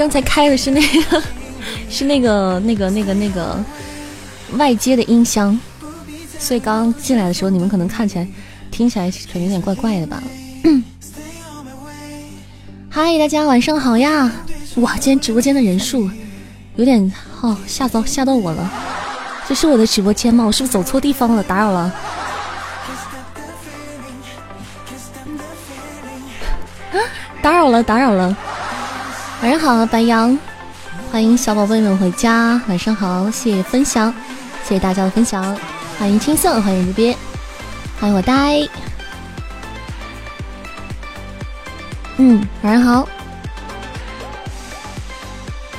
刚才开的是那个，是那个那个那个那个外接的音箱，所以刚进来的时候你们可能看起来、听起来可能有点怪怪的吧。嗨，大家晚上好呀！哇，今天直播间的人数有点哦，吓到吓到我了。这是我的直播间吗？我是不是走错地方了？打扰了。打扰了，打扰了。晚上好，白羊，欢迎小宝贝们回家。晚上好，谢谢分享，谢谢大家的分享。欢迎青色，欢迎这边，欢迎我呆。嗯，晚上好。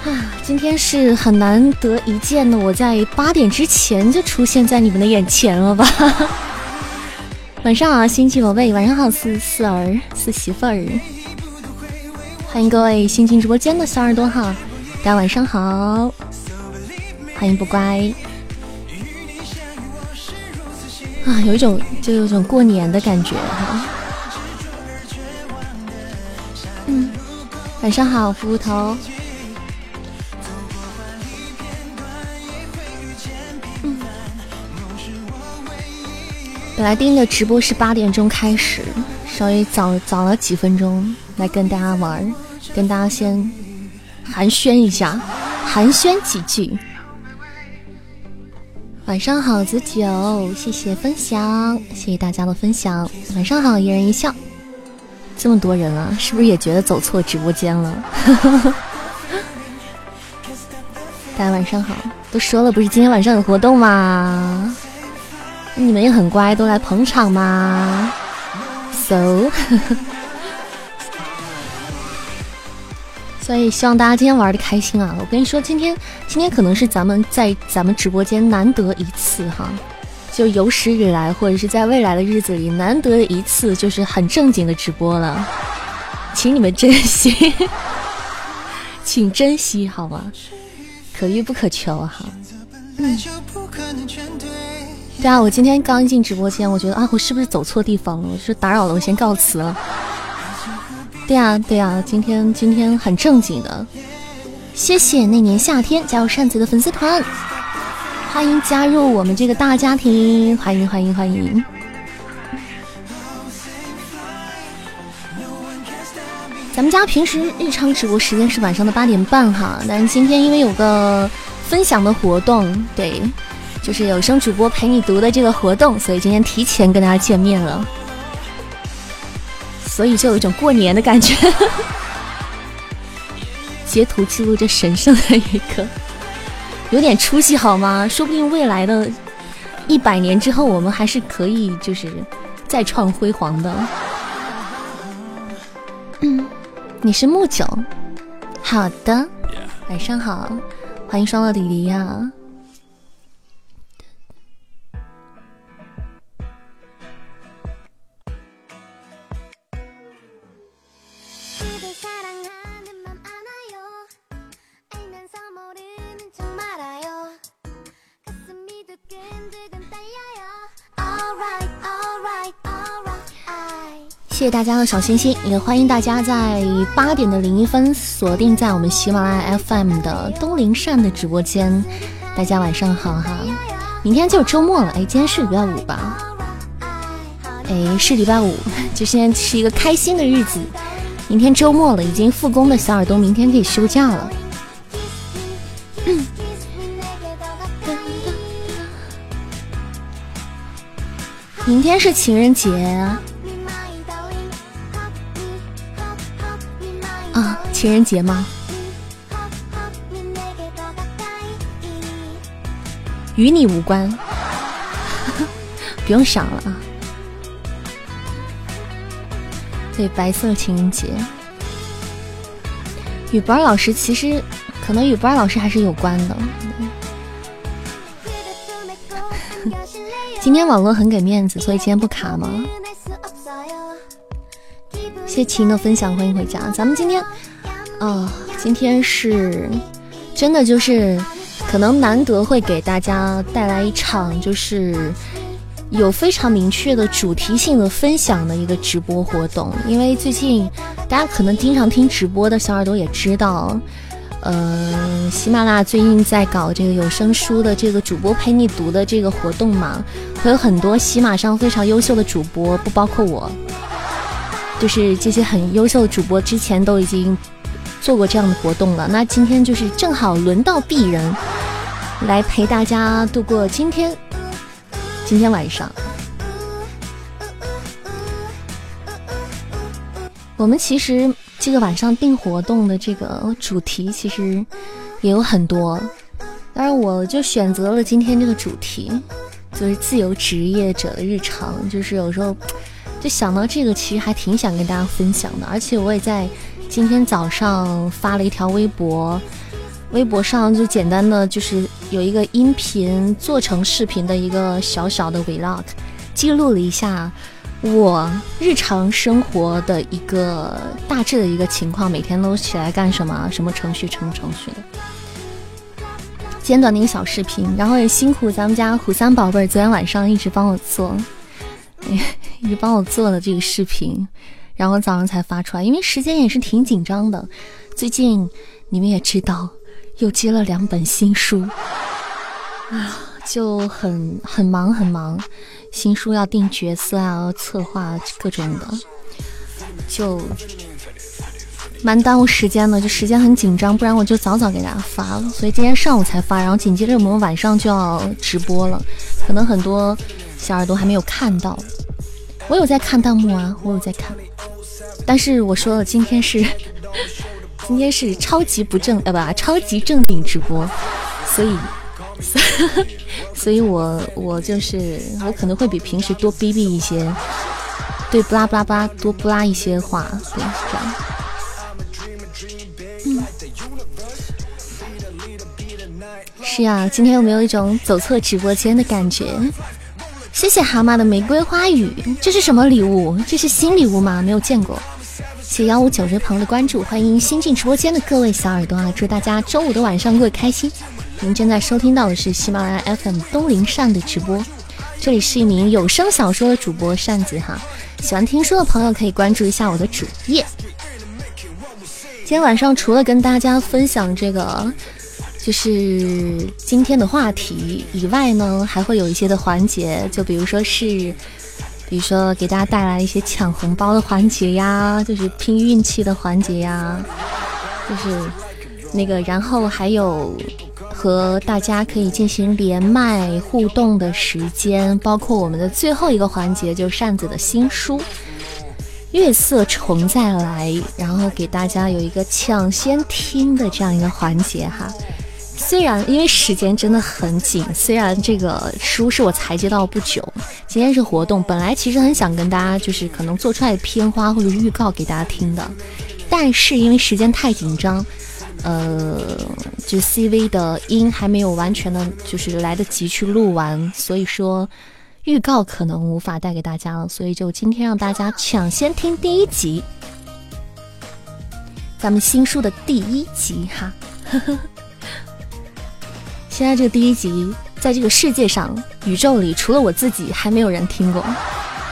啊，今天是很难得一见的，我在八点之前就出现在你们的眼前了吧？晚上好，星际宝贝，晚上好，四四儿，四媳妇儿。欢迎各位新进直播间的小耳朵哈，大家晚上好，欢迎不乖啊，有一种就有种过年的感觉哈。嗯，晚上好，骷髅头。嗯，本来定的直播是八点钟开始，稍微早早了几分钟。来跟大家玩，跟大家先寒暄一下，寒暄几句。晚上好，子九，谢谢分享，谢谢大家的分享。晚上好，一人一笑。这么多人啊，是不是也觉得走错直播间了？大家晚上好，都说了不是今天晚上有活动吗？你们也很乖，都来捧场吗？So。所以希望大家今天玩的开心啊！我跟你说，今天今天可能是咱们在咱们直播间难得一次哈，就有史以来或者是在未来的日子里难得一次，就是很正经的直播了，请你们珍惜，请珍惜好吗？可遇不可求哈。嗯，对啊，我今天刚进直播间，我觉得啊，我是不是走错地方了？我说打扰了，我先告辞了。对呀对呀，今天今天很正经的，谢谢那年夏天加入扇子的粉丝团，欢迎加入我们这个大家庭，欢迎欢迎欢迎。咱们家平时日常直播时间是晚上的八点半哈，但是今天因为有个分享的活动，对，就是有声主播陪你读的这个活动，所以今天提前跟大家见面了。所以就有一种过年的感觉，截图记录这神圣的一刻，有点出息好吗？说不定未来的一百年之后，我们还是可以就是再创辉煌的。嗯，你是木九，好的，晚上好，欢迎双乐弟弟呀。谢谢大家的小心心，也欢迎大家在八点的零一分锁定在我们喜马拉雅 FM 的东林善的直播间。大家晚上好哈，明天就是周末了，哎，今天是礼拜五吧？哎，是礼拜五，就现在是一个开心的日子。明天周末了，已经复工的小耳朵明天可以休假了。明天是情人节。情人节吗？与你无关，不用想了啊。对，白色情人节。与博老师，其实可能与波儿老师还是有关的。今天网络很给面子，所以今天不卡吗？谢晴的分享，欢迎回家。咱们今天，啊，今天是真的就是可能难得会给大家带来一场就是有非常明确的主题性的分享的一个直播活动，因为最近大家可能经常听直播的小耳朵也知道。呃，喜马拉雅最近在搞这个有声书的这个主播陪你读的这个活动嘛，会有很多喜马上非常优秀的主播，不包括我，就是这些很优秀的主播之前都已经做过这样的活动了。那今天就是正好轮到鄙人来陪大家度过今天今天晚上。我们其实。这个晚上定活动的这个主题其实也有很多，当然我就选择了今天这个主题，就是自由职业者的日常。就是有时候就想到这个，其实还挺想跟大家分享的。而且我也在今天早上发了一条微博，微博上就简单的就是有一个音频做成视频的一个小小的 vlog，记录了一下。我日常生活的一个大致的一个情况，每天都起来干什么？什么程序？什么程序的？简短的一个小视频，然后也辛苦咱们家虎三宝贝儿昨天晚上一直帮我做，一直帮我做了这个视频，然后早上才发出来，因为时间也是挺紧张的。最近你们也知道，又接了两本新书，啊，就很很忙很忙。新书要定角色啊，策划各种的，就蛮耽误时间的，就时间很紧张，不然我就早早给大家发了。所以今天上午才发，然后紧接着我们晚上就要直播了，可能很多小耳朵还没有看到。我有在看弹幕啊，我有在看，但是我说了，今天是 今天是超级不正呃不超级正经直播，所以。所以，我我就是我可能会比平时多逼逼一些，对，不拉不拉不拉多不拉一些话，对，这样。嗯，是呀，今天有没有一种走错直播间的感觉？谢谢蛤蟆的玫瑰花语，这是什么礼物？这是新礼物吗？没有见过。谢幺五九这朋友的关注，欢迎新进直播间的各位小耳朵啊！祝大家周五的晚上过得开心。您正在收听到的是喜马拉雅 FM 东林善的直播，这里是一名有声小说的主播扇子哈，喜欢听书的朋友可以关注一下我的主页。今天晚上除了跟大家分享这个就是今天的话题以外呢，还会有一些的环节，就比如说是，比如说给大家带来一些抢红包的环节呀，就是拼运气的环节呀，就是那个，然后还有。和大家可以进行连麦互动的时间，包括我们的最后一个环节，就是扇子的新书《月色重再来》，然后给大家有一个抢先听的这样一个环节哈。虽然因为时间真的很紧，虽然这个书是我才接到不久，今天是活动，本来其实很想跟大家就是可能做出来的片花或者预告给大家听的，但是因为时间太紧张。呃，就 CV 的音还没有完全的，就是来得及去录完，所以说预告可能无法带给大家了，所以就今天让大家抢先听第一集，咱们新书的第一集哈。呵呵现在这个第一集，在这个世界上宇宙里，除了我自己，还没有人听过，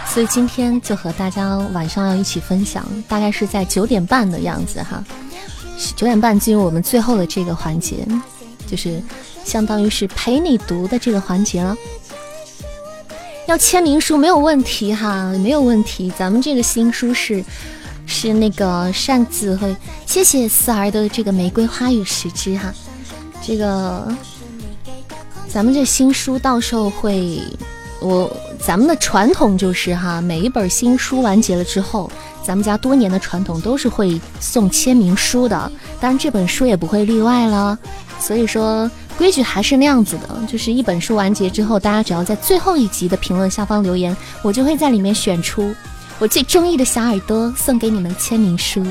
所以今天就和大家晚上要一起分享，大概是在九点半的样子哈。九点半进入我们最后的这个环节，就是相当于是陪你读的这个环节了。要签名书没有问题哈，没有问题。咱们这个新书是是那个扇子会，谢谢四儿的这个玫瑰花语十支哈。这个咱们这新书到时候会，我咱们的传统就是哈，每一本新书完结了之后。咱们家多年的传统都是会送签名书的，当然这本书也不会例外了。所以说规矩还是那样子的，就是一本书完结之后，大家只要在最后一集的评论下方留言，我就会在里面选出我最中意的小耳朵送给你们签名书。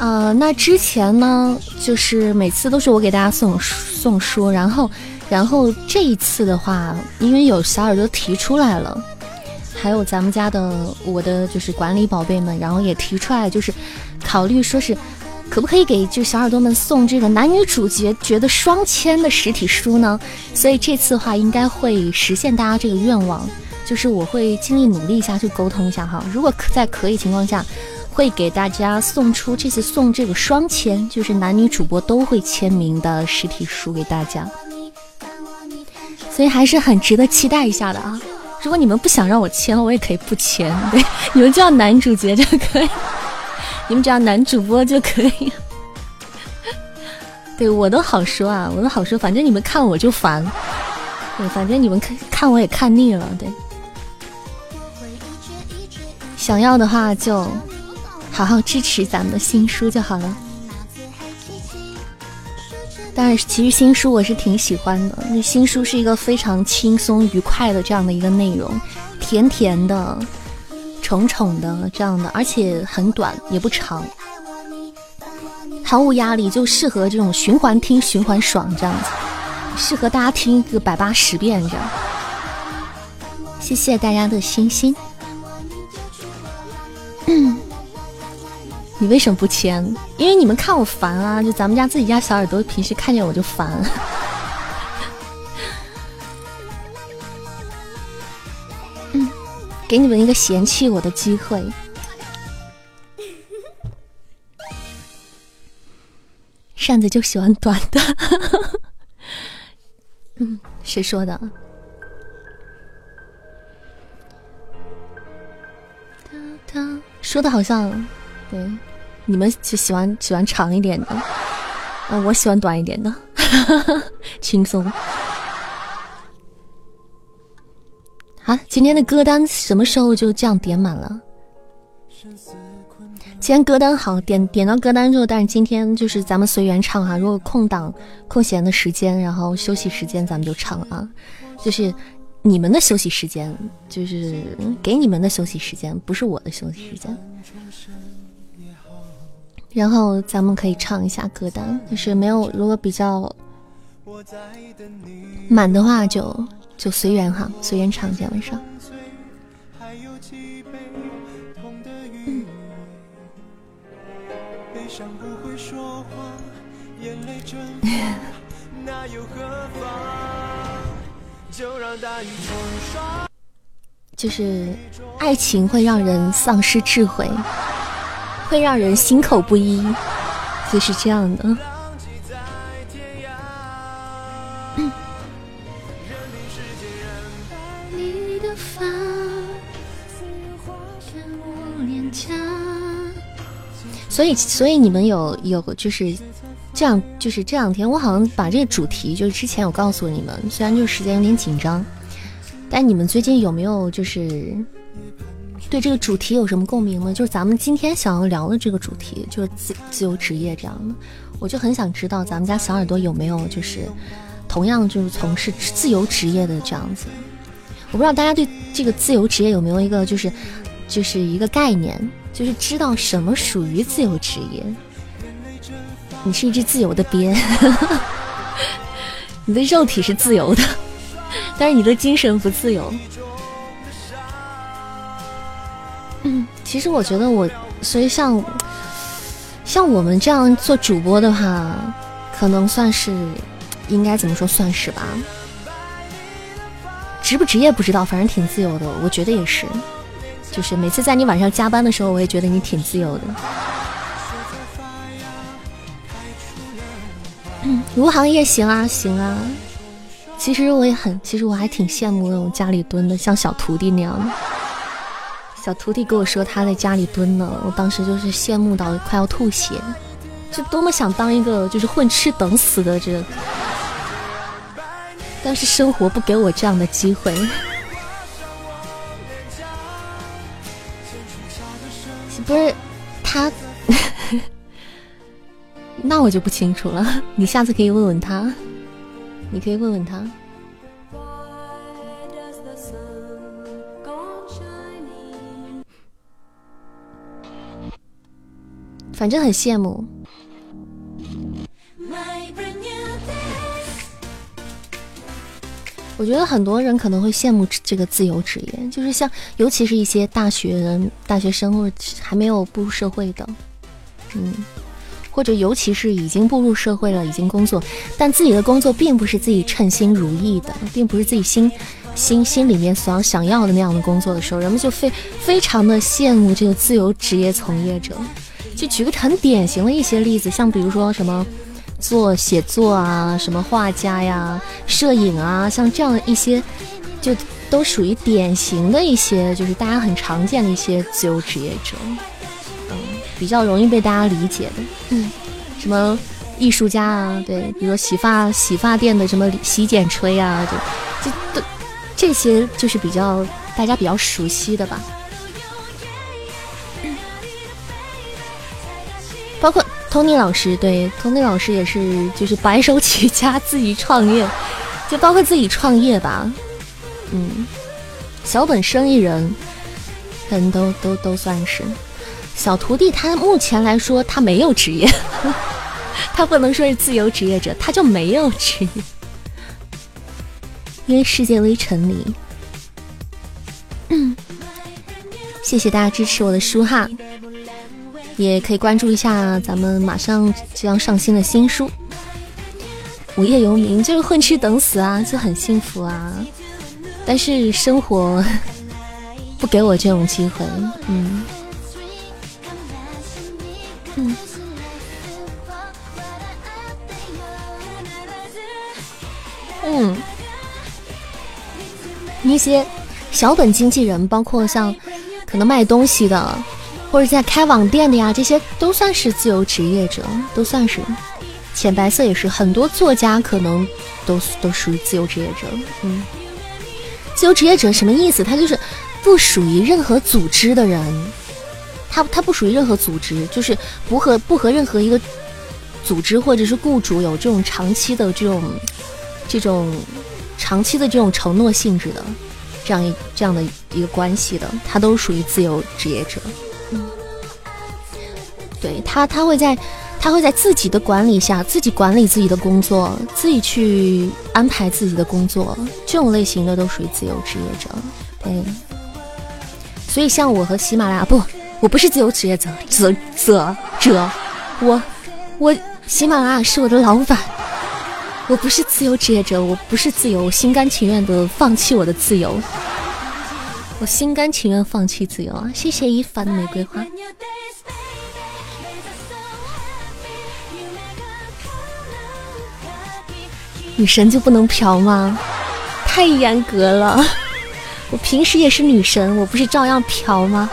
呃，那之前呢，就是每次都是我给大家送送书，然后，然后这一次的话，因为有小耳朵提出来了，还有咱们家的我的就是管理宝贝们，然后也提出来，就是考虑说是可不可以给就小耳朵们送这个男女主角觉得双签的实体书呢？所以这次的话应该会实现大家这个愿望，就是我会尽力努力一下去沟通一下哈，如果在可以情况下。会给大家送出这次送这个双签，就是男女主播都会签名的实体书给大家，所以还是很值得期待一下的啊！如果你们不想让我签，我也可以不签，对，你们叫男主角就可以，你们只要男主播就可以。对我都好说啊，我都好说，反正你们看我就烦，对，反正你们看看我也看腻了，对。想要的话就。好好支持咱们的新书就好了。但是，其实新书我是挺喜欢的。那新书是一个非常轻松愉快的这样的一个内容，甜甜的、宠宠的这样的，而且很短，也不长，毫无压力，就适合这种循环听、循环爽这样子，适合大家听个百八十遍这样。谢谢大家的星星。嗯。你为什么不签？因为你们看我烦啊！就咱们家自己家小耳朵，平时看见我就烦。嗯，给你们一个嫌弃我的机会。扇子就喜欢短的。嗯，谁说的？说的好像对。你们就喜欢喜欢长一点的，啊，我喜欢短一点的，轻松。好，今天的歌单什么时候就这样点满了？今天歌单好点点到歌单之后，但是今天就是咱们随缘唱哈。如果空档空闲的时间，然后休息时间，咱们就唱啊。就是你们的休息时间，就是给你们的休息时间，不是我的休息时间。然后咱们可以唱一下歌单，就是没有如果比较满的话，就就随缘哈，随缘唱今天晚上。就是爱情会让人丧失智慧。会让人心口不一，就是这样的。所以，所以你们有有就是这样，就是这两天，我好像把这个主题，就是之前有告诉你们，虽然就是时间有点紧张，但你们最近有没有就是？对这个主题有什么共鸣呢？就是咱们今天想要聊的这个主题，就是自自由职业这样的，我就很想知道咱们家小耳朵有没有就是同样就是从事自由职业的这样子。我不知道大家对这个自由职业有没有一个就是就是一个概念，就是知道什么属于自由职业。你是一只自由的鳖，你的肉体是自由的，但是你的精神不自由。其实我觉得我，所以像像我们这样做主播的话，可能算是应该怎么说算是吧？职不职业不知道，反正挺自由的。我觉得也是，就是每次在你晚上加班的时候，我也觉得你挺自由的。嗯，无行业行啊行啊。其实我也很，其实我还挺羡慕那种家里蹲的，像小徒弟那样的。小徒弟跟我说他在家里蹲呢，我当时就是羡慕到快要吐血，就多么想当一个就是混吃等死的这，但是生活不给我这样的机会。不是他，那我就不清楚了，你下次可以问问他，你可以问问他。反正很羡慕。我觉得很多人可能会羡慕这个自由职业，就是像，尤其是一些大学大学生或者还没有步入社会的，嗯，或者尤其是已经步入社会了，已经工作，但自己的工作并不是自己称心如意的，并不是自己心心心里面所想要的那样的工作的时候，人们就非非常的羡慕这个自由职业从业者。就举个很典型的一些例子，像比如说什么。做写作啊，什么画家呀、摄影啊，像这样的一些，就都属于典型的一些，就是大家很常见的一些自由职业者，嗯，比较容易被大家理解的，嗯，什么艺术家啊，对，比如说洗发洗发店的什么洗剪吹啊，就这都这些就是比较大家比较熟悉的吧，包括。Tony 老师对，Tony 老师也是，就是白手起家自己创业，就包括自己创业吧，嗯，小本生意人，可能都都都算是小徒弟。他目前来说，他没有职业，他不能说是自由职业者，他就没有职业，因为世界微尘里。谢谢大家支持我的书哈。也可以关注一下咱们马上即将上新的新书《无业游民》，就是混吃等死啊，就很幸福啊。但是生活不给我这种机会，嗯嗯嗯，一些小本经纪人，包括像可能卖东西的。或者在开网店的呀，这些都算是自由职业者，都算是。浅白色也是很多作家可能都都属于自由职业者。嗯，自由职业者什么意思？他就是不属于任何组织的人，他他不属于任何组织，就是不和不和任何一个组织或者是雇主有这种长期的这种这种长期的这种承诺性质的这样一这样的一个关系的，他都属于自由职业者。对他，他会在，他会在自己的管理下，自己管理自己的工作，自己去安排自己的工作，这种类型的都属于自由职业者。对，所以像我和喜马拉雅，不，我不是自由职业者，者者者，我我喜马拉雅是我的老板，我不是自由职业者，我不是自由，我心甘情愿的放弃我的自由，我心甘情愿放弃自由啊！谢谢一凡的玫瑰花。女神就不能嫖吗？太严格了！我平时也是女神，我不是照样嫖吗？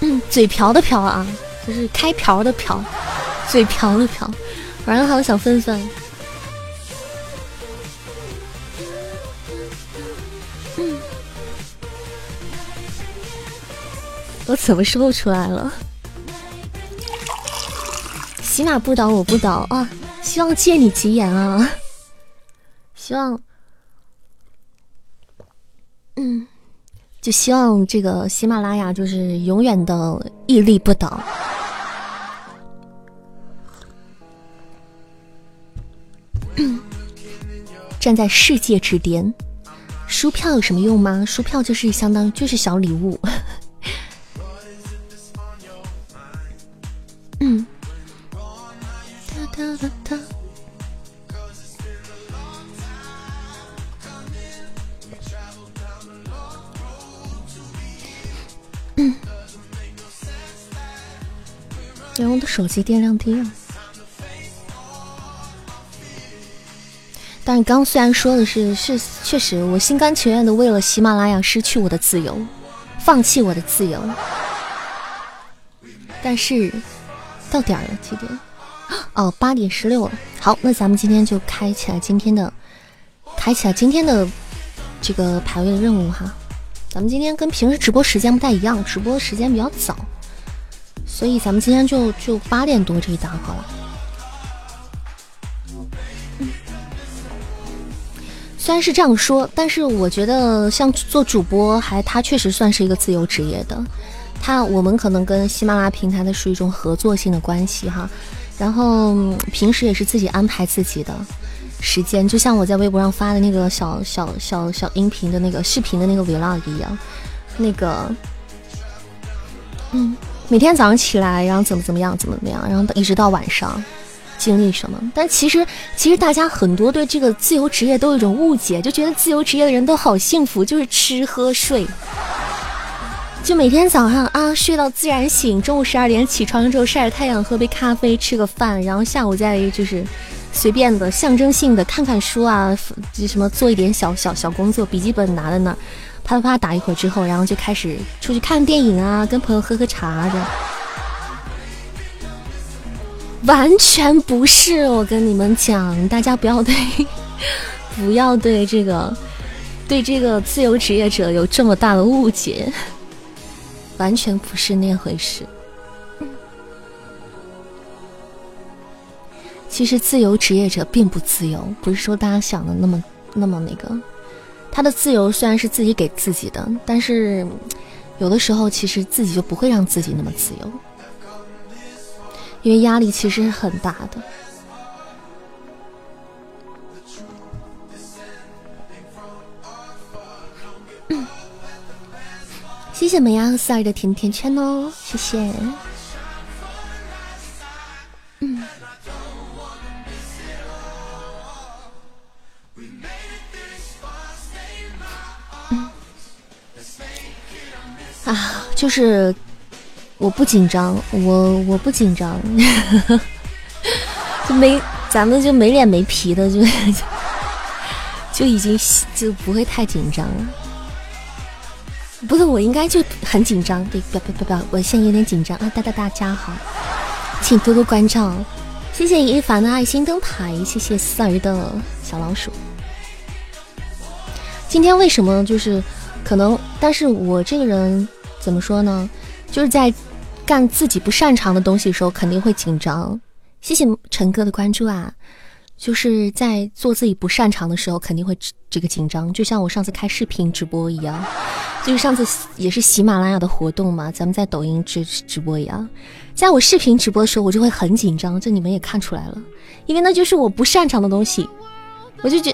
嗯，嘴瓢的瓢啊，就是开瓢的瓢，嘴瓢的瓢。晚上好，小芬芬。嗯，我怎么说不出来了？起码不倒我不倒啊！希望借你吉言啊！希望，嗯，就希望这个喜马拉雅就是永远的屹立不倒。站在世界之巅，书票有什么用吗？书票就是相当于就是小礼物。嗯。嗯，连我的手机电量低了。但是刚虽然说的是是确实，我心甘情愿的为了喜马拉雅失去我的自由，放弃我的自由。但是到点了，几点？哦，八点十六了。好，那咱们今天就开起来今天的，开起来今天的这个排位的任务哈。咱们今天跟平时直播时间不太一样，直播时间比较早，所以咱们今天就就八点多这一档好了。虽然是这样说，但是我觉得像做主播，还他确实算是一个自由职业的。他我们可能跟喜马拉雅平台的是一种合作性的关系哈，然后平时也是自己安排自己的时间，就像我在微博上发的那个小小小小音频的那个视频的那个 vlog 一样，那个，嗯，每天早上起来，然后怎么怎么样，怎么怎么样，然后一直到晚上。经历什么？但其实，其实大家很多对这个自由职业都有一种误解，就觉得自由职业的人都好幸福，就是吃喝睡，就每天早上啊睡到自然醒，中午十二点起床之后晒着太阳，喝杯咖啡，吃个饭，然后下午再就是随便的象征性的看看书啊，就什么做一点小小小工作，笔记本拿在那，啪啪啪打一会儿之后，然后就开始出去看电影啊，跟朋友喝喝茶的。完全不是，我跟你们讲，大家不要对，不要对这个，对这个自由职业者有这么大的误解，完全不是那回事。其实自由职业者并不自由，不是说大家想的那么那么那个。他的自由虽然是自己给自己的，但是有的时候其实自己就不会让自己那么自由。因为压力其实是很大的。谢谢梅亚四儿的甜甜圈哦，谢谢。嗯。啊，就是。我不紧张，我我不紧张，就没咱们就没脸没皮的，就 就已经就不会太紧张了。不是我应该就很紧张，对，不要不不，我现在有点紧张啊！大大大家好，请多多关照，谢谢一凡的爱心灯牌，谢谢四儿的小老鼠。今天为什么就是可能？但是我这个人怎么说呢？就是在干自己不擅长的东西的时候，肯定会紧张。谢谢陈哥的关注啊！就是在做自己不擅长的时候，肯定会这个紧张。就像我上次开视频直播一样，就是上次也是喜马拉雅的活动嘛，咱们在抖音直直播一样，在我视频直播的时候，我就会很紧张。这你们也看出来了，因为那就是我不擅长的东西。我就觉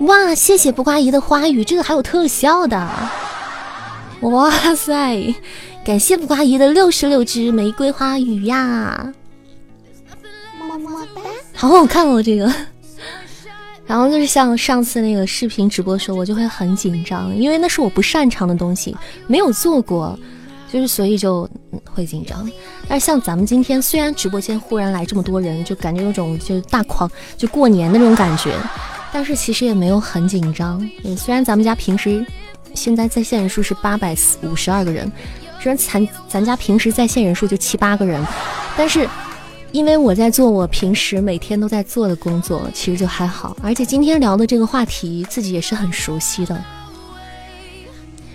哇，谢谢不瓜姨的花语，这个还有特效的，哇塞！感谢不瓜姨的六十六支玫瑰花语呀，么么哒，好好看哦这个。然后就是像上次那个视频直播的时候，我就会很紧张，因为那是我不擅长的东西，没有做过，就是所以就会紧张。但是像咱们今天，虽然直播间忽然来这么多人，就感觉有种就是大狂就过年那种感觉，但是其实也没有很紧张。虽然咱们家平时现在在线人数是八百五十二个人。虽然咱咱家平时在线人数就七八个人，但是因为我在做我平时每天都在做的工作，其实就还好。而且今天聊的这个话题，自己也是很熟悉的，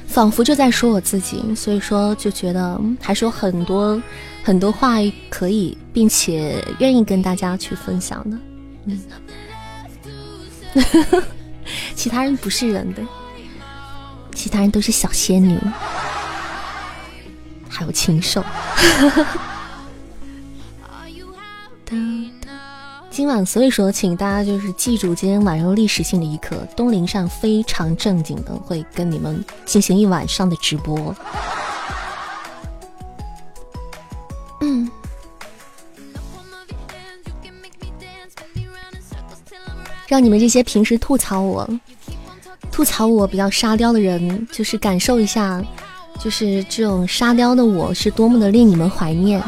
仿佛就在说我自己，所以说就觉得还是有很多很多话可以，并且愿意跟大家去分享的。嗯，其他人不是人的，其他人都是小仙女。还有禽兽。今晚，所以说，请大家就是记住今天晚上历史性的一刻，东林上非常正经的会跟你们进行一晚上的直播。嗯，让你们这些平时吐槽我、吐槽我比较沙雕的人，就是感受一下。就是这种沙雕的我，是多么的令你们怀念。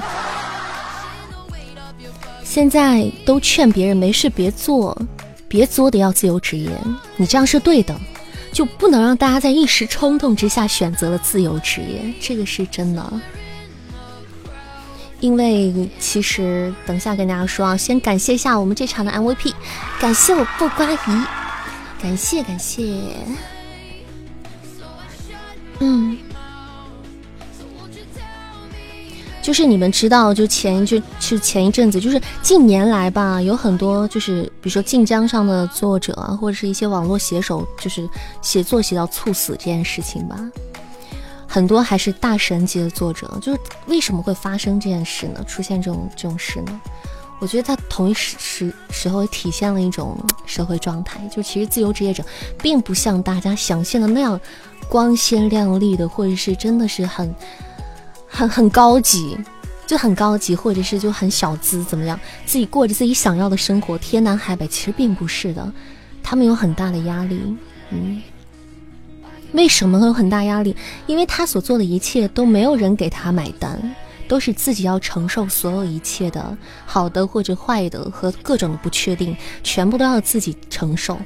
现在都劝别人没事别做，别作的要自由职业，你这样是对的，就不能让大家在一时冲动之下选择了自由职业，这个是真的。因为其实等下跟大家说啊，先感谢一下我们这场的 MVP，感谢我不瓜姨，感谢感谢，嗯。就是你们知道，就前一就就前一阵子，就是近年来吧，有很多就是比如说晋江上的作者啊，或者是一些网络写手，就是写作写到猝死这件事情吧。很多还是大神级的作者。就是为什么会发生这件事呢？出现这种这种事呢？我觉得他同一时时时候体现了一种社会状态，就其实自由职业者并不像大家想象的那样光鲜亮丽的，或者是真的是很很很高级，就很高级，或者是就很小资怎么样，自己过着自己想要的生活，天南海北，其实并不是的，他们有很大的压力，嗯，为什么会有很大压力？因为他所做的一切都没有人给他买单。都是自己要承受所有一切的好的或者坏的和各种的不确定，全部都要自己承受。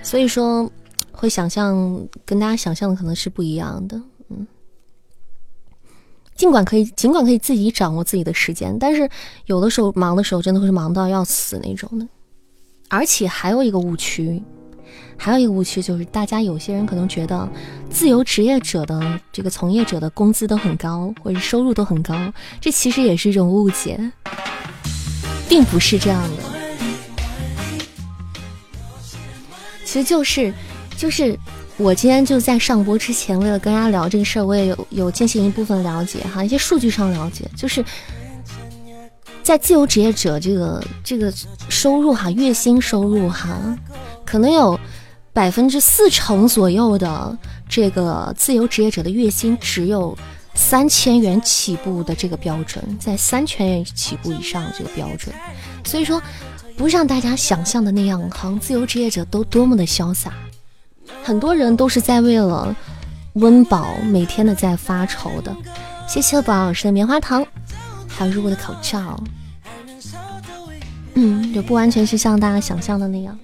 所以说，会想象跟大家想象的可能是不一样的。尽管可以，尽管可以自己掌握自己的时间，但是有的时候忙的时候真的会是忙到要死那种的。而且还有一个误区。还有一个误区就是，大家有些人可能觉得，自由职业者的这个从业者的工资都很高，或者收入都很高，这其实也是一种误解，并不是这样的。其实就是，就是我今天就在上播之前，为了跟大家聊这个事儿，我也有有进行一部分了解哈，一些数据上了解，就是在自由职业者这个这个收入哈，月薪收入哈，可能有。百分之四成左右的这个自由职业者的月薪只有三千元起步的这个标准，在三千元起步以上这个标准，所以说不像大家想象的那样，好像自由职业者都多么的潇洒，很多人都是在为了温饱每天的在发愁的。谢谢宝老师的棉花糖，还有如果的口罩，嗯，就不完全是像大家想象的那样。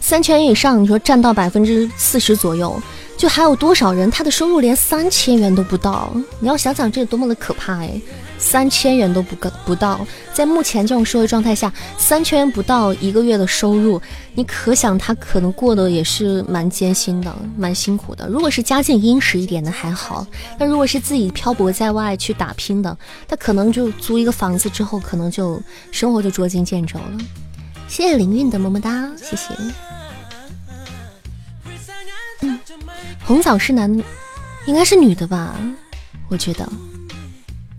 三千以上，你说占到百分之四十左右，就还有多少人他的收入连三千元都不到？你要想想这多么的可怕哎！三千元都不够不到，在目前这种社会状态下，三千元不到一个月的收入，你可想他可能过得也是蛮艰辛的，蛮辛苦的。如果是家境殷实一点的还好，但如果是自己漂泊在外去打拼的，他可能就租一个房子之后，可能就生活就捉襟见肘了。谢谢灵韵的么么哒，谢谢。红枣是男，应该是女的吧？我觉得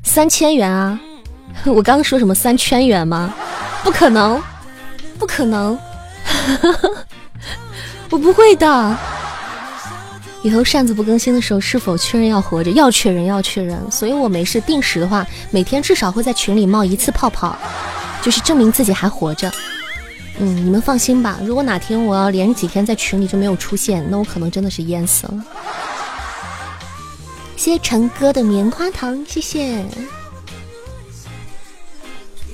三千元啊！我刚说什么三千元吗？不可能，不可能！我不会的。以后扇子不更新的时候，是否确认要活着？要确认，要确认。所以我没事定时的话，每天至少会在群里冒一次泡泡，就是证明自己还活着。嗯，你们放心吧。如果哪天我要连几天在群里就没有出现，那我可能真的是淹死了。谢谢陈哥的棉花糖，谢谢。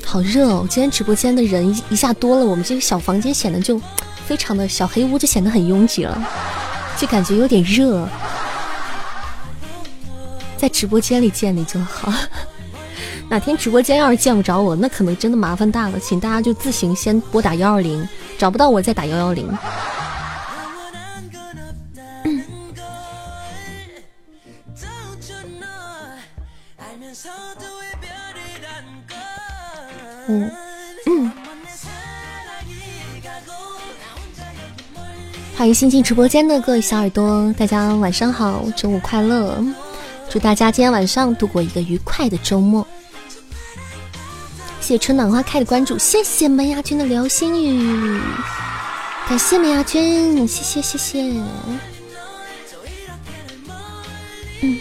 好热哦！今天直播间的人一下多了，我们这个小房间显得就非常的小黑屋，就显得很拥挤了，就感觉有点热。在直播间里见你就好。哪天直播间要是见不着我，那可能真的麻烦大了，请大家就自行先拨打幺二零，找不到我再打幺幺零。嗯嗯，欢迎新进直播间的各位小耳朵，大家晚上好，周五快乐，祝大家今天晚上度过一个愉快的周末。谢春暖花开的关注，谢谢门牙君的流星雨，感谢门牙君，谢谢谢谢。嗯，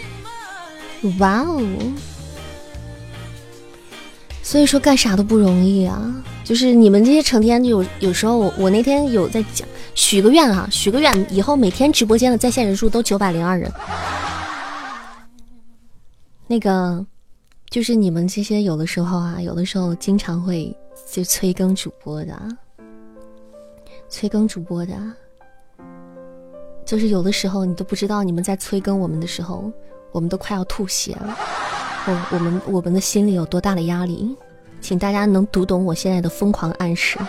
哇哦，所以说干啥都不容易啊，就是你们这些成天有有时候我我那天有在讲许个愿啊，许个愿以后每天直播间的在线人数都九百零二人，那个。就是你们这些有的时候啊，有的时候经常会就催更主播的，催更主播的，就是有的时候你都不知道你们在催更我们的时候，我们都快要吐血了，我我们我们的心里有多大的压力，请大家能读懂我现在的疯狂暗示，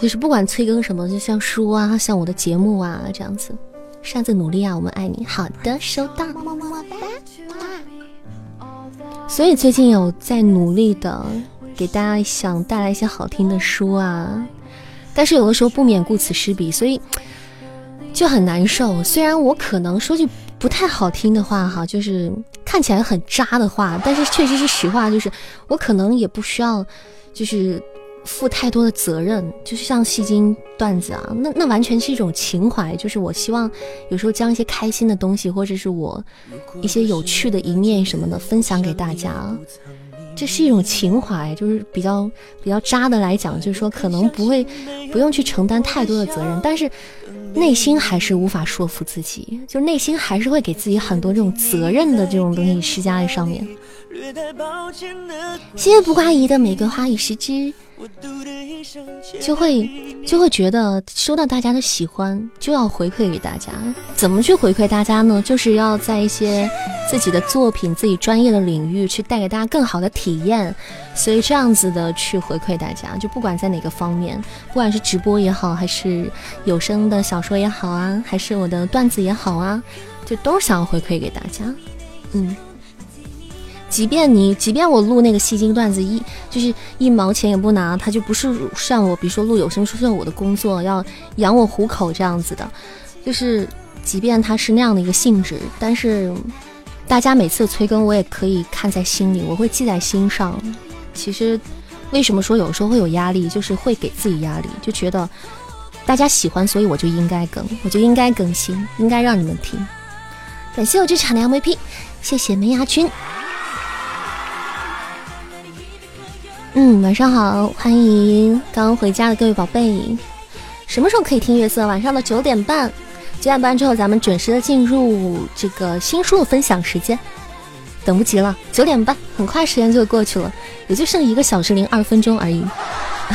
就是不管催更什么，就像书啊，像我的节目啊这样子，擅自努力啊，我们爱你，好的，收到，么么么哒。所以最近有在努力的给大家想带来一些好听的书啊，但是有的时候不免顾此失彼，所以就很难受。虽然我可能说句不太好听的话哈，就是看起来很渣的话，但是确实是实话，就是我可能也不需要，就是。负太多的责任，就是像戏精段子啊，那那完全是一种情怀，就是我希望有时候将一些开心的东西，或者是我一些有趣的一面什么的分享给大家，这是一种情怀，就是比较比较渣的来讲，就是说可能不会不用去承担太多的责任，但是内心还是无法说服自己，就内心还是会给自己很多这种责任的这种东西施加在上面。谢谢不挂疑的玫瑰花与十枝。就会就会觉得收到大家的喜欢，就要回馈给大家。怎么去回馈大家呢？就是要在一些自己的作品、自己专业的领域去带给大家更好的体验。所以这样子的去回馈大家，就不管在哪个方面，不管是直播也好，还是有声的小说也好啊，还是我的段子也好啊，就都想要回馈给大家。嗯。即便你，即便我录那个戏精段子一就是一毛钱也不拿，他就不是像我，比如说录有声书，算我的工作，要养我糊口这样子的。就是即便他是那样的一个性质，但是大家每次催更，我也可以看在心里，我会记在心上。其实为什么说有时候会有压力，就是会给自己压力，就觉得大家喜欢，所以我就应该更，我就应该更新，应该让你们听。感谢我这场的 MVP，谢谢梅牙君。嗯，晚上好，欢迎刚回家的各位宝贝。什么时候可以听月色？晚上的九点半，九点半之后咱们准时的进入这个新书的分享时间，等不及了。九点半，很快时间就过去了，也就剩一个小时零二分钟而已，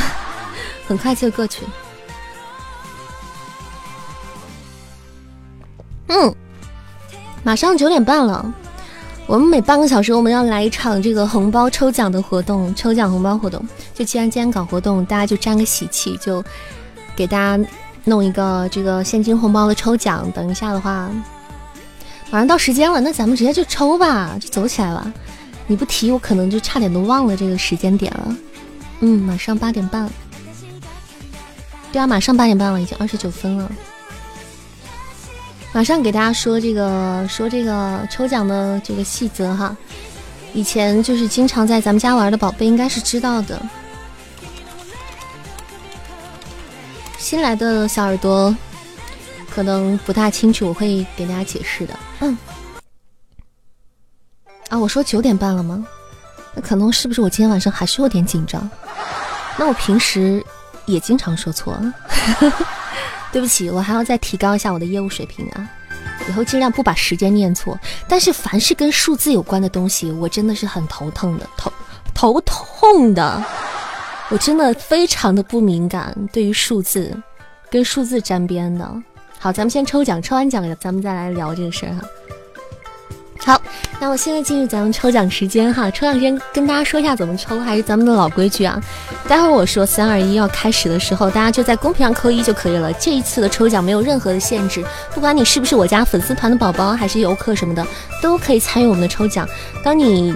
很快就过去。嗯，马上九点半了。我们每半个小时，我们要来一场这个红包抽奖的活动，抽奖红包活动。就既然今天搞活动，大家就沾个喜气，就给大家弄一个这个现金红包的抽奖。等一下的话，马上到时间了，那咱们直接就抽吧，就走起来吧。你不提，我可能就差点都忘了这个时间点了。嗯，马上八点半。对啊，马上八点半了，已经二十九分了。马上给大家说这个说这个抽奖的这个细则哈，以前就是经常在咱们家玩的宝贝应该是知道的，新来的小耳朵可能不大清楚，我会给大家解释的。嗯，啊，我说九点半了吗？那可能是不是我今天晚上还是有点紧张？那我平时也经常说错。对不起，我还要再提高一下我的业务水平啊！以后尽量不把时间念错。但是凡是跟数字有关的东西，我真的是很头疼的，头头痛的。我真的非常的不敏感，对于数字，跟数字沾边的。好，咱们先抽奖，抽完奖咱们再来聊这个事儿哈。好，那我现在进入咱们抽奖时间哈。抽奖时间跟大家说一下怎么抽，还是咱们的老规矩啊。待会儿我说三二一要开始的时候，大家就在公屏上扣一就可以了。这一次的抽奖没有任何的限制，不管你是不是我家粉丝团的宝宝，还是游客什么的，都可以参与我们的抽奖。当你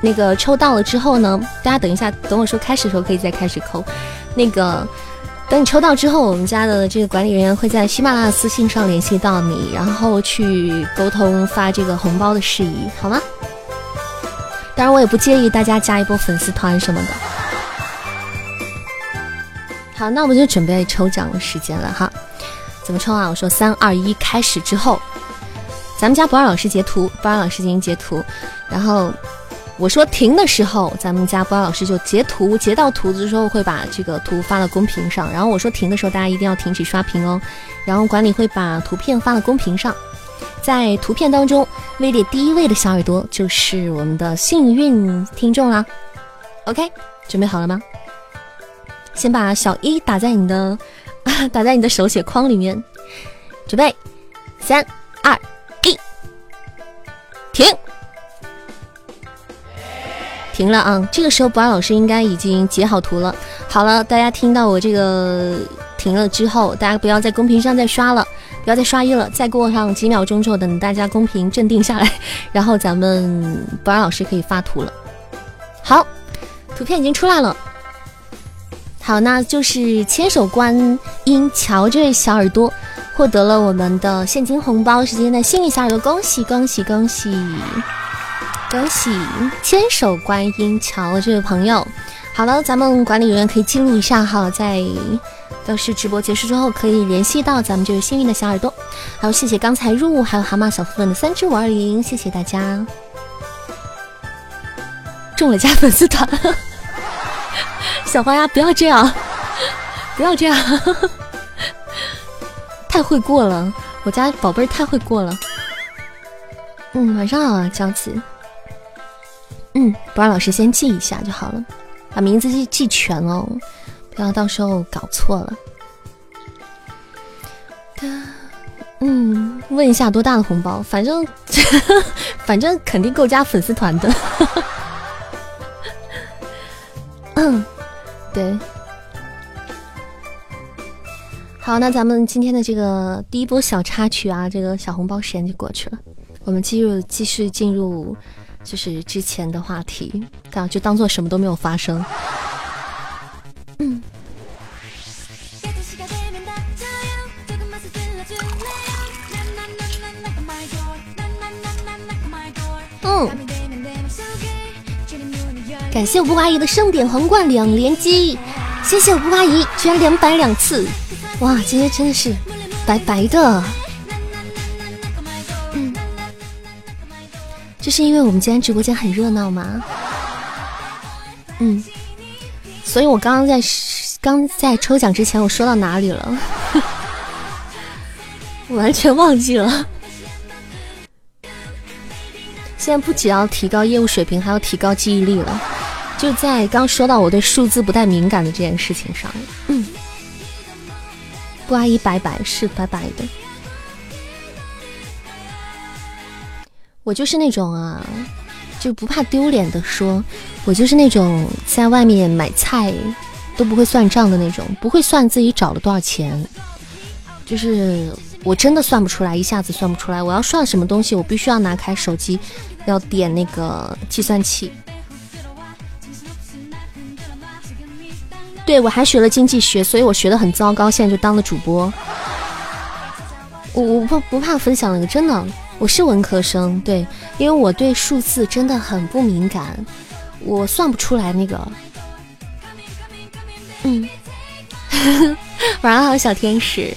那个抽到了之后呢，大家等一下，等我说开始的时候可以再开始扣。那个。等你抽到之后，我们家的这个管理人员会在喜马拉雅私信上联系到你，然后去沟通发这个红包的事宜，好吗？当然，我也不介意大家加一波粉丝团什么的。好，那我们就准备抽奖的时间了哈。怎么抽啊？我说三二一，开始之后，咱们家博二老师截图，博二老师进行截图，然后。我说停的时候，咱们家波老师就截图，截到图的时候会把这个图发到公屏上。然后我说停的时候，大家一定要停止刷屏哦。然后管理会把图片发到公屏上，在图片当中位列第一位的小耳朵就是我们的幸运听众啦。OK，准备好了吗？先把小一打在你的 打在你的手写框里面，准备，三二一，停。停了啊！这个时候，博安老师应该已经截好图了。好了，大家听到我这个停了之后，大家不要在公屏上再刷了，不要再刷一了，再过上几秒钟之后，等大家公屏镇定下来，然后咱们博尔老师可以发图了。好，图片已经出来了。好，那就是千手观音乔这位小耳朵获得了我们的现金红包，是今天的幸运小耳朵，恭喜恭喜恭喜恭喜千手观音桥这位朋友。好了，咱们管理员可以记录一下哈，在到时直播结束之后可以联系到咱们这位幸运的小耳朵。还有谢谢刚才入还有蛤蟆小夫人的三只五二零，谢谢大家。中了加粉丝团。小花鸭，不要这样，不要这样，太会过了，我家宝贝儿太会过了。嗯，晚上好啊，娇子。嗯，不让老师先记一下就好了，把名字记记全哦，不要到时候搞错了。嗯，问一下多大的红包？反正 反正肯定够加粉丝团的。嗯。对，好，那咱们今天的这个第一波小插曲啊，这个小红包时间就过去了，我们继续继续进入就是之前的话题，这就当做什么都没有发生。嗯，嗯。感谢我布阿姨的盛典皇冠两连击，谢谢我布阿姨，居然两百两次，哇，今天真的是白白的。这是因为我们今天直播间很热闹吗？嗯，所以我刚刚在刚在抽奖之前，我说到哪里了？我完全忘记了。现在不仅要提高业务水平，还要提高记忆力了。就在刚说到我对数字不太敏感的这件事情上，嗯，不阿姨白白是白白的，我就是那种啊，就不怕丢脸的说，我就是那种在外面买菜都不会算账的那种，不会算自己找了多少钱，就是我真的算不出来，一下子算不出来。我要算什么东西，我必须要拿开手机，要点那个计算器。对，我还学了经济学，所以我学的很糟糕，现在就当了主播。我我不不怕分享那个，真的，我是文科生，对，因为我对数字真的很不敏感，我算不出来那个。嗯，晚上好，小天使。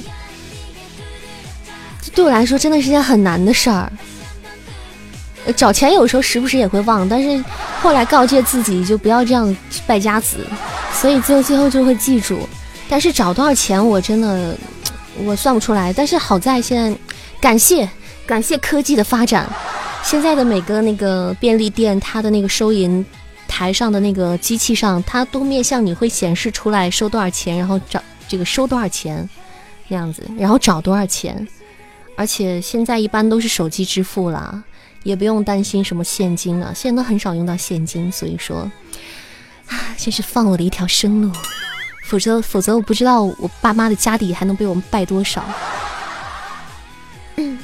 这对我来说真的是件很难的事儿。找钱有时候时不时也会忘，但是后来告诫自己就不要这样败家子。所以最后最后就会记住，但是找多少钱我真的我算不出来。但是好在现在，感谢感谢科技的发展，现在的每个那个便利店，它的那个收银台上的那个机器上，它都面向你会显示出来收多少钱，然后找这个收多少钱那样子，然后找多少钱。而且现在一般都是手机支付了，也不用担心什么现金了，现在都很少用到现金，所以说。啊，真是放我的一条生路，否则否则我不知道我爸妈的家底还能被我们败多少。嗯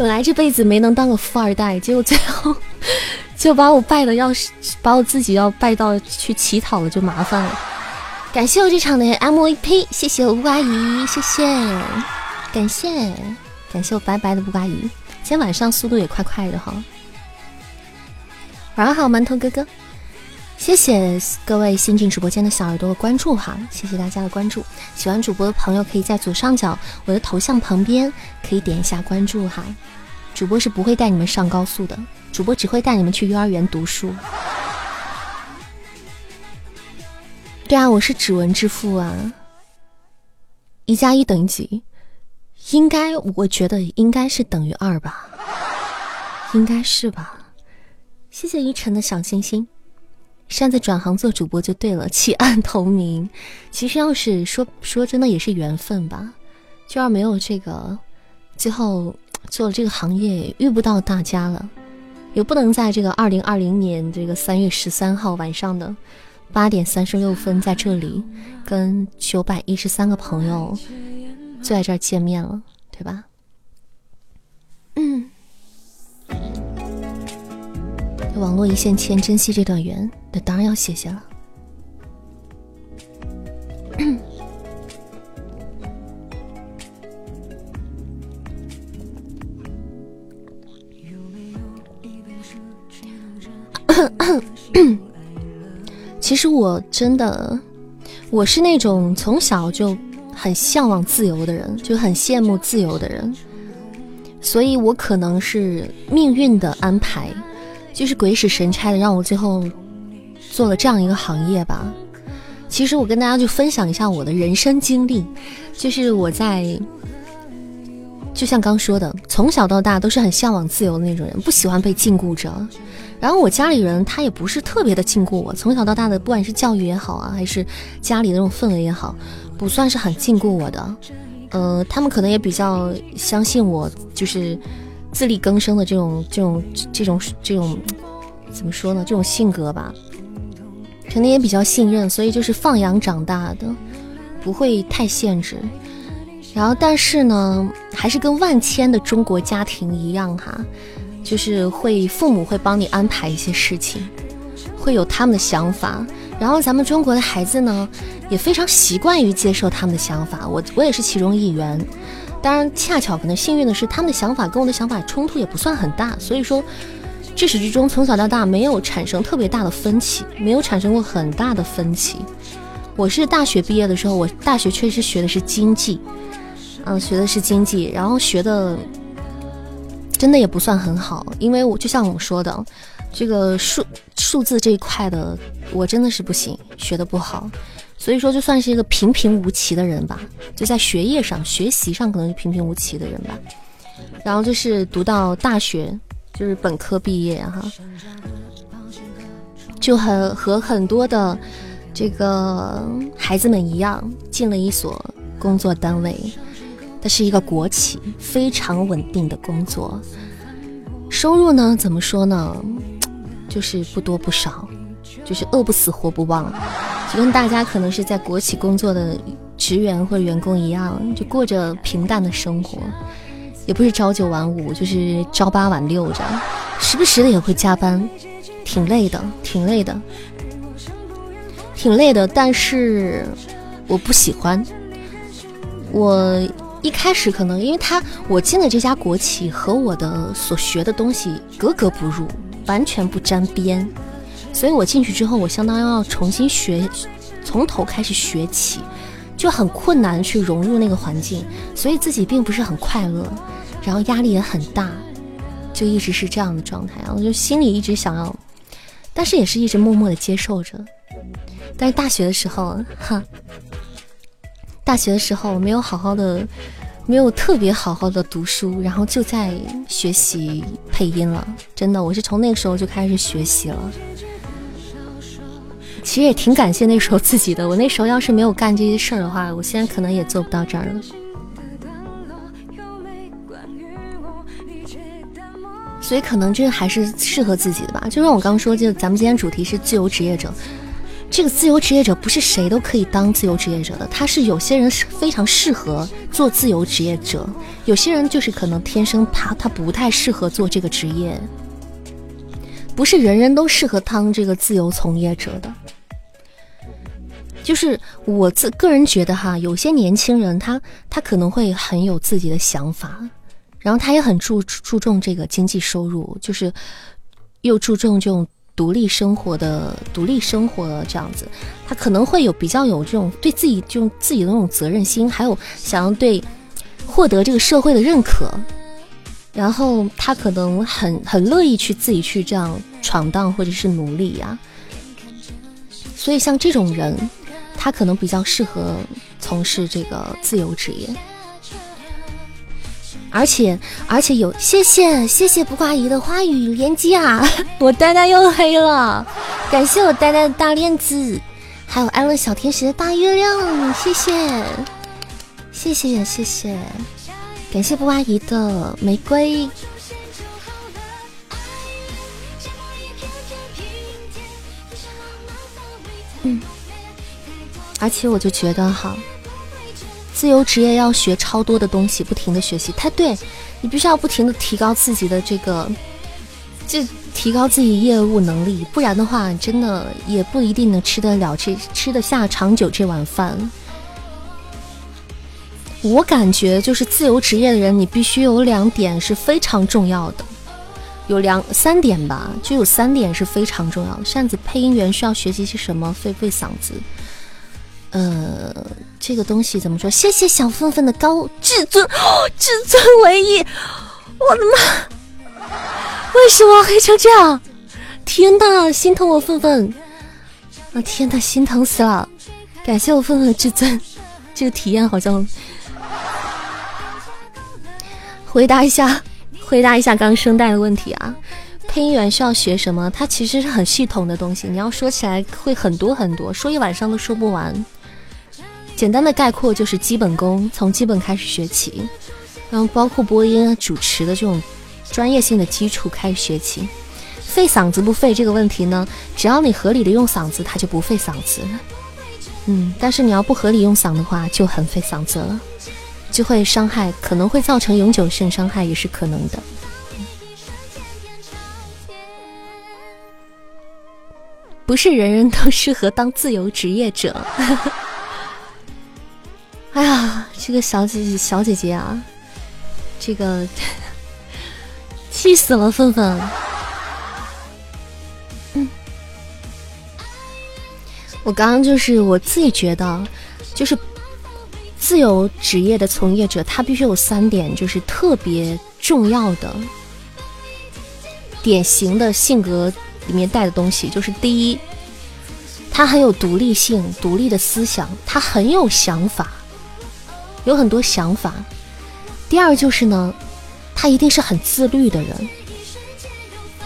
本来这辈子没能当个富二代，结果最后就把我败的要是把我自己要败到去乞讨了，就麻烦了。感谢我这场的 MVP，谢谢我布阿姨，谢谢，感谢感谢我白白的乌阿姨，今天晚上速度也快快的哈。晚上好，馒头哥哥。谢谢各位新进直播间的小耳朵的关注哈，谢谢大家的关注。喜欢主播的朋友可以在左上角我的头像旁边可以点一下关注哈。主播是不会带你们上高速的，主播只会带你们去幼儿园读书。对啊，我是指纹支付啊。一加一等于几？应该我觉得应该是等于二吧，应该是吧。谢谢依晨的小星星。擅自转行做主播就对了，弃暗投明。其实要是说说真的，也是缘分吧。就要没有这个，最后做了这个行业，遇不到大家了，也不能在这个二零二零年这个三月十三号晚上的八点三十六分在这里跟九百一十三个朋友就在这儿见面了。对吧？嗯，网络一线牵，珍惜这段缘，那当然要谢谢了。其实我真的，我是那种从小就很向往自由的人，就很羡慕自由的人，所以我可能是命运的安排，就是鬼使神差的让我最后做了这样一个行业吧。其实我跟大家就分享一下我的人生经历，就是我在，就像刚说的，从小到大都是很向往自由的那种人，不喜欢被禁锢着。然后我家里人他也不是特别的禁锢我，从小到大的不管是教育也好啊，还是家里那种氛围也好，不算是很禁锢我的。呃，他们可能也比较相信我，就是自力更生的这种这种这种这种怎么说呢？这种性格吧，可能也比较信任，所以就是放养长大的，不会太限制。然后但是呢，还是跟万千的中国家庭一样哈。就是会父母会帮你安排一些事情，会有他们的想法，然后咱们中国的孩子呢，也非常习惯于接受他们的想法。我我也是其中一员，当然恰巧可能幸运的是，他们的想法跟我的想法冲突也不算很大，所以说至始至终从小到大没有产生特别大的分歧，没有产生过很大的分歧。我是大学毕业的时候，我大学确实学的是经济，嗯，学的是经济，然后学的。真的也不算很好，因为我就像我说的，这个数数字这一块的，我真的是不行，学的不好，所以说就算是一个平平无奇的人吧，就在学业上、学习上可能是平平无奇的人吧。然后就是读到大学，就是本科毕业哈，就很和很多的这个孩子们一样，进了一所工作单位。它是一个国企，非常稳定的工作，收入呢，怎么说呢，就是不多不少，就是饿不死活不忘，就跟大家可能是在国企工作的职员或者员工一样，就过着平淡的生活，也不是朝九晚五，就是朝八晚六这样，时不时的也会加班，挺累的，挺累的，挺累的，但是我不喜欢，我。一开始可能因为他我进的这家国企和我的所学的东西格格不入，完全不沾边，所以我进去之后，我相当于要重新学，从头开始学起，就很困难去融入那个环境，所以自己并不是很快乐，然后压力也很大，就一直是这样的状态，然后就心里一直想要，但是也是一直默默的接受着，但是大学的时候，哈。大学的时候没有好好的，没有特别好好的读书，然后就在学习配音了。真的，我是从那个时候就开始学习了。其实也挺感谢那时候自己的，我那时候要是没有干这些事儿的话，我现在可能也做不到这儿了。所以可能这还是适合自己的吧。就像我刚说，就咱们今天主题是自由职业者。这个自由职业者不是谁都可以当自由职业者的，他是有些人是非常适合做自由职业者，有些人就是可能天生他他不太适合做这个职业，不是人人都适合当这个自由从业者的。就是我自个人觉得哈，有些年轻人他他可能会很有自己的想法，然后他也很注注重这个经济收入，就是又注重这种。独立生活的独立生活这样子，他可能会有比较有这种对自己就自己的那种责任心，还有想要对获得这个社会的认可，然后他可能很很乐意去自己去这样闯荡或者是努力呀。所以像这种人，他可能比较适合从事这个自由职业。而且而且有谢谢谢谢不挂姨的花语连接啊！我呆呆又黑了，感谢我呆呆的大链子，还有安乐小天使的大月亮，谢谢谢谢谢谢，感谢不挂姨的玫瑰。嗯，而且我就觉得哈。自由职业要学超多的东西，不停的学习。他对你必须要不停的提高自己的这个，就提高自己业务能力，不然的话，真的也不一定能吃得了这吃得下长久这碗饭。我感觉就是自由职业的人，你必须有两点是非常重要的，有两三点吧，就有三点是非常重要的。扇子配音员需要学习些什么？费费嗓子。呃，这个东西怎么说？谢谢小凤凤的高至尊，至尊唯一，我的妈！为什么黑成这样？天呐，心疼我凤凤！啊天呐，心疼死了！感谢我凤凤的至尊，这个体验好像。回答一下，回答一下刚刚声带的问题啊！配音员需要学什么？它其实是很系统的东西，你要说起来会很多很多，说一晚上都说不完。简单的概括就是基本功，从基本开始学起，然后包括播音、主持的这种专业性的基础开始学起。费嗓子不费这个问题呢？只要你合理的用嗓子，它就不费嗓子。嗯，但是你要不合理用嗓的话，就很费嗓子了。就会伤害，可能会造成永久性伤害，也是可能的。不是人人都适合当自由职业者。哎呀，这个小姐姐小姐姐啊，这个 气死了，芬芬。嗯，我刚刚就是我自己觉得，就是。自由职业的从业者，他必须有三点，就是特别重要的、典型的性格里面带的东西。就是第一，他很有独立性、独立的思想，他很有想法，有很多想法。第二就是呢，他一定是很自律的人。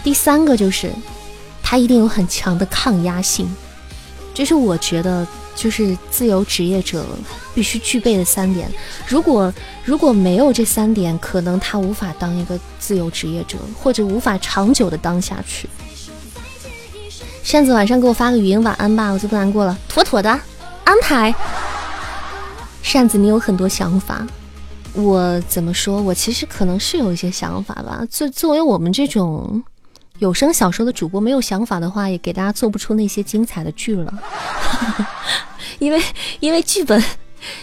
第三个就是，他一定有很强的抗压性。这是我觉得。就是自由职业者必须具备的三点。如果如果没有这三点，可能他无法当一个自由职业者，或者无法长久的当下去。扇子晚上给我发个语音晚安吧，我就不难过了。妥妥的安排。扇子，你有很多想法，我怎么说？我其实可能是有一些想法吧。作作为我们这种。有声小说的主播没有想法的话，也给大家做不出那些精彩的剧了。因为因为剧本，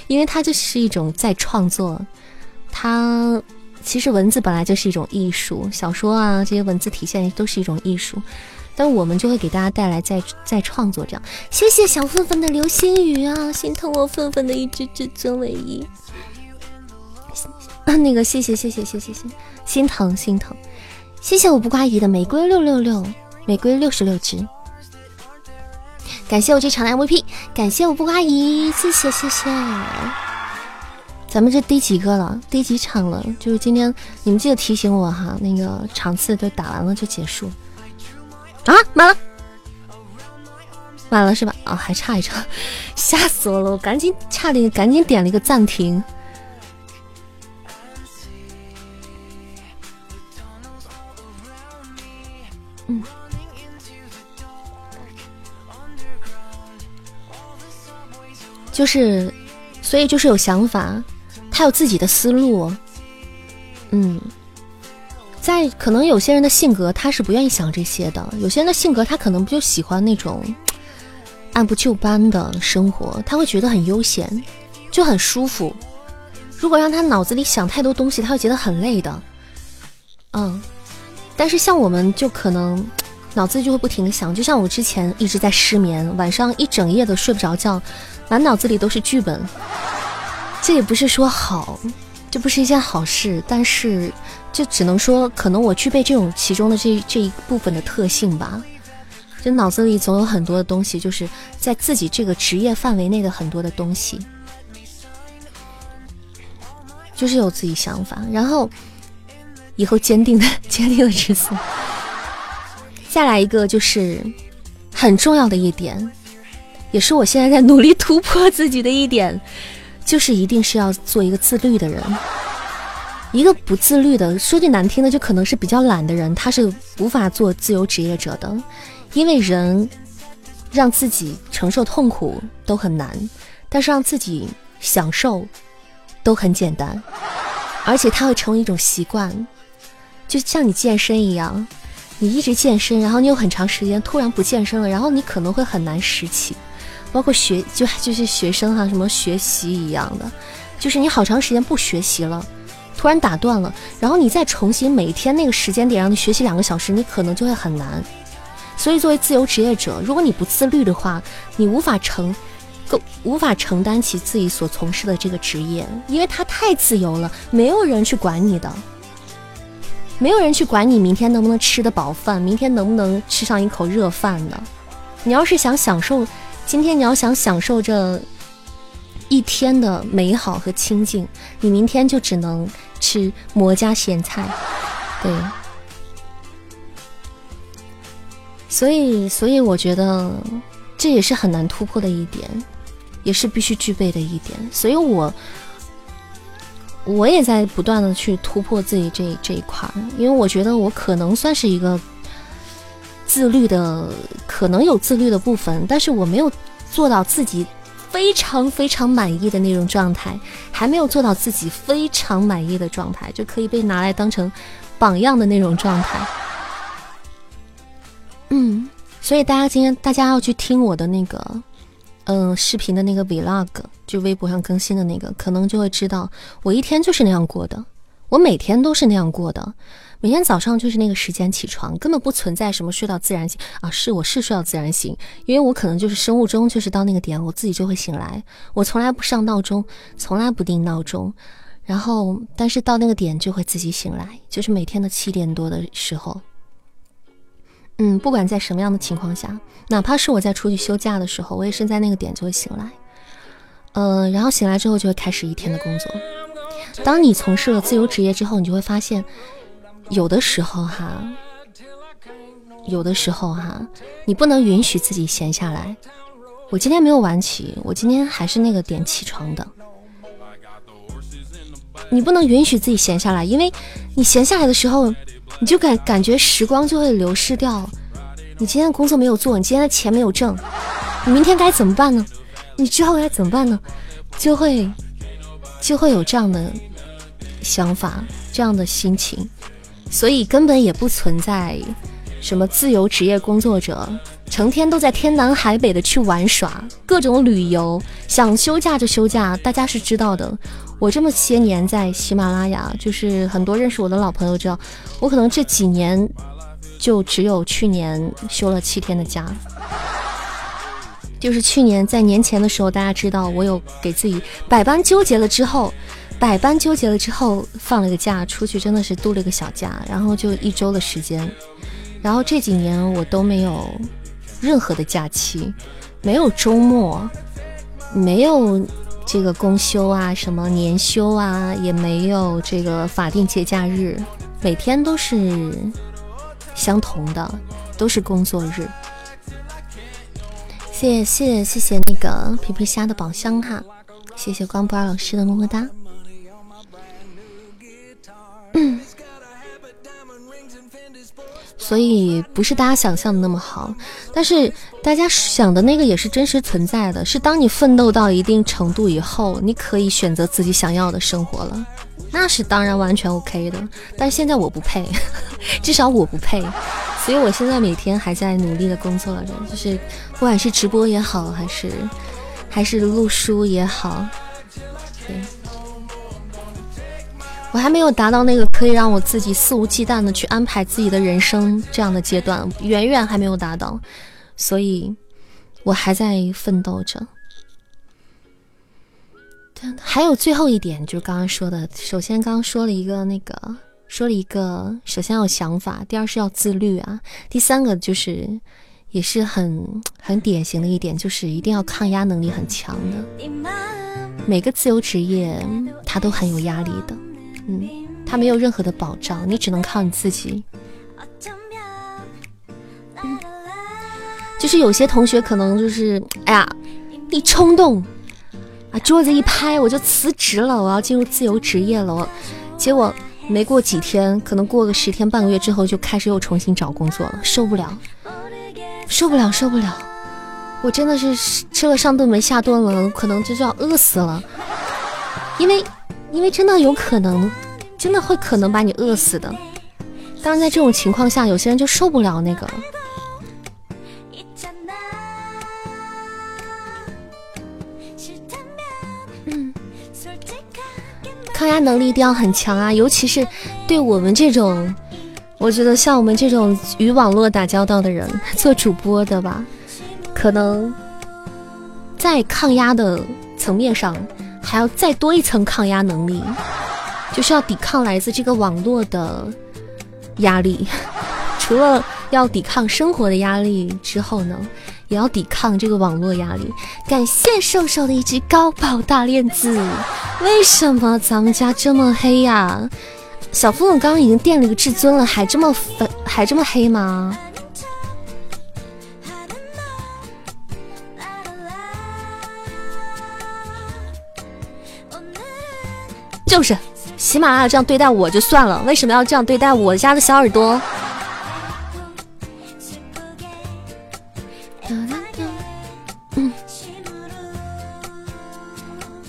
因为它就是一种在创作。它其实文字本来就是一种艺术，小说啊这些文字体现都是一种艺术。但我们就会给大家带来再再创作这样。谢谢小粪粪的流星雨啊，心疼我粪粪的一只至尊唯一。那个谢谢谢谢谢谢谢，心疼心疼。谢谢我不挂姨的玫瑰六六六，玫瑰六十六支。感谢我这场的 MVP，感谢我不挂姨，谢谢谢谢。咱们这第几个了？第几场了？就是今天，你们记得提醒我哈，那个场次都打完了就结束。啊，满了，满了是吧？啊，还差一张，吓死我了！我赶紧差点，赶紧点了一个暂停。嗯，就是，所以就是有想法，他有自己的思路。嗯，在可能有些人的性格他是不愿意想这些的，有些人的性格他可能不就喜欢那种按部就班的生活，他会觉得很悠闲，就很舒服。如果让他脑子里想太多东西，他会觉得很累的。嗯。但是像我们就可能脑子就会不停的想，就像我之前一直在失眠，晚上一整夜都睡不着觉，满脑子里都是剧本。这也不是说好，这不是一件好事，但是就只能说可能我具备这种其中的这这一部分的特性吧。就脑子里总有很多的东西，就是在自己这个职业范围内的很多的东西，就是有自己想法，然后。以后坚定的、坚定的止损。再来一个，就是很重要的一点，也是我现在在努力突破自己的一点，就是一定是要做一个自律的人。一个不自律的，说句难听的，就可能是比较懒的人，他是无法做自由职业者的。因为人让自己承受痛苦都很难，但是让自己享受都很简单，而且它会成为一种习惯，就像你健身一样，你一直健身，然后你有很长时间突然不健身了，然后你可能会很难拾起。包括学就就是学生哈，什么学习一样的，就是你好长时间不学习了，突然打断了，然后你再重新每天那个时间点让你学习两个小时，你可能就会很难。所以作为自由职业者，如果你不自律的话，你无法承。够无法承担起自己所从事的这个职业，因为它太自由了，没有人去管你的，没有人去管你明天能不能吃得饱饭，明天能不能吃上一口热饭的。你要是想享受，今天你要想享受这一天的美好和清静，你明天就只能吃馍加咸菜，对。所以，所以我觉得这也是很难突破的一点。也是必须具备的一点，所以我我也在不断的去突破自己这这一块，因为我觉得我可能算是一个自律的，可能有自律的部分，但是我没有做到自己非常非常满意的那种状态，还没有做到自己非常满意的状态，就可以被拿来当成榜样的那种状态。嗯，所以大家今天大家要去听我的那个。嗯，视频的那个 vlog 就微博上更新的那个，可能就会知道我一天就是那样过的，我每天都是那样过的，每天早上就是那个时间起床，根本不存在什么睡到自然醒啊，是我是睡到自然醒，因为我可能就是生物钟就是到那个点我自己就会醒来，我从来不上闹钟，从来不定闹钟，然后但是到那个点就会自己醒来，就是每天的七点多的时候。嗯，不管在什么样的情况下，哪怕是我在出去休假的时候，我也是在那个点就会醒来。嗯，然后醒来之后就会开始一天的工作。当你从事了自由职业之后，你就会发现，有的时候哈，有的时候哈，你不能允许自己闲下来。我今天没有晚起，我今天还是那个点起床的。你不能允许自己闲下来，因为你闲下来的时候。你就感感觉时光就会流逝掉，你今天的工作没有做，你今天的钱没有挣，你明天该怎么办呢？你之后该怎么办呢？就会就会有这样的想法，这样的心情，所以根本也不存在什么自由职业工作者成天都在天南海北的去玩耍，各种旅游，想休假就休假，大家是知道的。我这么些年在喜马拉雅，就是很多认识我的老朋友知道，我可能这几年就只有去年休了七天的假，就是去年在年前的时候，大家知道我有给自己百般纠结了之后，百般纠结了之后放了个假出去，真的是度了个小假，然后就一周的时间，然后这几年我都没有任何的假期，没有周末，没有。这个公休啊，什么年休啊，也没有这个法定节假日，每天都是相同的，都是工作日。谢谢谢谢谢那个皮皮虾的宝箱哈，谢谢光波老师的么么哒。所以不是大家想象的那么好，但是大家想的那个也是真实存在的。是当你奋斗到一定程度以后，你可以选择自己想要的生活了，那是当然完全 OK 的。但是现在我不配，至少我不配，所以我现在每天还在努力的工作着，就是不管是直播也好，还是还是录书也好，对。我还没有达到那个可以让我自己肆无忌惮的去安排自己的人生这样的阶段，远远还没有达到，所以我还在奋斗着。还有最后一点，就是刚刚说的，首先刚刚说了一个那个，说了一个，首先要有想法，第二是要自律啊，第三个就是也是很很典型的一点，就是一定要抗压能力很强的。每个自由职业，它都很有压力的。嗯，他没有任何的保障，你只能靠你自己。就是有些同学可能就是，哎呀，一冲动，啊，桌子一拍，我就辞职了，我要进入自由职业了。结果没过几天，可能过个十天半个月之后，就开始又重新找工作了，受不了，受不了，受不了！我真的是吃了上顿没下顿了，可能就要饿死了，因为。因为真的有可能，真的会可能把你饿死的。当然，在这种情况下，有些人就受不了那个。嗯，抗压能力一定要很强啊，尤其是对我们这种，我觉得像我们这种与网络打交道的人，做主播的吧，可能在抗压的层面上，还要再多一层抗压能力，就是要抵抗来自这个网络的。压力，除了要抵抗生活的压力之后呢，也要抵抗这个网络压力。感谢瘦瘦的一只高保大链子。为什么咱们家这么黑呀？小夫，我刚刚已经垫了一个至尊了，还这么粉，还这么黑吗？就是。喜马拉雅这样对待我就算了，为什么要这样对待我家的小耳朵？嗯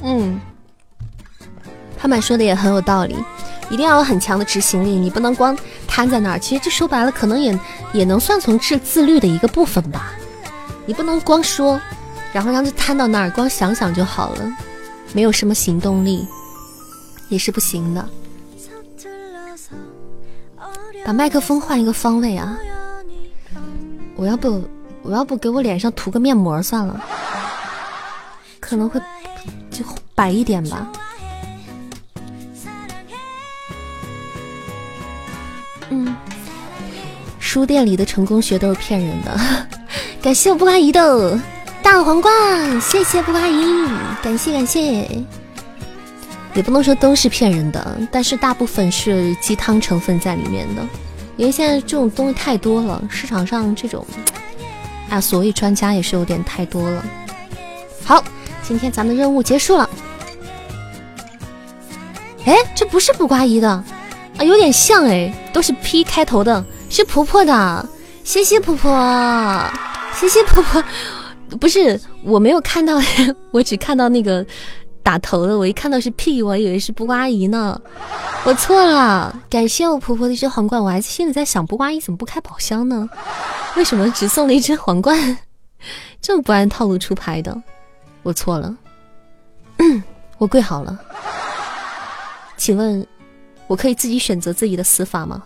嗯，他们说的也很有道理，一定要有很强的执行力，你不能光瘫在那儿。其实这说白了，可能也也能算从自自律的一个部分吧。你不能光说，然后让他瘫到那儿，光想想就好了，没有什么行动力。也是不行的，把麦克风换一个方位啊！我要不我要不给我脸上涂个面膜算了，可能会就白一点吧。嗯，书店里的成功学都是骗人的。感谢我布阿姨的大皇冠，谢谢布阿姨，感谢感谢。也不能说都是骗人的，但是大部分是鸡汤成分在里面的，因为现在这种东西太多了，市场上这种，啊，所谓专家也是有点太多了。好，今天咱们任务结束了。哎，这不是卜瓜姨的啊，有点像哎，都是 P 开头的，是婆婆的。谢谢婆婆，谢谢婆婆。不是，我没有看到，我只看到那个。打头的，我一看到是 P，我以为是布瓜阿姨呢，我错了。感谢我婆婆的一只皇冠，我还心里在想，布瓜阿姨怎么不开宝箱呢？为什么只送了一只皇冠？这么不按套路出牌的，我错了。我跪好了，请问，我可以自己选择自己的死法吗？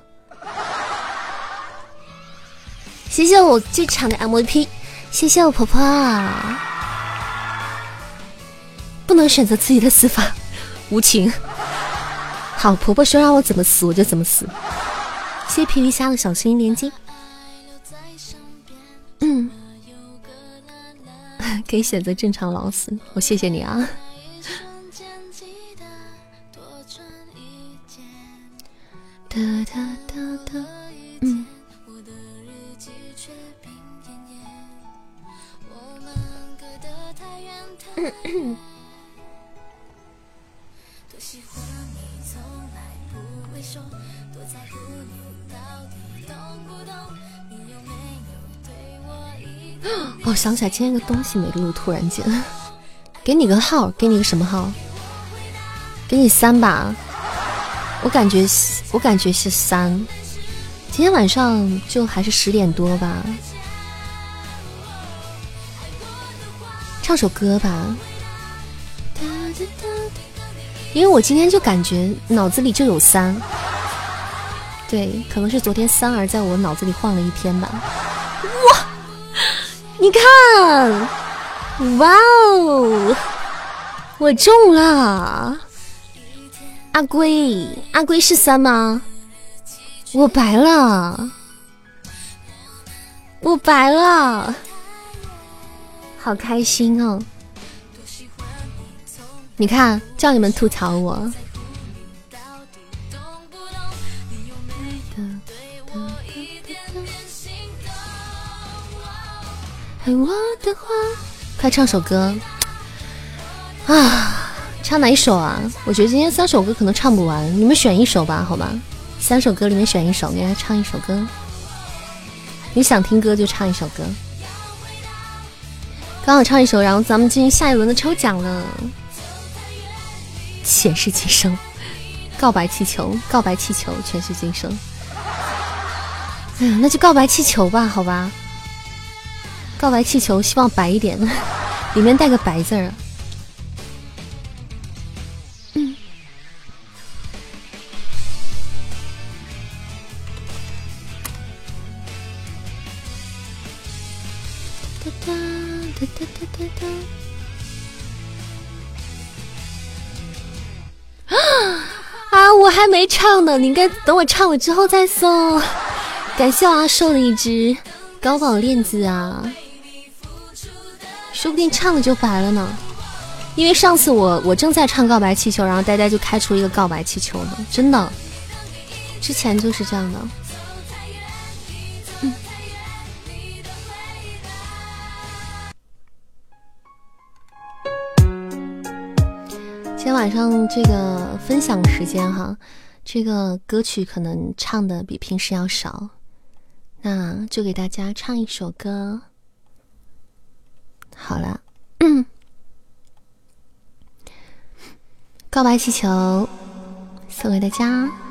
谢谢我最长的 MVP，谢谢我婆婆。不能选择自己的死法，无情。好，婆婆说让我怎么死我就怎么死。谢谢皮皮虾的小心连接。嗯，可以选择正常老死，我谢谢你啊。哒哒哒哒，嗯。哦，想起来今天个东西没录，突然间，给你个号，给你个什么号？给你三吧，我感觉我感觉是三。今天晚上就还是十点多吧，唱首歌吧。因为我今天就感觉脑子里就有三，对，可能是昨天三儿在我脑子里晃了一天吧。你看，哇哦，我中了！阿龟，阿龟是三吗？我白了，我白了，好开心哦！你看，叫你们吐槽我。爱我的话，快唱首歌啊！唱哪一首啊？我觉得今天三首歌可能唱不完，你们选一首吧，好吧？三首歌里面选一首，给大家唱一首歌。你想听歌就唱一首歌，刚好唱一首，然后咱们进行下一轮的抽奖了。前世今生，告白气球，告白气球，前世今生。哎呀，那就告白气球吧，好吧。告白气球，希望白一点，里面带个白字儿。哒哒哒哒哒哒哒。啊 啊！我还没唱呢，你应该等我唱了之后再送。感谢我阿寿的一只高宝链子啊，说不定唱了就白了呢。因为上次我我正在唱告白气球，然后呆呆就开出一个告白气球呢，真的，之前就是这样的。今天晚上这个分享时间哈，这个歌曲可能唱的比平时要少，那就给大家唱一首歌。好了，告白气球送给大家。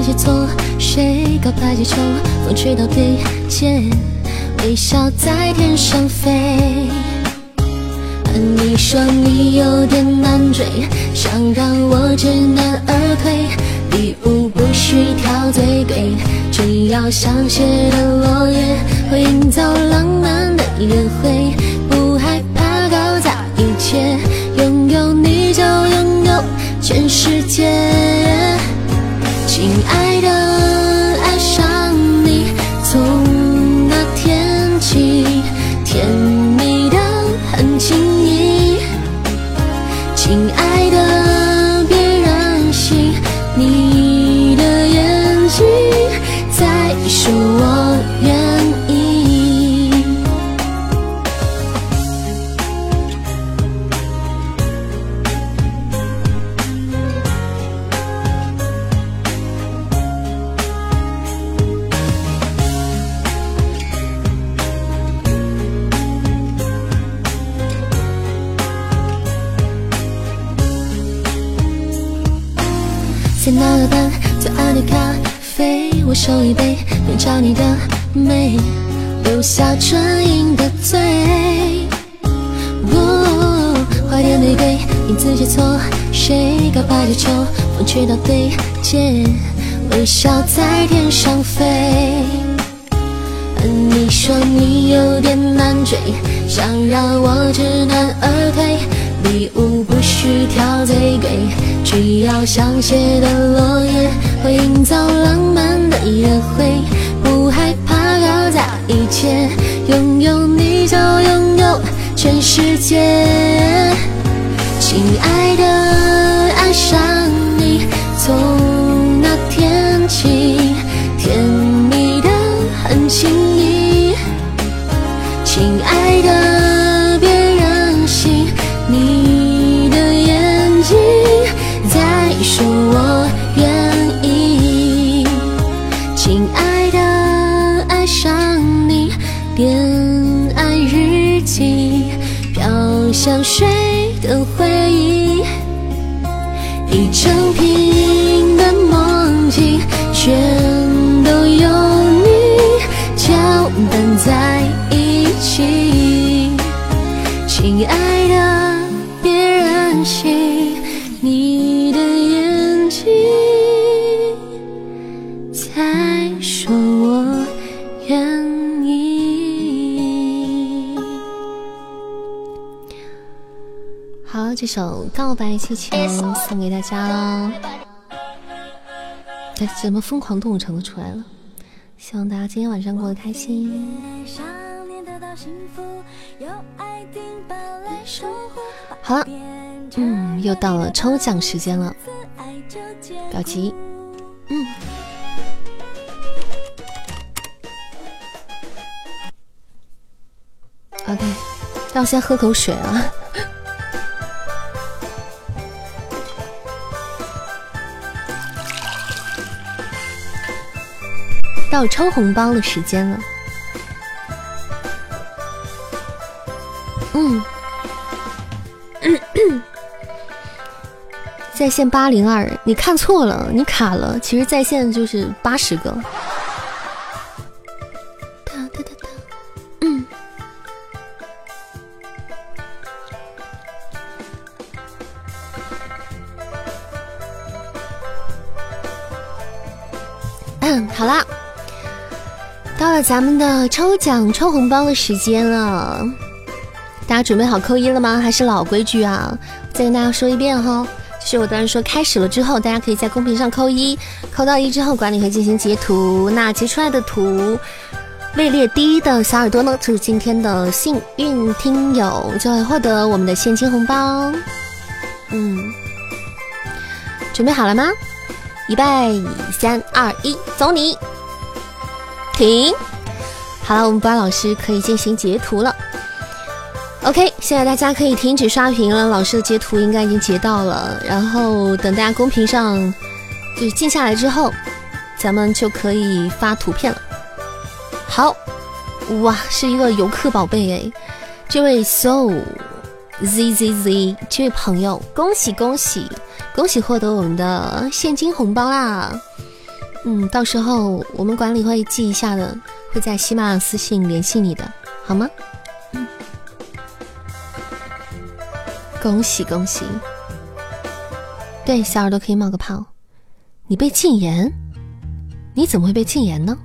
名字写错，谁告白气球，风吹到对街，微笑在天上飞。你说你有点难追，想让我知难而退。礼物不需挑最贵，只要香榭的落叶会营造浪漫的约会，不害怕搞砸一切，拥有你就拥有全世界，亲爱的。留下唇印的嘴。花店玫瑰，名字写错，谁告白气球，风吹到对街，微笑在天上飞。你说你有点难追，想让我知难而退，礼物不需挑最贵，只要香榭的落叶。会营造浪漫的约会，在一切，拥有你就拥有全世界。亲爱的，爱上你，从那天起，甜这首《告白气球》送给大家喽！哎，怎么疯狂动物城都出来了？希望大家今天晚上过得开心。好了，嗯，又到了抽奖时间了，不要急，嗯，OK，那我先喝口水啊。到抽红包的时间了，嗯，在线八零二，你看错了，你卡了，其实在线就是八十个。咱们的抽奖抽红包的时间了，大家准备好扣一了吗？还是老规矩啊？再跟大家说一遍哈，就是我当时说开始了之后，大家可以在公屏上扣一，扣到一之后，管理会进行截图。那截出来的图位列第一的小耳朵呢，就是今天的幸运听友，就会获得我们的现金红包。嗯，准备好了吗？预备，三二一，走你！停，好了，我们班老师可以进行截图了。OK，现在大家可以停止刷屏了，老师的截图应该已经截到了。然后等大家公屏上就是静下来之后，咱们就可以发图片了。好，哇，是一个游客宝贝哎，这位 So Z Z Z 这位朋友，恭喜恭喜恭喜获得我们的现金红包啦！嗯，到时候我们管理会记一下的，会在喜马拉雅私信联系你的，好吗？嗯，恭喜恭喜！对，小耳朵可以冒个泡。你被禁言？你怎么会被禁言呢？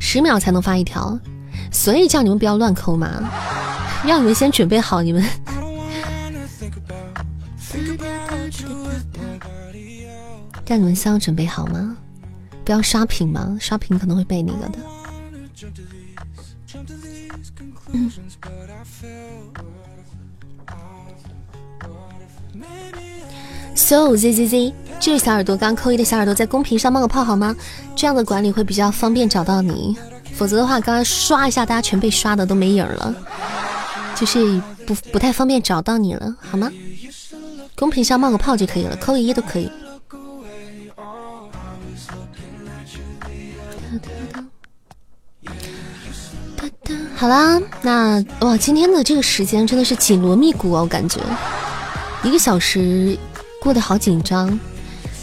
十秒才能发一条，所以叫你们不要乱扣嘛，让你们先准备好你们。让你们先准备好吗？不要刷屏吗？刷屏可能会被那个的。So Z Z Z，这位小耳朵刚扣一的小耳朵，在公屏上冒个泡好吗？这样的管理会比较方便找到你，否则的话，刚刚刷一下，大家全被刷的都没影了，就是不不太方便找到你了，好吗？公屏上冒个泡就可以了，扣个一都可以。好啦，那哇，今天的这个时间真的是紧锣密鼓哦，我感觉一个小时过得好紧张，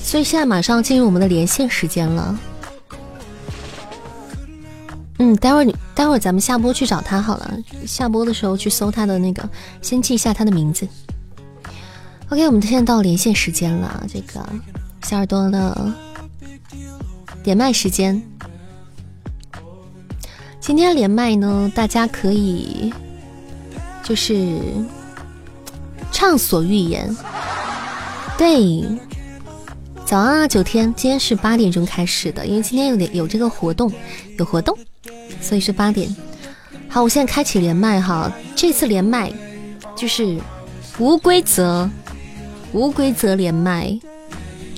所以现在马上进入我们的连线时间了。嗯，待会儿你待会儿咱们下播去找他好了，下播的时候去搜他的那个，先记一下他的名字。OK，我们现在到连线时间了，这个小耳朵的连麦时间。今天连麦呢，大家可以就是畅所欲言。对，早安啊，九天，今天是八点钟开始的，因为今天有点有这个活动，有活动，所以是八点。好，我现在开启连麦哈，这次连麦就是无规则，无规则连麦，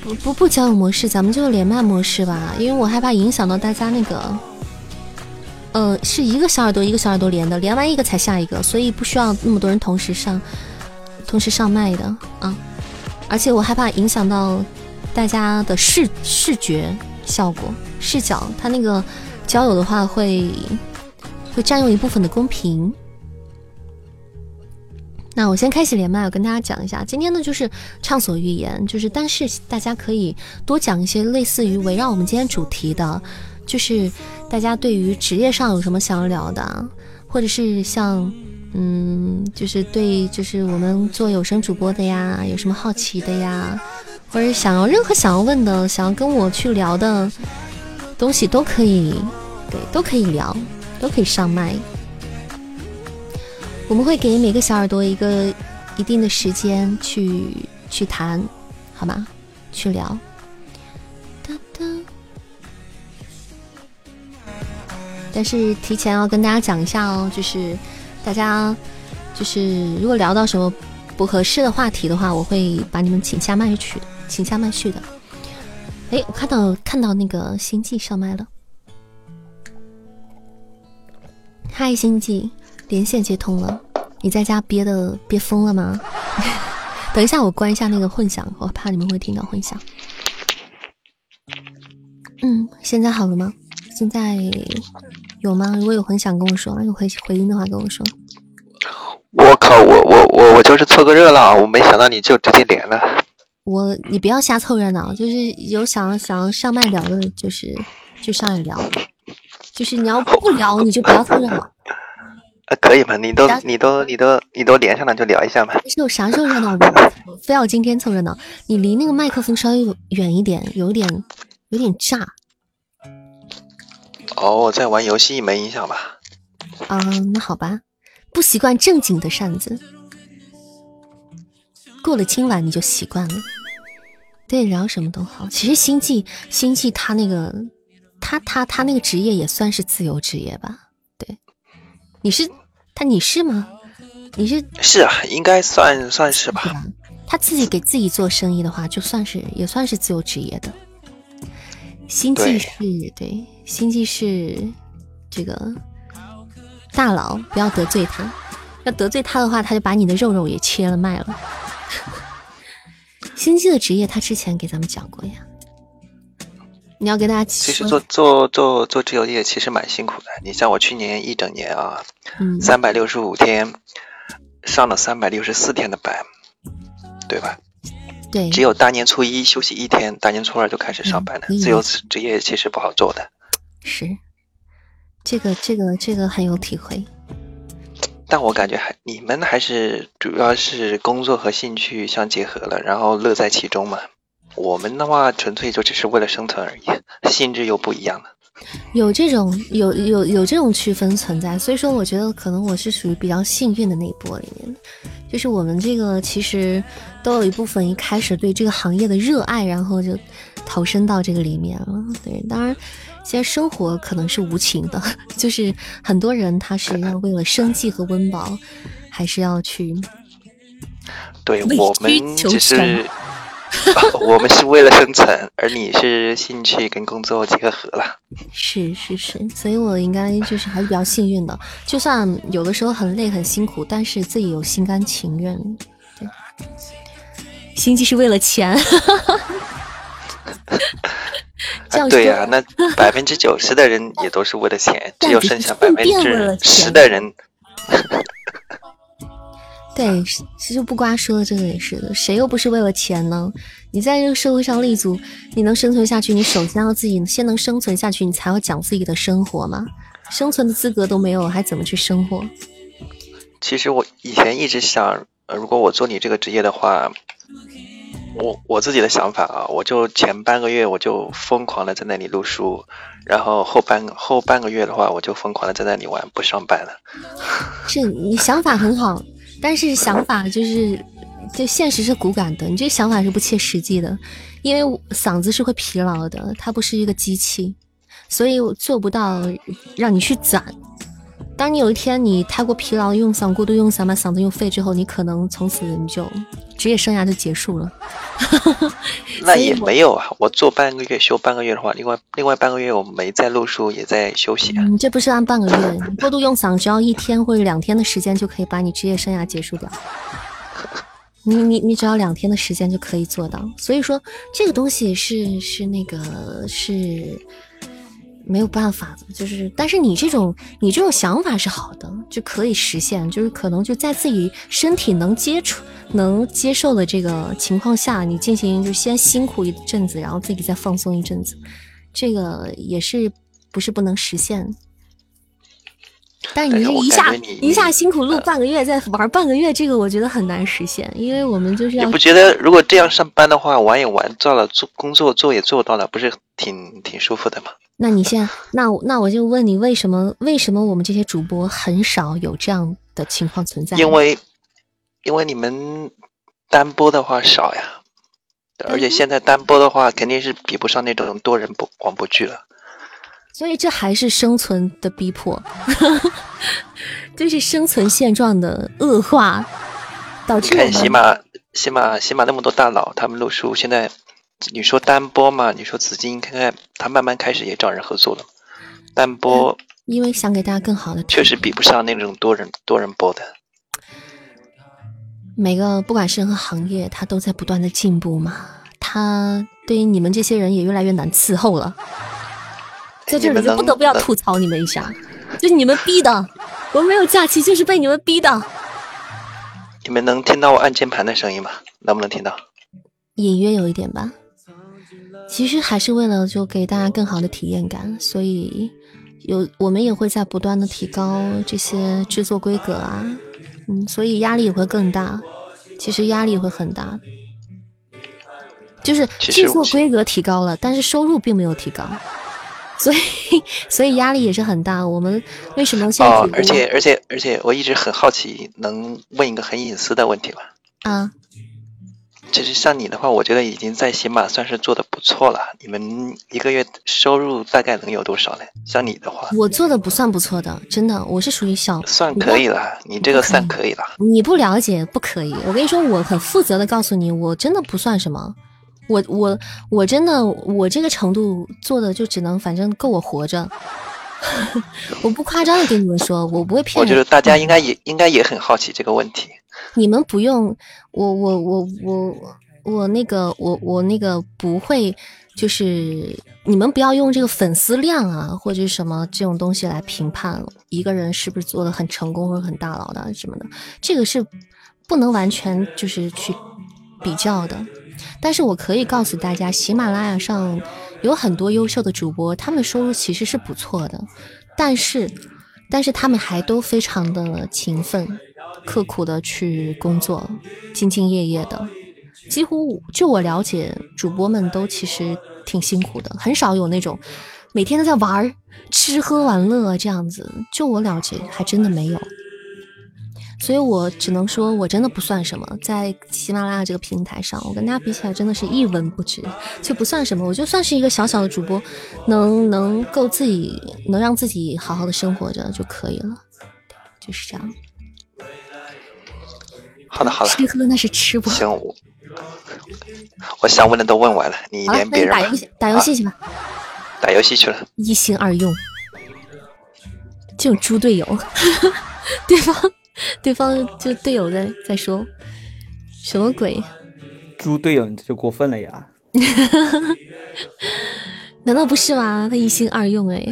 不不不交友模式，咱们就连麦模式吧，因为我害怕影响到大家那个。呃，是一个小耳朵一个小耳朵连的，连完一个才下一个，所以不需要那么多人同时上，同时上麦的啊。而且我害怕影响到大家的视视觉效果、视角，他那个交友的话会会占用一部分的公屏。那我先开启连麦，我跟大家讲一下，今天呢就是畅所欲言，就是但是大家可以多讲一些类似于围绕我们今天主题的。就是大家对于职业上有什么想要聊的，或者是像，嗯，就是对，就是我们做有声主播的呀，有什么好奇的呀，或者想要任何想要问的，想要跟我去聊的东西都可以，对，都可以聊，都可以上麦。我们会给每个小耳朵一个一定的时间去去谈，好吗？去聊。但是提前要跟大家讲一下哦，就是大家就是如果聊到什么不合适的话题的话，我会把你们请下麦去，请下麦去的。哎，我看到看到那个星际上麦了，嗨，星际，连线接通了，你在家憋的憋疯了吗？等一下，我关一下那个混响，我怕你们会听到混响。嗯，现在好了吗？现在有吗？如果有很想，跟我说；有回回音的话，跟我说。我靠，我我我我就是凑个热闹，我没想到你就直接连了。我，你不要瞎凑热闹，就是有想想要上麦聊的，就是就上来聊，就是你要不聊，你就不要凑热闹。啊，可以吗？你都你都你都你都连上了，就聊一下嘛。是有啥时候热闹的？非要今天凑热闹？你离那个麦克风稍微远一点，有点有点炸。哦，我在玩游戏，没影响吧？啊，那好吧，不习惯正经的扇子，过了今晚你就习惯了。对，聊什么都好。其实星际星际他那个他他他那个职业也算是自由职业吧？对，你是他你是吗？你是是啊，应该算算是吧。他自己给自己做生意的话，就算是也算是自由职业的。星际是对，星际是这个大佬，不要得罪他。要得罪他的话，他就把你的肉肉也切了卖了。星际的职业，他之前给咱们讲过呀。你要给大家其实做做做做自由业其实蛮辛苦的。你像我去年一整年啊，三百六十五天上了三百六十四天的班，对吧？对，只有大年初一休息一天，大年初二就开始上班了。自由职业其实不好做的，是这个这个这个很有体会。但我感觉还你们还是主要是工作和兴趣相结合了，然后乐在其中嘛。我们的话纯粹就只是为了生存而已，性质又不一样了。有这种有有有这种区分存在，所以说我觉得可能我是属于比较幸运的那一波里面。就是我们这个其实都有一部分一开始对这个行业的热爱，然后就投身到这个里面了。对，当然现在生活可能是无情的，就是很多人他是要为了生计和温饱，还是要去。对我们只是。我们是为了生存，而你是兴趣跟工作结合了。是是是，所以我应该就是还是比较幸运的。就算有的时候很累很辛苦，但是自己有心甘情愿。对，心机是为了钱。对呀，那 百分之九十的人也都是为了钱，只有剩下百分之十的人。对，其实不瓜说的这个也是的，谁又不是为了钱呢？你在这个社会上立足，你能生存下去，你首先要自己先能生存下去，你才要讲自己的生活嘛。生存的资格都没有，还怎么去生活？其实我以前一直想，如果我做你这个职业的话，我我自己的想法啊，我就前半个月我就疯狂的在那里录书，然后后半后半个月的话，我就疯狂的在那里玩，不上班了。是你想法很好。但是想法就是，就现实是骨感的，你这想法是不切实际的，因为嗓子是会疲劳的，它不是一个机器，所以我做不到让你去攒。当你有一天你太过疲劳，用嗓过度用嗓，把嗓子用废之后，你可能从此你就职业生涯就结束了。那也没有啊，我做半个月休半个月的话，另外另外半个月我没在录书，也在休息啊。你这不是按半个月，过度用嗓只要一天或者两天的时间就可以把你职业生涯结束掉。你你你只要两天的时间就可以做到，所以说这个东西是是那个是。没有办法的，就是，但是你这种你这种想法是好的，就可以实现，就是可能就在自己身体能接触、能接受的这个情况下，你进行就先辛苦一阵子，然后自己再放松一阵子，这个也是不是不能实现？但你这一下一下辛苦录半个月，再玩半个月，这个我觉得很难实现，因为我们就是要。你不觉得如果这样上班的话，玩也玩到了，做工作做也做到了，不是挺挺舒服的吗？那你现在，那那我就问你，为什么为什么我们这些主播很少有这样的情况存在？因为，因为你们单播的话少呀，而且现在单播的话肯定是比不上那种多人播广播剧了。所以这还是生存的逼迫，这是生存现状的恶化，导致看喜马喜马喜马那么多大佬，他们录书现在，你说单播嘛？你说紫金，看看他慢慢开始也找人合作了，单播，因为想给大家更好的，确实比不上那种多人多人播的。每个不管是任何行业，它都在不断的进步嘛，它对于你们这些人也越来越难伺候了。在这里就不得不要吐槽你们一下，就是你们逼的，我没有假期就是被你们逼的。你们能听到我按键盘的声音吗？能不能听到？隐约有一点吧。其实还是为了就给大家更好的体验感，所以有我们也会在不断的提高这些制作规格啊，嗯，所以压力也会更大。其实压力会很大，就是制作规格提高了，但是收入并没有提高。所以，所以压力也是很大。我们为什么现在？哦，而且，而且，而且，我一直很好奇，能问一个很隐私的问题吗？啊，其实像你的话，我觉得已经在喜马算是做的不错了。你们一个月收入大概能有多少呢？像你的话，我做的不算不错的，真的，我是属于小，算可以了。你这个算可以了。你不了解，不可以。我跟你说，我很负责的告诉你，我真的不算什么。我我我真的我这个程度做的就只能反正够我活着，我不夸张的跟你们说，我不会骗。我觉得大家应该也应该也很好奇这个问题。你们不用，我我我我我那个我我那个不会，就是你们不要用这个粉丝量啊或者什么这种东西来评判一个人是不是做的很成功或者很大佬的什么的，这个是不能完全就是去比较的。但是我可以告诉大家，喜马拉雅上有很多优秀的主播，他们的收入其实是不错的，但是，但是他们还都非常的勤奋、刻苦的去工作，兢兢业业的。几乎就我了解，主播们都其实挺辛苦的，很少有那种每天都在玩、吃喝玩乐这样子。就我了解，还真的没有。所以我只能说，我真的不算什么，在喜马拉雅这个平台上，我跟大家比起来，真的是一文不值，就不算什么。我就算是一个小小的主播，能能够自己能让自己好好的生活着就可以了，就是这样。好的，好的。吃喝那是吃不。行，我我想问的都问完了，你连别人打游戏打游戏去吧。打游戏去了。一心二用，这种猪队友，对方。对方就队友在在说什么鬼？猪队友，你这就过分了呀！难道不是吗？他一心二用哎，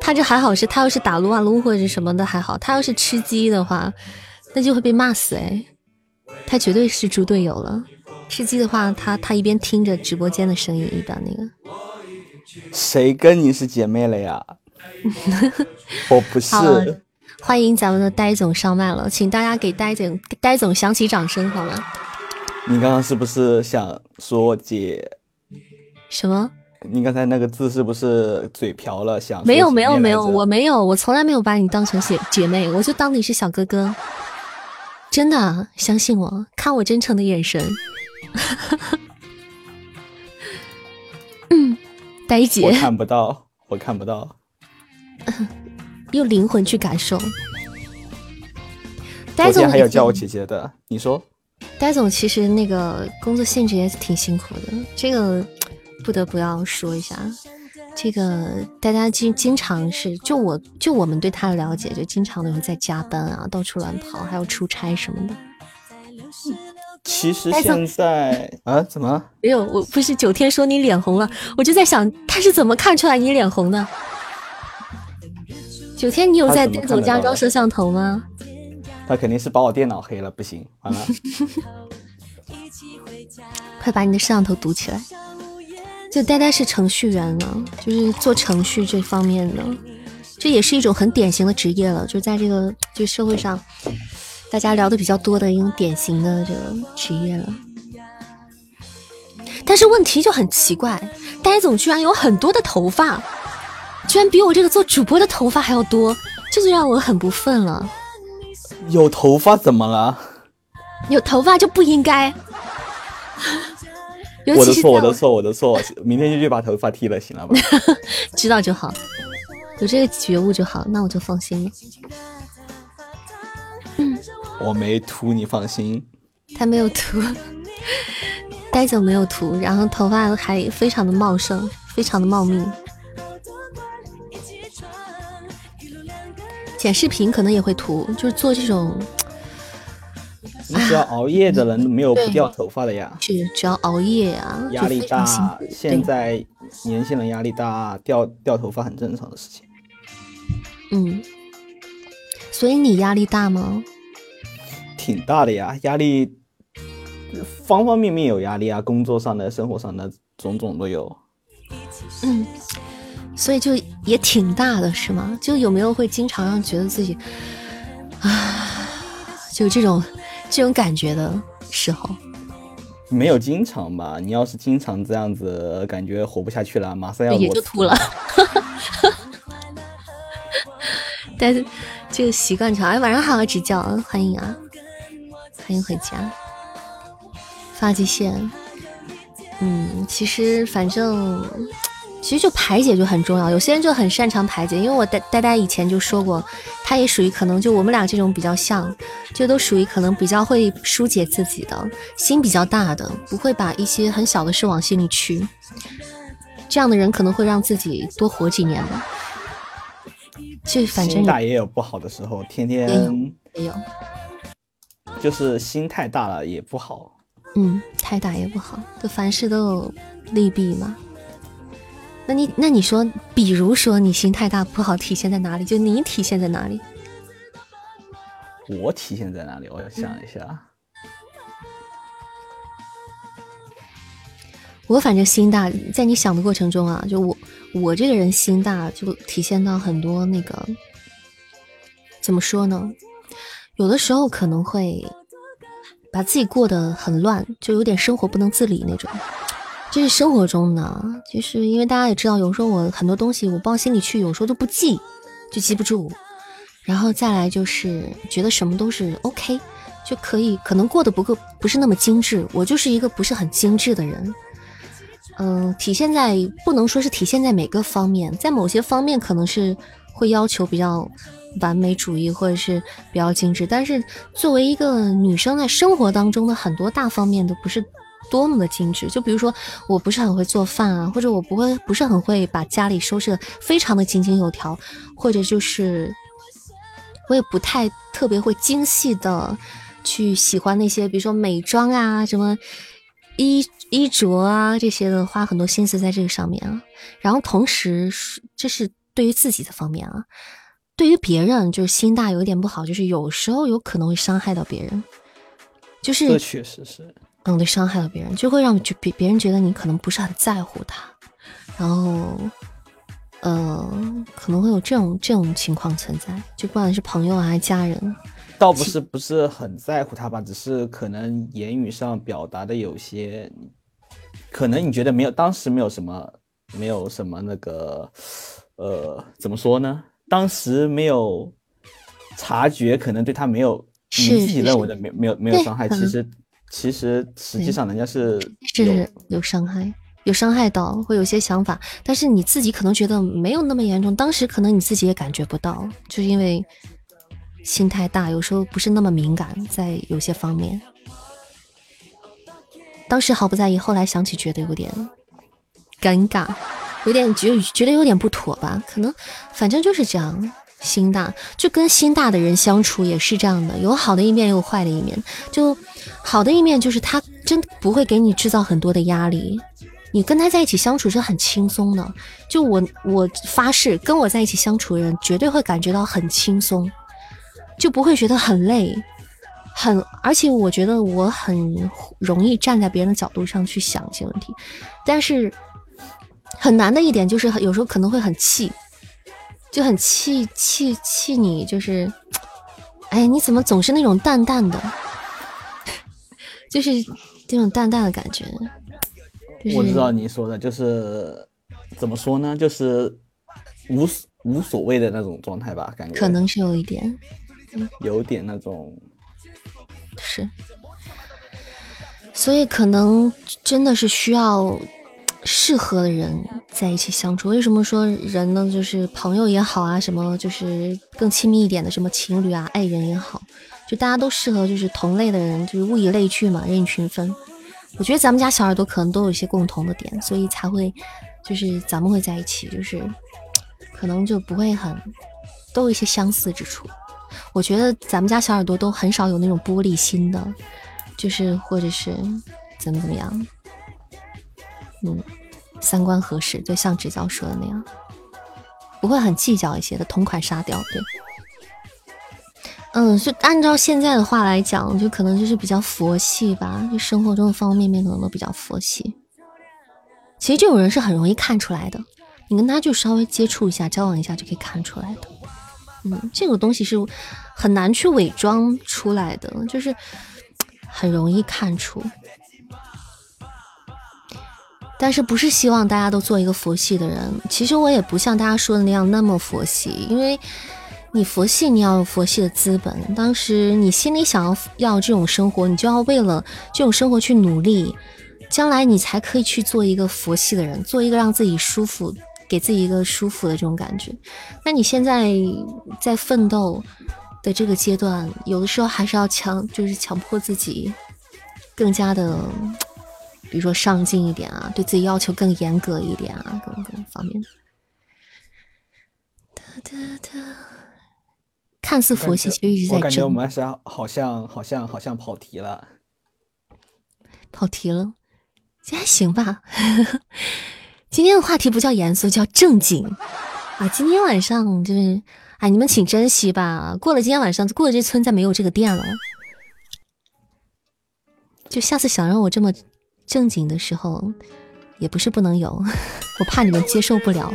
他这还好是，他要是打撸啊撸或者什么的还好，他要是吃鸡的话，那就会被骂死哎。他绝对是猪队友了。吃鸡的话，他他一边听着直播间的声音，一边那个。谁跟你是姐妹了呀？我不是。欢迎咱们的呆总上麦了，请大家给呆总呆总响起掌声好吗？你刚刚是不是想说姐？什么？你刚才那个字是不是嘴瓢了？想没有没有没有，我没有，我从来没有把你当成姐姐妹，我就当你是小哥哥。真的，相信我，看我真诚的眼神。嗯，呆姐，我看不到，我看不到。用灵魂去感受。呆总还有叫我姐姐的，你说？呆总其实那个工作性质也挺辛苦的，这个不得不要说一下。这个大家经经常是，就我就我们对他的了解，就经常都是在加班啊，到处乱跑，还有出差什么的。其实现在 啊，怎么没有？我不是九天说你脸红了，我就在想他是怎么看出来你脸红的。九天，你有在戴总家装摄像头吗？他肯定是把我电脑黑了，不行，完了。快把你的摄像头堵起来！就呆呆是程序员了，就是做程序这方面的，这也是一种很典型的职业了，就在这个就社会上，大家聊的比较多的一种典型的这个职业了。但是问题就很奇怪，呆总居然有很多的头发。居然比我这个做主播的头发还要多，这就让我很不忿了。有头发怎么了？有头发就不应该。我的错，我的错，我的错，明天就去把头发剃了，行了吧？知道就好，有这个觉悟就好，那我就放心了。嗯，我没秃，你放心。他没有秃，呆总没有秃，然后头发还非常的茂盛，非常的茂密。剪视频可能也会涂，就是做这种。你只要熬夜的人没有不掉头发的呀。是，只要熬夜啊，压力大。现在年轻人压力大，掉掉头发很正常的事情。嗯，所以你压力大吗？挺大的呀，压力方方面面有压力啊，工作上的、生活上的种种都有。嗯，所以就也挺大的是吗？就有没有会经常让觉得自己啊，就这种。这种感觉的时候，没有经常吧？你要是经常这样子，感觉活不下去了，马上要也就秃了。但是这个习惯长，哎，晚上好，指教，欢迎啊，欢迎回家。发际线，嗯，其实反正。其实就排解就很重要，有些人就很擅长排解，因为我呆呆呆以前就说过，他也属于可能就我们俩这种比较像，就都属于可能比较会疏解自己的心比较大的，不会把一些很小的事往心里去。这样的人可能会让自己多活几年吧。就反正心大也有不好的时候，天天也有，就是心太大了也不好。嗯，太大也不好，就凡事都有利弊嘛。那你那你说，比如说你心太大不好，体现在哪里？就你体现在哪里？我体现在哪里？我要想一下。我反正心大，在你想的过程中啊，就我我这个人心大，就体现到很多那个，怎么说呢？有的时候可能会把自己过得很乱，就有点生活不能自理那种。就是生活中呢，就是因为大家也知道，有时候我很多东西我抱心里去，有时候都不记，就记不住。然后再来就是觉得什么都是 OK，就可以，可能过得不够，不是那么精致。我就是一个不是很精致的人。嗯，体现在不能说是体现在每个方面，在某些方面可能是会要求比较完美主义或者是比较精致，但是作为一个女生在生活当中的很多大方面都不是。多么的精致，就比如说，我不是很会做饭啊，或者我不会，不是很会把家里收拾的非常的井井有条，或者就是我也不太特别会精细的去喜欢那些，比如说美妆啊，什么衣衣着啊这些的，花很多心思在这个上面啊。然后同时，这是对于自己的方面啊，对于别人就是心大有一点不好，就是有时候有可能会伤害到别人，就是确实是。嗯，对，伤害了别人，就会让就别别人觉得你可能不是很在乎他，然后，呃，可能会有这种这种情况存在，就不管是朋友还是家人，倒不是不是很在乎他吧，只是可能言语上表达的有些，可能你觉得没有，当时没有什么，没有什么那个，呃，怎么说呢？当时没有察觉，可能对他没有你自己认为的没没有没有伤害，其实。其实实际上人家是是有伤害，有伤害到，会有些想法，但是你自己可能觉得没有那么严重，当时可能你自己也感觉不到，就是因为心太大，有时候不是那么敏感，在有些方面，当时毫不在意，后来想起觉得有点尴尬，有点觉觉得有点不妥吧，可能反正就是这样。心大，就跟心大的人相处也是这样的，有好的一面，也有坏的一面。就好的一面就是他真不会给你制造很多的压力，你跟他在一起相处是很轻松的。就我我发誓，跟我在一起相处的人绝对会感觉到很轻松，就不会觉得很累，很而且我觉得我很容易站在别人的角度上去想一些问题，但是很难的一点就是有时候可能会很气。就很气气气你，就是，哎，你怎么总是那种淡淡的，就是这种淡淡的感觉。我知道你说的，就是怎么说呢，就是无无所谓的那种状态吧，感觉。可能是有一点，有点那种。是。所以可能真的是需要适合的人在一起相处。为什么说人呢？就是朋友也好啊，什么就是更亲密一点的，什么情侣啊、爱人也好，就大家都适合，就是同类的人，就是物以类聚嘛，人以群分。我觉得咱们家小耳朵可能都有一些共同的点，所以才会就是咱们会在一起，就是可能就不会很都有一些相似之处。我觉得咱们家小耳朵都很少有那种玻璃心的，就是或者是怎么怎么样，嗯，三观合适，就像指教说的那样，不会很计较一些的，同款杀掉，对。嗯，就按照现在的话来讲，就可能就是比较佛系吧，就生活中的方方面面可能都比较佛系。其实这种人是很容易看出来的，你跟他就稍微接触一下、交往一下就可以看出来的。嗯，这个东西是很难去伪装出来的，就是很容易看出。但是不是希望大家都做一个佛系的人？其实我也不像大家说的那样那么佛系，因为你佛系，你要有佛系的资本。当时你心里想要要这种生活，你就要为了这种生活去努力，将来你才可以去做一个佛系的人，做一个让自己舒服。给自己一个舒服的这种感觉。那你现在在奋斗的这个阶段，有的时候还是要强，就是强迫自己更加的，比如说上进一点啊，对自己要求更严格一点啊，各种各种方面的。看似佛系，其实一直在。我感觉我们是好像好像好像跑题了，跑题了，这还行吧。今天的话题不叫严肃，叫正经啊！今天晚上就是，哎，你们请珍惜吧。过了今天晚上，过了这村再没有这个店了。就下次想让我这么正经的时候，也不是不能有，我怕你们接受不了。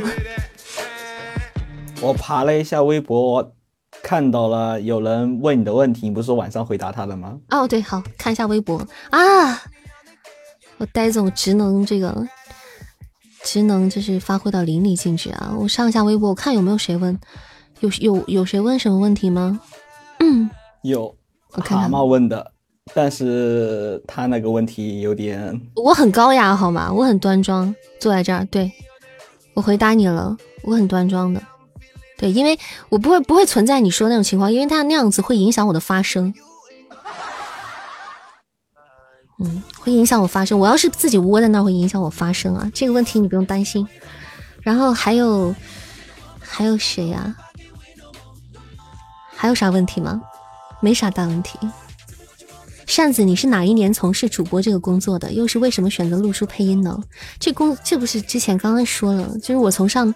我爬了一下微博，我看到了有人问你的问题，你不是说晚上回答他的吗？哦，对，好看一下微博啊！我呆总职能这个。职能就是发挥到淋漓尽致啊！我上一下微博，我看有没有谁问，有有有谁问什么问题吗？嗯，有，我看蛤蟆问的，但是他那个问题有点……我很高雅好吗？我很端庄，坐在这儿，对我回答你了，我很端庄的，对，因为我不会不会存在你说那种情况，因为他那样子会影响我的发声。嗯，会影响我发声。我要是自己窝在那儿，会影响我发声啊。这个问题你不用担心。然后还有还有谁呀？还有啥问题吗？没啥大问题。扇子，你是哪一年从事主播这个工作的？又是为什么选择录书配音呢？这工这不是之前刚刚说了，就是我从上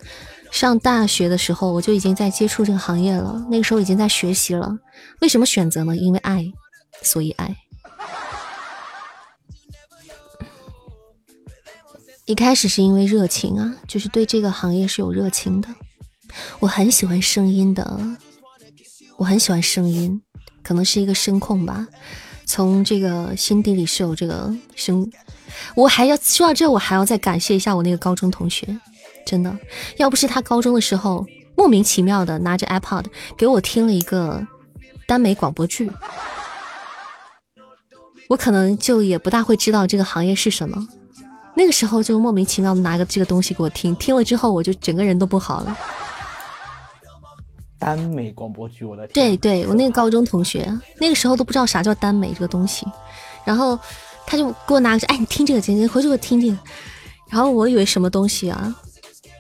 上大学的时候，我就已经在接触这个行业了。那个时候已经在学习了。为什么选择呢？因为爱，所以爱。一开始是因为热情啊，就是对这个行业是有热情的。我很喜欢声音的，我很喜欢声音，可能是一个声控吧。从这个心底里是有这个声。我还要说到这，我还要再感谢一下我那个高中同学，真的，要不是他高中的时候莫名其妙的拿着 iPod 给我听了一个耽美广播剧，我可能就也不大会知道这个行业是什么。那个时候就莫名其妙拿个这个东西给我听，听了之后我就整个人都不好了。耽美广播剧，我的！对对，我那个高中同学，那个时候都不知道啥叫耽美这个东西，然后他就给我拿个，哎，你听这个，姐姐回去给我听听。然后我以为什么东西啊？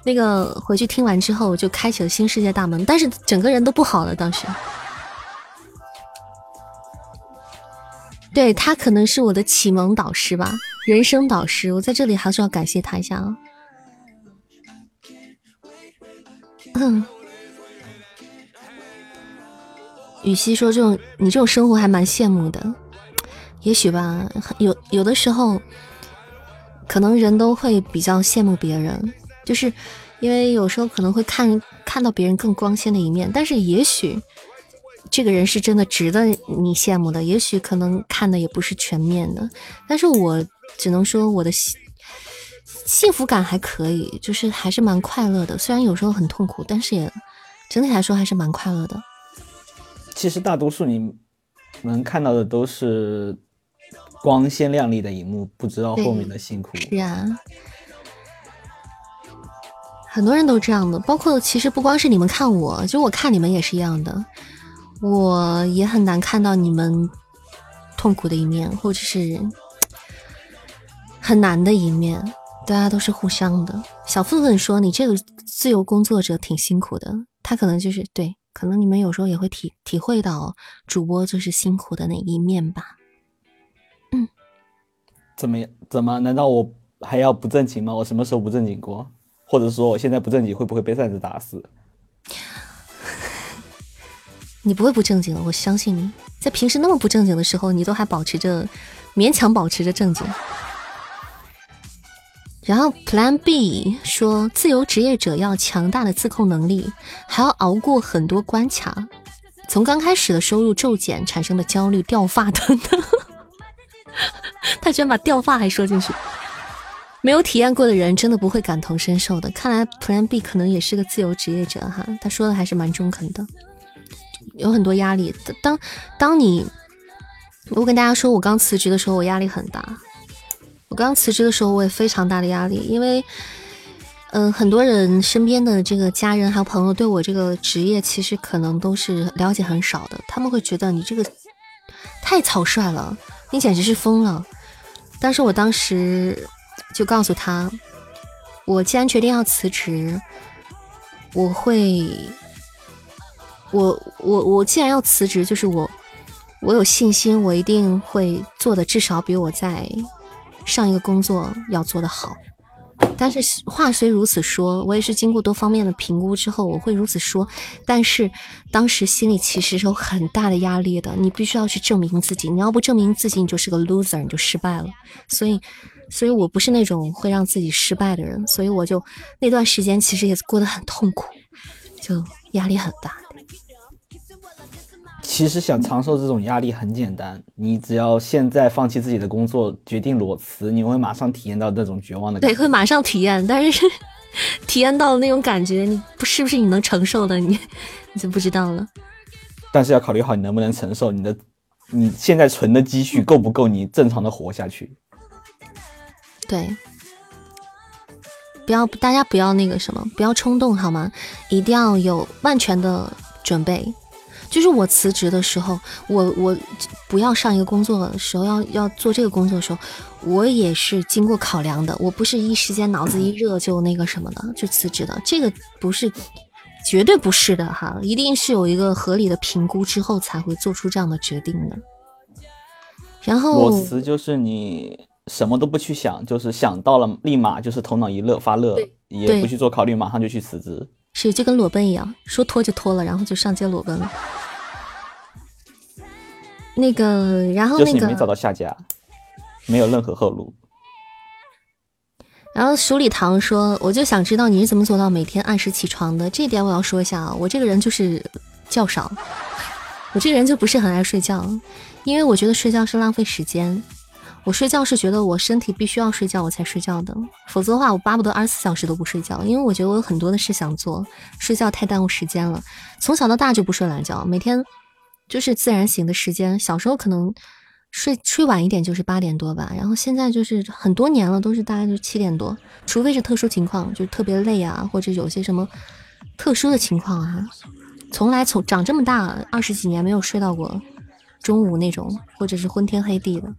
那个回去听完之后，我就开启了新世界大门，但是整个人都不好了，当时。对他可能是我的启蒙导师吧，人生导师。我在这里还是要感谢他一下啊。嗯，雨熙说：“这种你这种生活还蛮羡慕的，也许吧。有有的时候，可能人都会比较羡慕别人，就是因为有时候可能会看看到别人更光鲜的一面，但是也许。”这个人是真的值得你羡慕的，也许可能看的也不是全面的，但是我只能说我的幸幸福感还可以，就是还是蛮快乐的。虽然有时候很痛苦，但是也整体来说还是蛮快乐的。其实大多数你能看到的都是光鲜亮丽的一幕，不知道后面的辛苦。是啊，很多人都这样的，包括其实不光是你们看我，就我看你们也是一样的，我也很难看到你们痛苦的一面，或者是很难的一面。大家都是互相的。小混混说：“你这个自由工作者挺辛苦的。”他可能就是对，可能你们有时候也会体体会到主播就是辛苦的那一面吧。嗯，怎么样？怎么？难道我还要不正经吗？我什么时候不正经过？或者说我现在不正经会不会被扇子打死？你不会不正经的，我相信你在平时那么不正经的时候，你都还保持着勉强保持着正经。然后 Plan B 说，自由职业者要强大的自控能力，还要熬过很多关卡。从刚开始的收入骤减产生的焦虑、掉发等等，他居然把掉发还说进去。没有体验过的人真的不会感同身受的。看来 Plan B 可能也是个自由职业者哈，他说的还是蛮中肯的。有很多压力，当当你我跟大家说，我刚辞职的时候，我压力很大。我刚辞职的时候，我也非常大的压力，因为，嗯，很多人身边的这个家人还有朋友对我这个职业其实可能都是了解很少的，他们会觉得你这个太草率了，你简直是疯了。但是我当时就告诉他，我既然决定要辞职，我会，我我我既然要辞职，就是我我有信心，我一定会做的至少比我在。上一个工作要做得好，但是话虽如此说，我也是经过多方面的评估之后，我会如此说。但是当时心里其实是有很大的压力的，你必须要去证明自己，你要不证明自己，你就是个 loser，你就失败了。所以，所以我不是那种会让自己失败的人，所以我就那段时间其实也过得很痛苦，就压力很大。其实想承受这种压力很简单，你只要现在放弃自己的工作，决定裸辞，你会马上体验到那种绝望的。对，会马上体验，但是 体验到那种感觉，你不是不是你能承受的，你你就不知道了。但是要考虑好你能不能承受，你的你现在存的积蓄够不够你正常的活下去？对，不要大家不要那个什么，不要冲动好吗？一定要有万全的准备。就是我辞职的时候，我我不要上一个工作的时候，要要做这个工作的时候，我也是经过考量的。我不是一时间脑子一热就那个什么的就辞职的，这个不是，绝对不是的哈，一定是有一个合理的评估之后才会做出这样的决定的。然后裸辞就是你什么都不去想，就是想到了立马就是头脑一热发热，也不去做考虑，马上就去辞职。是就跟裸奔一样，说脱就脱了，然后就上街裸奔了。那个，然后那个没找到下家，没有任何后路。然后鼠礼堂说：“我就想知道你是怎么做到每天按时起床的。这点我要说一下啊，我这个人就是觉少，我这个人就不是很爱睡觉，因为我觉得睡觉是浪费时间。我睡觉是觉得我身体必须要睡觉我才睡觉的，否则的话我巴不得二十四小时都不睡觉，因为我觉得我有很多的事想做，睡觉太耽误时间了。从小到大就不睡懒觉，每天。”就是自然醒的时间，小时候可能睡睡晚一点就是八点多吧，然后现在就是很多年了都是大概就七点多，除非是特殊情况，就特别累啊，或者有些什么特殊的情况啊，从来从长这么大二十几年没有睡到过中午那种，或者是昏天黑地的。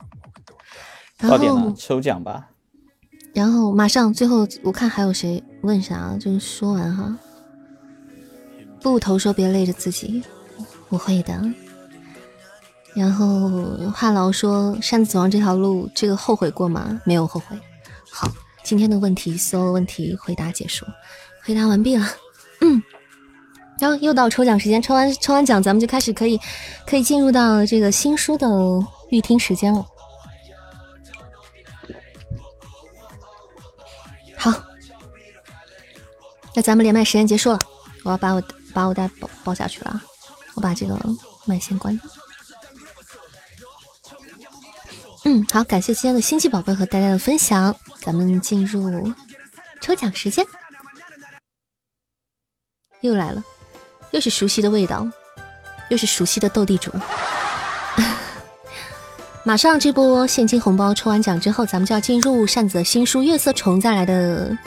到点了，抽奖吧。然后马上最后我看还有谁问啥，就说完哈。不投说别累着自己，我会的。然后话痨说：“擅自走上这条路，这个后悔过吗？没有后悔。”好，今天的问题所有问题回答结束，回答完毕了。嗯，然后又到抽奖时间，抽完抽完奖，咱们就开始可以可以进入到这个新书的预听时间了。好，那咱们连麦时间结束了，我要把我把我带包包下去了，我把这个麦先关掉。嗯，好，感谢今天的星际宝贝和大家的分享，咱们进入抽奖时间，又来了，又是熟悉的味道，又是熟悉的斗地主。马上这波现金红包抽完奖之后，咱们就要进入扇子的新书《月色虫》再来的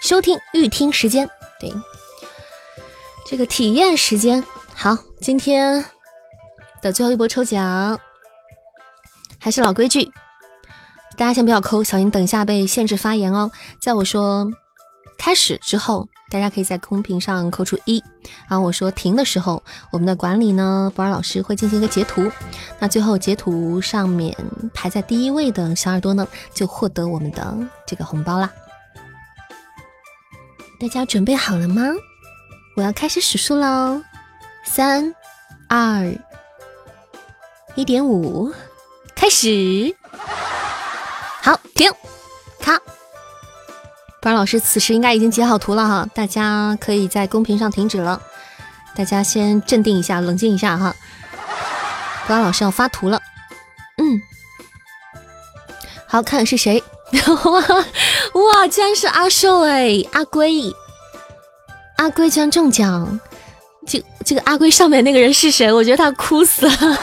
收听预听时间。对，这个体验时间。好，今天的最后一波抽奖，还是老规矩，大家先不要扣，小心等一下被限制发言哦。在我说开始之后。大家可以在公屏上扣出一，然后我说停的时候，我们的管理呢，博尔老师会进行一个截图，那最后截图上面排在第一位的小耳朵呢，就获得我们的这个红包啦。大家准备好了吗？我要开始数数喽，三、二、一点五，开始，好，停，卡。不然老师此时应该已经截好图了哈，大家可以在公屏上停止了。大家先镇定一下，冷静一下哈。不然老师要发图了。嗯，好看是谁？哇 哇，居然是阿寿哎，阿龟，阿龟居然中奖。这这个阿龟上面那个人是谁？我觉得他哭死了。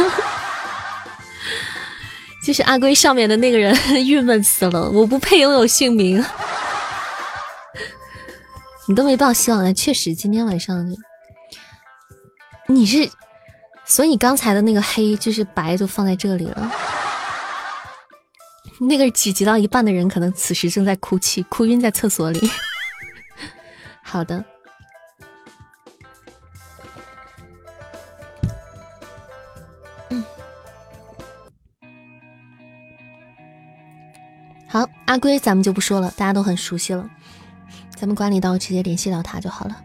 就是阿龟上面的那个人，郁闷死了。我不配拥有姓名。你都没抱希望了，确实今天晚上你是，所以刚才的那个黑就是白，就放在这里了。那个挤挤到一半的人，可能此时正在哭泣，哭晕在厕所里。好的，嗯，好，阿龟咱们就不说了，大家都很熟悉了。咱们管理到直接联系到他就好了。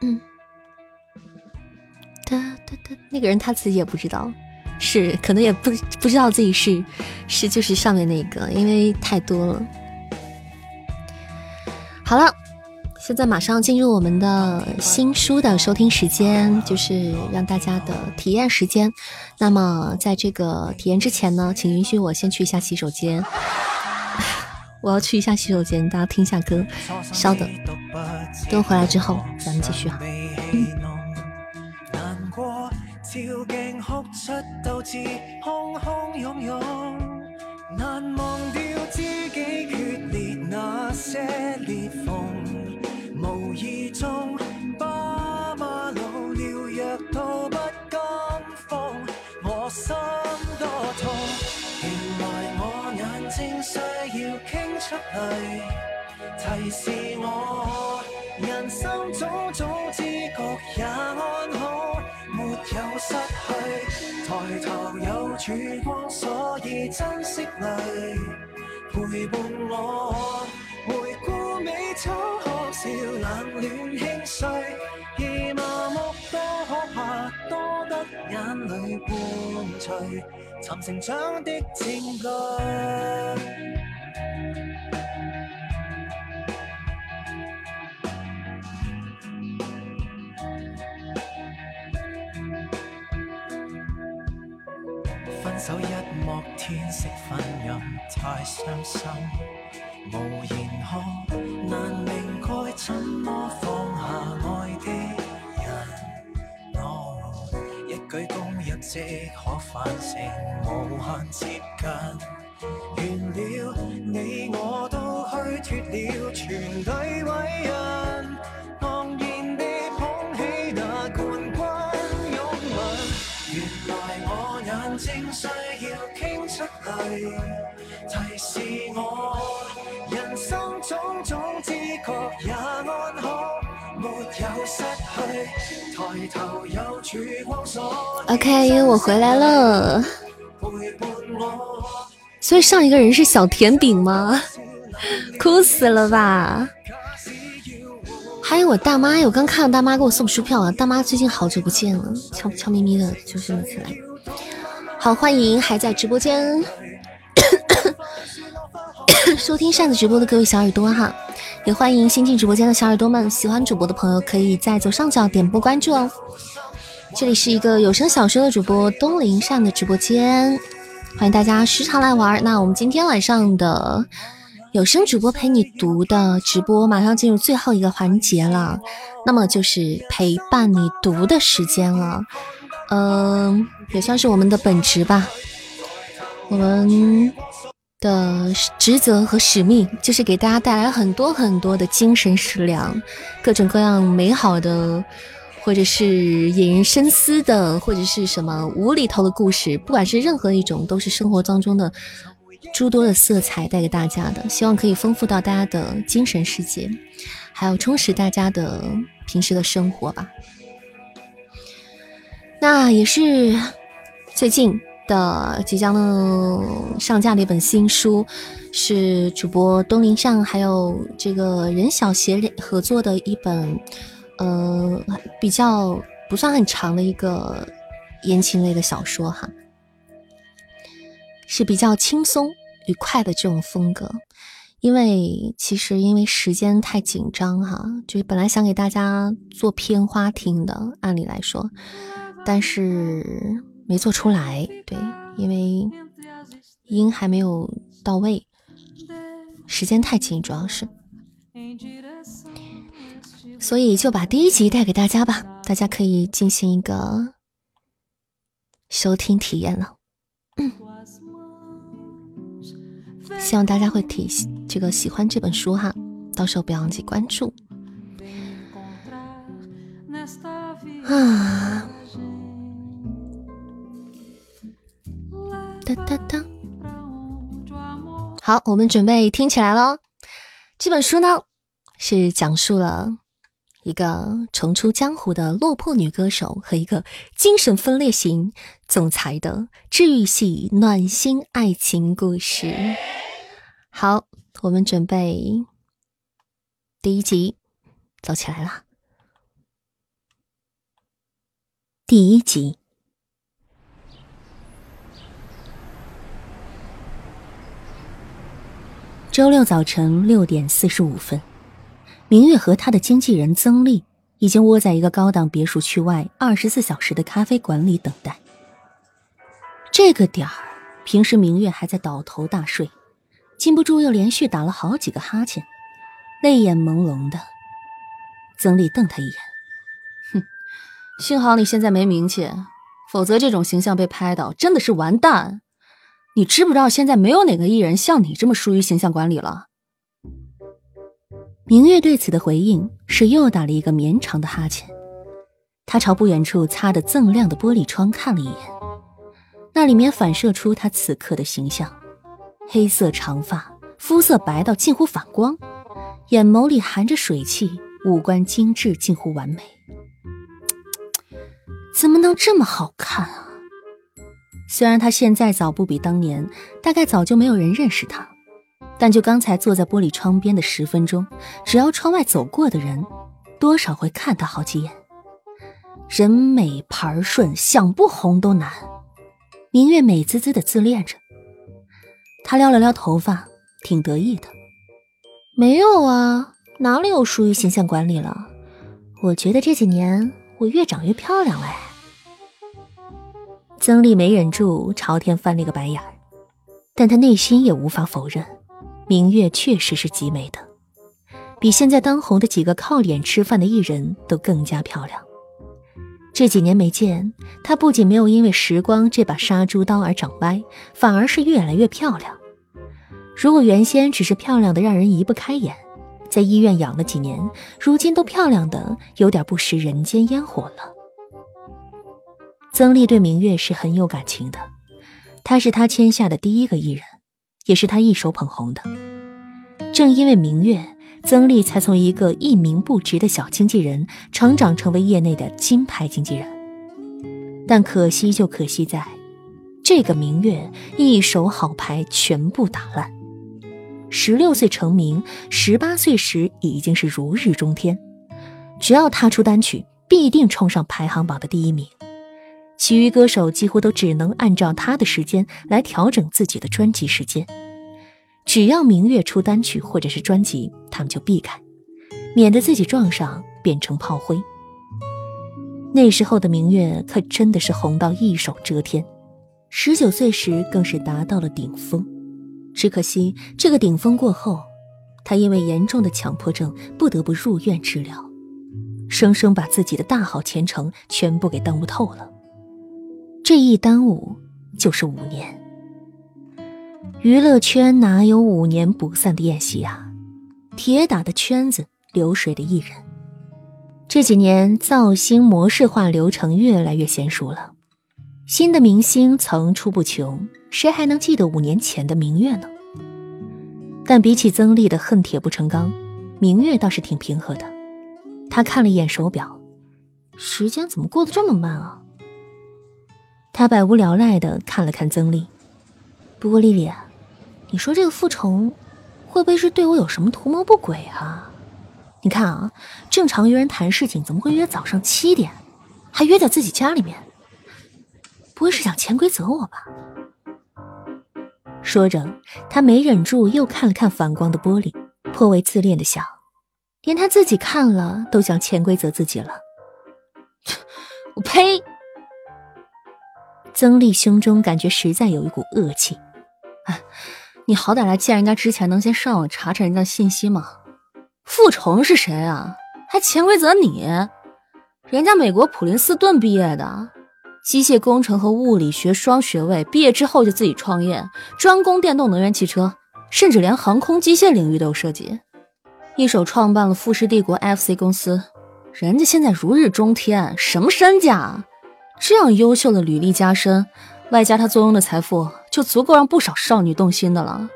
嗯，哒哒哒，那个人他自己也不知道，是可能也不不知道自己是是就是上面那个，因为太多了。好了，现在马上进入我们的新书的收听时间，就是让大家的体验时间。那么在这个体验之前呢，请允许我先去一下洗手间。我要去一下洗手间，大家听一下歌，稍等，等我回来之后咱们继续啊。嗯照镜哭出斗志，空空涌涌，难忘掉知己决裂那些裂缝。无意中爸妈老了，弱到不甘放，我心多痛。我眼睛需要傾出嚟提示我，人生早早知覺也安好，沒有失去。抬頭有曙光，所以珍惜你陪伴我。回顧美丑可笑，冷暖輕碎，而麻木多可怕，多得眼淚伴隨，寻成长的证据。分手一幕天色昏暗，太伤心，无言可，难明该怎么放下爱的人。我一举即可反省，无限接近，完了你我都虚脱了，全体伟人，昂然地捧起那冠军拥吻。原来我眼睛需要倾出泪，提示我人生种种 OK，我回来了。所以上一个人是小甜饼吗？哭死了吧！还有我大妈，我刚看到大妈给我送书票啊！大妈最近好久不见了，悄悄咪咪的就这么起来。好，欢迎还在直播间 收听扇子直播的各位小耳朵哈，也欢迎新进直播间的小耳朵们。喜欢主播的朋友可以在左上角点播关注哦。这里是一个有声小说的主播东林善的直播间，欢迎大家时常来玩。那我们今天晚上的。有声主播陪你读的直播马上进入最后一个环节了，那么就是陪伴你读的时间了。嗯，也算是我们的本职吧。我们的职责和使命就是给大家带来很多很多的精神食粮，各种各样美好的，或者是引人深思的，或者是什么无厘头的故事，不管是任何一种，都是生活当中的诸多的色彩带给大家的。希望可以丰富到大家的精神世界，还有充实大家的平时的生活吧。那也是最近的即将上架的一本新书，是主播东林上还有这个任小邪合作的一本，呃，比较不算很长的一个言情类的小说哈，是比较轻松愉快的这种风格。因为其实因为时间太紧张哈，就是本来想给大家做片花听的，按理来说。但是没做出来，对，因为音还没有到位，时间太紧，主要是，所以就把第一集带给大家吧，大家可以进行一个收听体验了。嗯，希望大家会体这个喜欢这本书哈，到时候不要忘记关注啊。哒哒哒，好，我们准备听起来喽。这本书呢，是讲述了一个重出江湖的落魄女歌手和一个精神分裂型总裁的治愈系暖心爱情故事。好，我们准备第一集走起来了。第一集。周六早晨六点四十五分，明月和他的经纪人曾丽已经窝在一个高档别墅区外二十四小时的咖啡馆里等待。这个点儿，平时明月还在倒头大睡，禁不住又连续打了好几个哈欠，泪眼朦胧的。曾丽瞪他一眼：“哼，幸好你现在没名气，否则这种形象被拍到，真的是完蛋。”你知不知道，现在没有哪个艺人像你这么疏于形象管理了？明月对此的回应是又打了一个绵长的哈欠。他朝不远处擦得锃亮的玻璃窗看了一眼，那里面反射出他此刻的形象：黑色长发，肤色白到近乎反光，眼眸里含着水汽，五官精致近乎完美。怎么能这么好看啊？虽然他现在早不比当年，大概早就没有人认识他，但就刚才坐在玻璃窗边的十分钟，只要窗外走过的人，多少会看他好几眼。人美牌顺，想不红都难。明月美滋滋的自恋着，他撩了撩头发，挺得意的。没有啊，哪里有疏于形象管理了？我觉得这几年我越长越漂亮了哎。曾丽没忍住朝天翻了一个白眼儿，但她内心也无法否认，明月确实是极美的，比现在当红的几个靠脸吃饭的艺人都更加漂亮。这几年没见，她不仅没有因为时光这把杀猪刀而长歪，反而是越来越漂亮。如果原先只是漂亮的让人移不开眼，在医院养了几年，如今都漂亮的有点不食人间烟火了。曾丽对明月是很有感情的，她是他签下的第一个艺人，也是他一手捧红的。正因为明月，曾丽才从一个一名不值的小经纪人，成长成为业内的金牌经纪人。但可惜就可惜在，这个明月一手好牌全部打烂。十六岁成名，十八岁时已经是如日中天，只要他出单曲，必定冲上排行榜的第一名。其余歌手几乎都只能按照他的时间来调整自己的专辑时间。只要明月出单曲或者是专辑，他们就避开，免得自己撞上变成炮灰。那时候的明月可真的是红到一手遮天，十九岁时更是达到了顶峰。只可惜这个顶峰过后，他因为严重的强迫症不得不入院治疗，生生把自己的大好前程全部给耽误透了。这一耽误就是五年。娱乐圈哪有五年不散的宴席啊？铁打的圈子，流水的艺人。这几年造星模式化流程越来越娴熟了，新的明星层出不穷，谁还能记得五年前的明月呢？但比起曾丽的恨铁不成钢，明月倒是挺平和的。他看了一眼手表，时间怎么过得这么慢啊？他百无聊赖的看了看曾丽，不过丽丽，你说这个傅虫会不会是对我有什么图谋不轨啊？你看啊，正常约人谈事情怎么会约早上七点，还约在自己家里面？不会是想潜规则我吧？说着，他没忍住又看了看反光的玻璃，颇为自恋的想，连他自己看了都想潜规则自己了。我呸！曾丽胸中感觉实在有一股恶气。哎，你好歹来见人家之前，能先上网查查人家信息吗？傅虫是谁啊？还潜规则你？人家美国普林斯顿毕业的。机械工程和物理学双学位，毕业之后就自己创业，专攻电动能源汽车，甚至连航空机械领域都有涉及，一手创办了富士帝国 FC 公司。人家现在如日中天，什么身价？啊这样优秀的履历加身，外加他坐拥的财富，就足够让不少少女动心的了。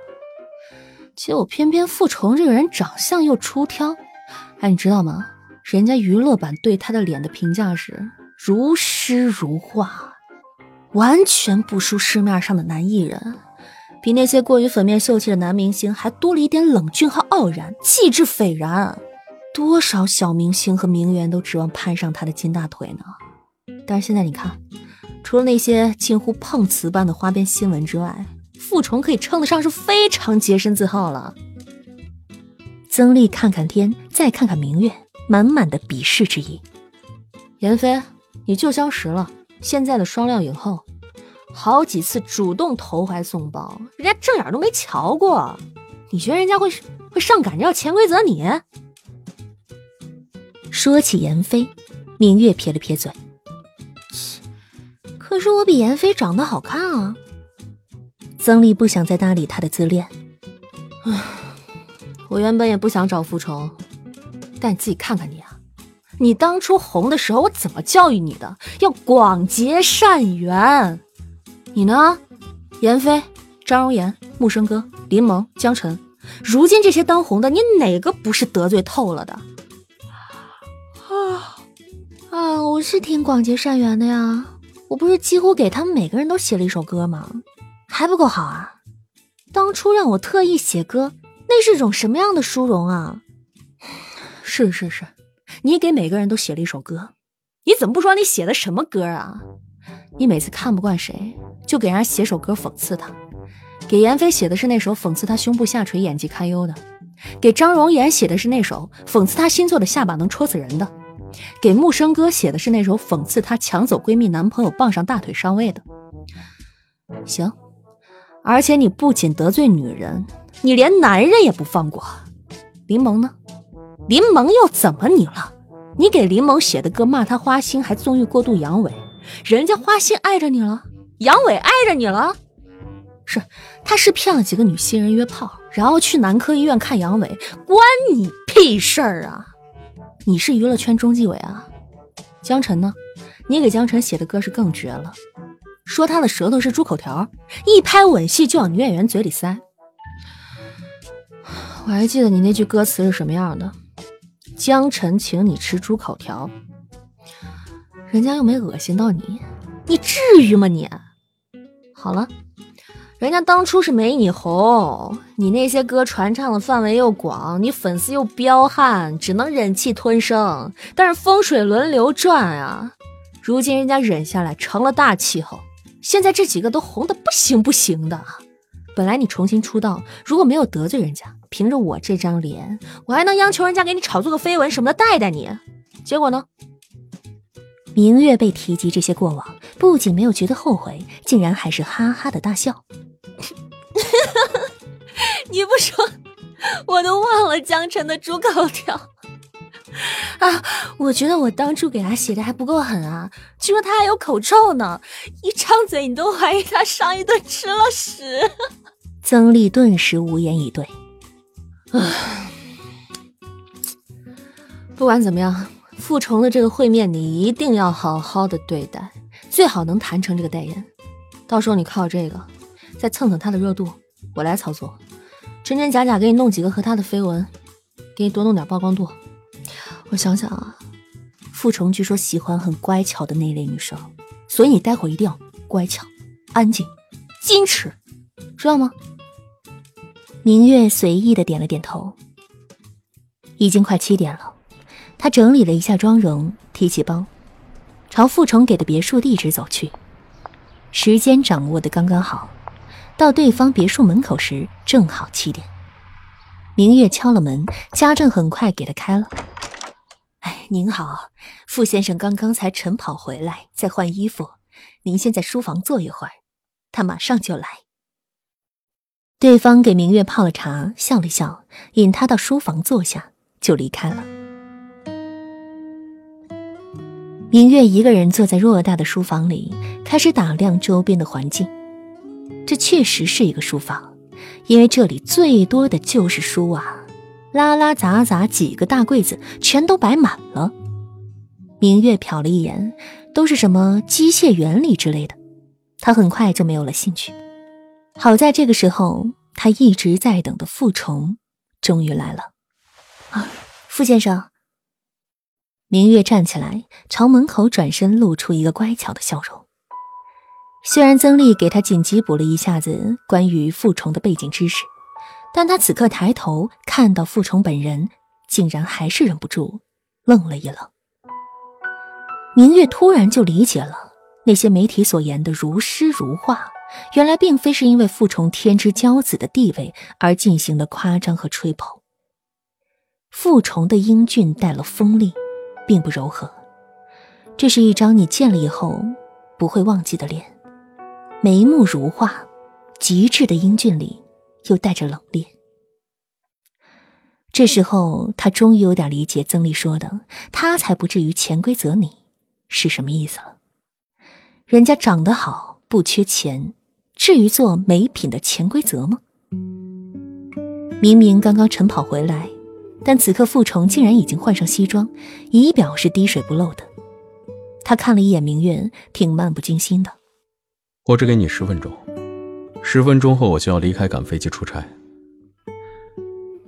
结果偏偏傅虫这个人长相又出挑，哎，你知道吗？人家娱乐版对他的脸的评价是。如诗如画，完全不输市面上的男艺人，比那些过于粉面秀气的男明星还多了一点冷峻和傲然，气质斐然。多少小明星和名媛都指望攀上他的金大腿呢？但是现在你看，除了那些近乎碰瓷般的花边新闻之外，傅崇可以称得上是非常洁身自好了。曾丽看看天，再看看明月，满满的鄙视之意。严飞。你就消食了，现在的双料影后，好几次主动投怀送抱，人家正眼都没瞧过，你觉得人家会会上赶着要潜规则你？说起严飞，明月撇了撇嘴，可是我比严飞长得好看啊。曾丽不想再搭理他的自恋，唉，我原本也不想找复仇，但你自己看看你啊。你当初红的时候，我怎么教育你的？要广结善缘。你呢？闫飞、张容颜、木生哥、林萌、江晨，如今这些当红的，你哪个不是得罪透了的？啊啊！我是挺广结善缘的呀，我不是几乎给他们每个人都写了一首歌吗？还不够好啊？当初让我特意写歌，那是种什么样的殊荣啊？是是是。你给每个人都写了一首歌，你怎么不说你写的什么歌啊？你每次看不惯谁，就给人家写首歌讽刺他。给闫飞写的是那首讽刺他胸部下垂、演技堪忧的；给张容颜写的是那首讽刺他新做的下巴能戳死人的；给木生哥写的是那首讽刺他抢走闺蜜男朋友傍上大腿上位的。行，而且你不仅得罪女人，你连男人也不放过。林萌呢？林萌又怎么你了？你给林萌写的歌骂他花心，还纵欲过度阳痿，人家花心爱着你了，阳痿爱着你了。是，他是骗了几个女新人约炮，然后去男科医院看阳痿，关你屁事儿啊！你是娱乐圈中纪委啊？江晨呢？你给江晨写的歌是更绝了，说他的舌头是猪口条，一拍吻戏就往女演员嘴里塞。我还记得你那句歌词是什么样的。江晨请你吃猪口条，人家又没恶心到你，你至于吗你？好了，人家当初是没你红，你那些歌传唱的范围又广，你粉丝又彪悍，只能忍气吞声。但是风水轮流转啊，如今人家忍下来成了大气候，现在这几个都红的不行不行的。本来你重新出道，如果没有得罪人家，凭着我这张脸，我还能央求人家给你炒作个绯闻什么的带带你。结果呢？明月被提及这些过往，不仅没有觉得后悔，竟然还是哈哈的大笑。你不说，我都忘了江辰的猪口条。啊，我觉得我当初给他写的还不够狠啊！据说他还有口臭呢，一张嘴你都怀疑他上一顿吃了屎。曾丽顿时无言以对。唉，不管怎么样，傅虫的这个会面你一定要好好的对待，最好能谈成这个代言。到时候你靠这个再蹭蹭他的热度，我来操作，真真假假给你弄几个和他的绯闻，给你多弄点曝光度。我想想啊，傅虫据说喜欢很乖巧的那类女生，所以你待会儿一定要乖巧、安静、矜持，知道吗？明月随意的点了点头。已经快七点了，他整理了一下妆容，提起包，朝傅虫给的别墅地址走去。时间掌握的刚刚好，到对方别墅门口时正好七点。明月敲了门，家政很快给他开了。哎您好，傅先生刚刚才晨跑回来，在换衣服。您先在书房坐一会儿，他马上就来。对方给明月泡了茶，笑了笑，引他到书房坐下，就离开了。明月一个人坐在偌大的书房里，开始打量周边的环境。这确实是一个书房，因为这里最多的就是书啊。拉拉杂杂几个大柜子全都摆满了。明月瞟了一眼，都是什么机械原理之类的，他很快就没有了兴趣。好在这个时候，他一直在等的傅虫终于来了。啊，傅先生。明月站起来，朝门口转身，露出一个乖巧的笑容。虽然曾丽给他紧急补了一下子关于傅崇的背景知识。但他此刻抬头看到傅崇本人，竟然还是忍不住愣了一愣。明月突然就理解了那些媒体所言的如诗如画，原来并非是因为傅崇天之骄子的地位而进行的夸张和吹捧。傅崇的英俊带了锋利，并不柔和，这是一张你见了以后不会忘记的脸，眉目如画，极致的英俊里。又带着冷冽。这时候，他终于有点理解曾丽说的“他才不至于潜规则你”是什么意思了。人家长得好，不缺钱，至于做美品的潜规则吗？明明刚刚晨跑回来，但此刻傅虫竟然已经换上西装，仪表是滴水不漏的。他看了一眼明月，挺漫不经心的：“我只给你十分钟。”十分钟后我就要离开，赶飞机出差。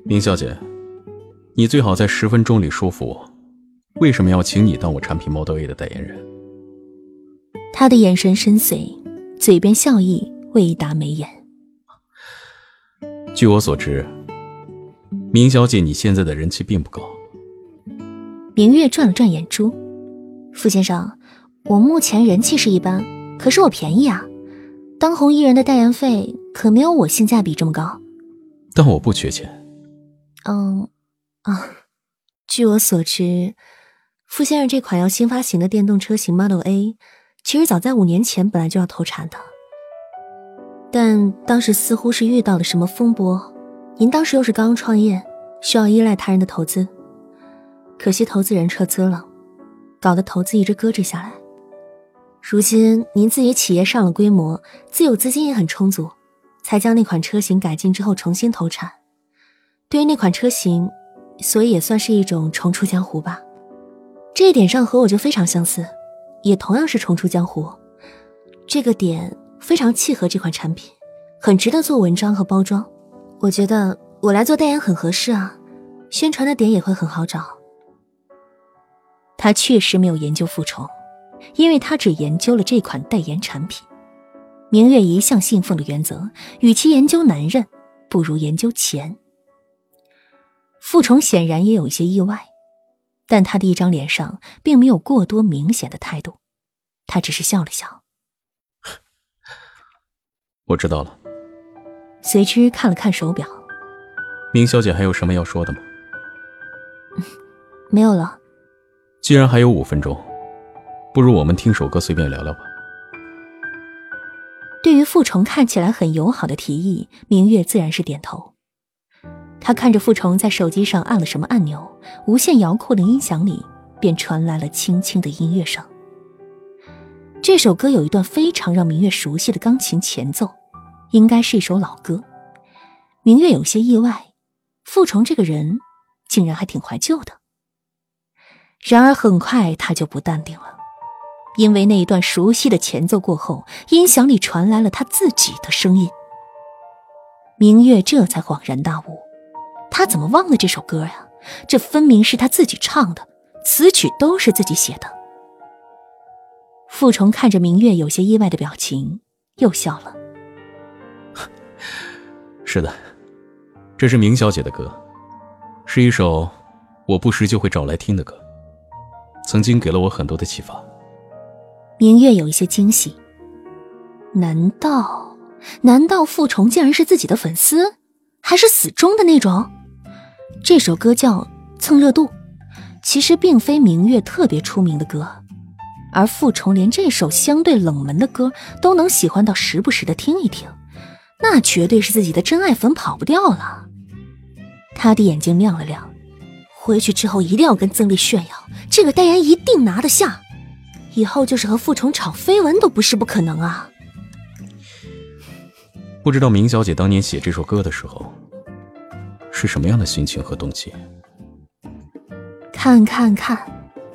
明小姐，你最好在十分钟里说服我，为什么要请你当我产品 Model A 的代言人？他的眼神深邃，嘴边笑意未达眉眼。据我所知，明小姐你现在的人气并不高。明月转了转眼珠，傅先生，我目前人气是一般，可是我便宜啊。当红艺人的代言费可没有我性价比这么高，但我不缺钱。嗯，啊，据我所知，傅先生这款要新发行的电动车型 Model A，其实早在五年前本来就要投产的，但当时似乎是遇到了什么风波，您当时又是刚刚创业，需要依赖他人的投资，可惜投资人撤资了，搞得投资一直搁置下来。如今您自己企业上了规模，自有资金也很充足，才将那款车型改进之后重新投产。对于那款车型，所以也算是一种重出江湖吧。这一点上和我就非常相似，也同样是重出江湖。这个点非常契合这款产品，很值得做文章和包装。我觉得我来做代言很合适啊，宣传的点也会很好找。他确实没有研究复仇。因为他只研究了这款代言产品，明月一向信奉的原则，与其研究男人，不如研究钱。傅崇显然也有一些意外，但他的一张脸上并没有过多明显的态度，他只是笑了笑。我知道了。随之看了看手表，明小姐还有什么要说的吗？没有了。既然还有五分钟。不如我们听首歌，随便聊聊吧。对于傅虫看起来很友好的提议，明月自然是点头。他看着傅虫在手机上按了什么按钮，无线遥控的音响里便传来了轻轻的音乐声。这首歌有一段非常让明月熟悉的钢琴前奏，应该是一首老歌。明月有些意外，傅虫这个人竟然还挺怀旧的。然而很快他就不淡定了，因为那一段熟悉的前奏过后，音响里传来了他自己的声音。明月这才恍然大悟。他怎么忘了这首歌呀？这分明是他自己唱的，词曲都是自己写的。傅虫看着明月有些意外的表情，又笑了。是的，这是明小姐的歌，是一首我不时就会找来听的歌，曾经给了我很多的启发。明月有一些惊喜，难道难道傅崇竟然是自己的粉丝，还是死忠的那种？这首歌叫《蹭热度》，其实并非明月特别出名的歌，而傅崇连这首相对冷门的歌都能喜欢到时不时的听一听，那绝对是自己的真爱粉跑不掉了。他的眼睛亮了亮，回去之后一定要跟曾丽炫耀，这个代言一定拿得下，以后就是和傅虫炒绯闻都不是不可能啊！不知道明小姐当年写这首歌的时候。是什么样的心情和动机？看看看，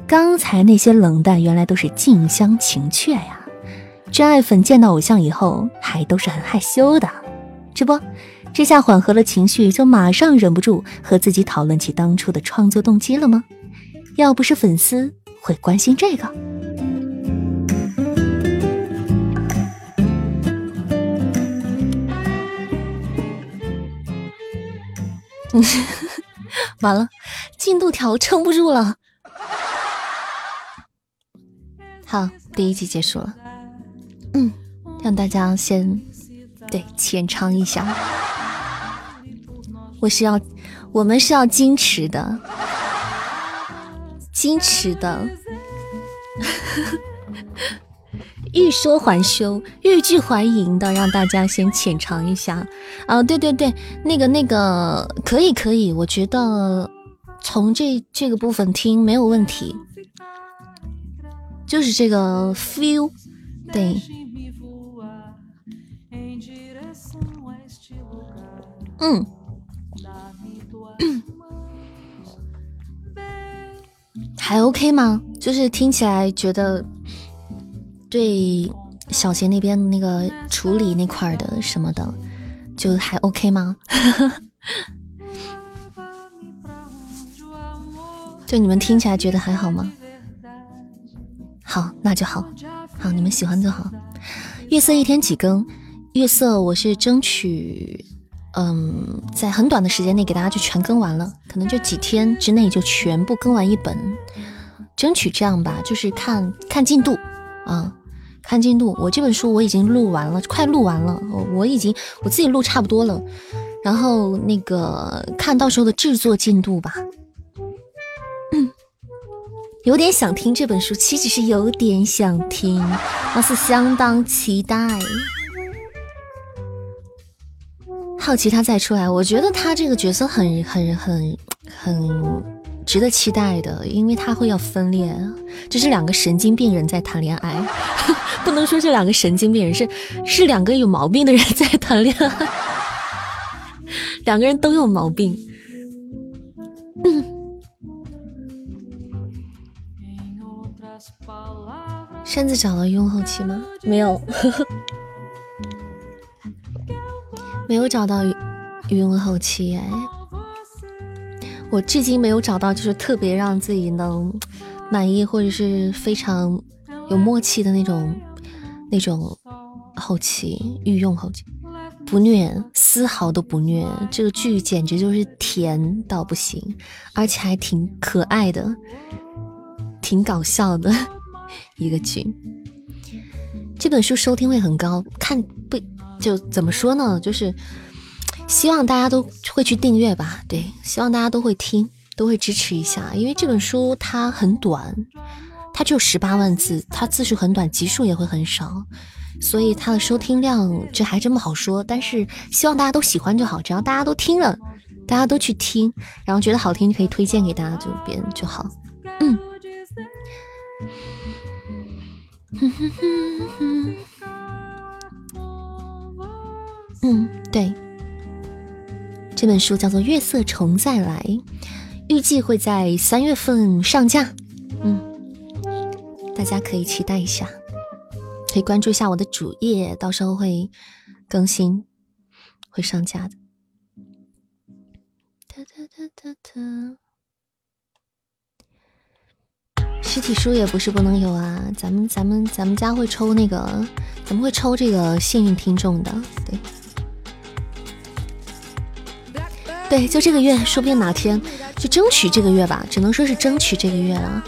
刚才那些冷淡，原来都是近乡情怯呀！真爱粉见到偶像以后，还都是很害羞的。这不，这下缓和了情绪，就马上忍不住和自己讨论起当初的创作动机了吗？要不是粉丝，会关心这个？完了，进度条撑不住了。好，第一集结束了。嗯，让大家先对浅尝一下。我是要，我们是要矜持的，矜持的。欲说还休，欲拒还迎的，让大家先浅尝一下啊！对对对，那个那个，可以可以，我觉得从这这个部分听没有问题，就是这个 feel，对，嗯，还 OK 吗？就是听起来觉得。对小贤那边那个处理那块的什么的，就还 OK 吗？就你们听起来觉得还好吗？好，那就好。好，你们喜欢就好。月色一天几更？月色我是争取，嗯，在很短的时间内给大家就全更完了，可能就几天之内就全部更完一本，争取这样吧，就是看看进度啊。看进度，我这本书我已经录完了，快录完了，我已经我自己录差不多了，然后那个看到时候的制作进度吧。嗯，有点想听这本书，岂止是有点想听，而是相当期待。好奇他再出来，我觉得他这个角色很很很很。值得期待的，因为他会要分裂，这是两个神经病人在谈恋爱，不能说这两个神经病人是是两个有毛病的人在谈恋爱，两个人都有毛病。扇子找到用后期吗？没有，没有找到用后期哎。我至今没有找到，就是特别让自己能满意或者是非常有默契的那种那种后期御用后期，不虐，丝毫都不虐。这个剧简直就是甜到不行，而且还挺可爱的，挺搞笑的一个剧。这本书收听会很高，看不就怎么说呢？就是。希望大家都会去订阅吧，对，希望大家都会听，都会支持一下，因为这本书它很短，它只有十八万字，它字数很短，集数也会很少，所以它的收听量这还真不好说。但是希望大家都喜欢就好，只要大家都听了，大家都去听，然后觉得好听就可以推荐给大家，就别人就好。嗯，哼哼哼哼嗯，对，这本书叫做《月色重再来》，预计会在三月份上架。嗯，大家可以期待一下，可以关注一下我的主页，到时候会更新，会上架的。哒哒哒哒哒。实体书也不是不能有啊，咱们咱们咱们家会抽那个，咱们会抽这个幸运听众的，对，对，就这个月，说不定哪天就争取这个月吧，只能说是争取这个月了。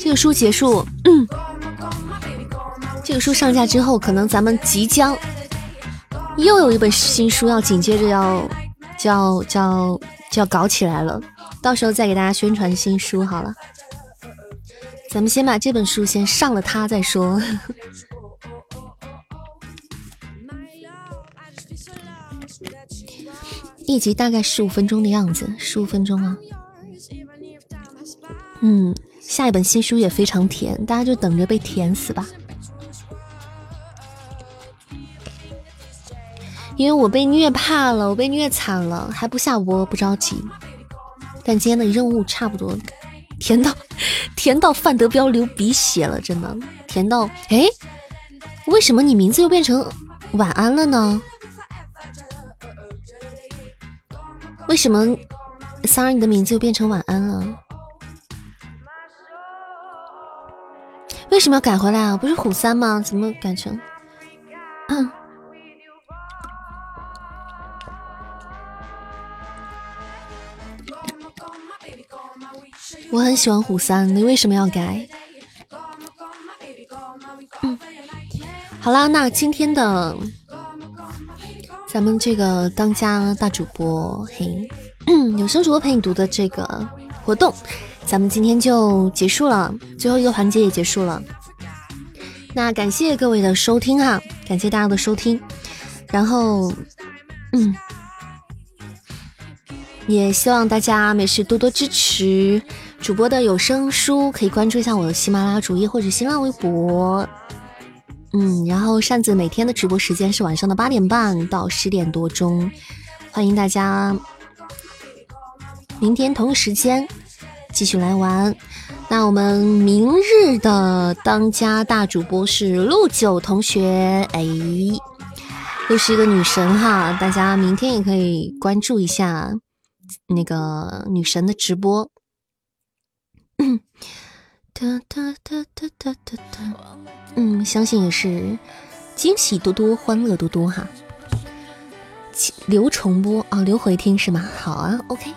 这个书结束。这个书上架之后，可能咱们即将又有一本新书要紧接着要就要就要就要搞起来了，到时候再给大家宣传新书好了。咱们先把这本书先上了它再说。一集大概十五分钟的样子，十五分钟啊。嗯，下一本新书也非常甜，大家就等着被甜死吧。因为我被虐怕了，我被虐惨了，还不下播，不着急。但今天的任务差不多，甜到甜到范德彪流鼻血了，真的甜到哎！为什么你名字又变成晚安了呢？为什么三儿你的名字又变成晚安了？为什么要改回来啊？不是虎三吗？怎么改成？嗯。我很喜欢虎三，你为什么要改？嗯，好啦，那今天的咱们这个当家大主播嘿，有声主播陪你读的这个活动，咱们今天就结束了，最后一个环节也结束了。那感谢各位的收听哈，感谢大家的收听，然后嗯，也希望大家没事多多支持。主播的有声书可以关注一下我的喜马拉雅主页或者新浪微博，嗯，然后扇子每天的直播时间是晚上的八点半到十点多钟，欢迎大家明天同一时间继续来玩。那我们明日的当家大主播是陆九同学，哎，又是一个女神哈，大家明天也可以关注一下那个女神的直播。哒哒哒哒哒哒哒，嗯，相信也是惊喜多多，欢乐多多哈。留重播啊，留回听是吗？好啊，OK。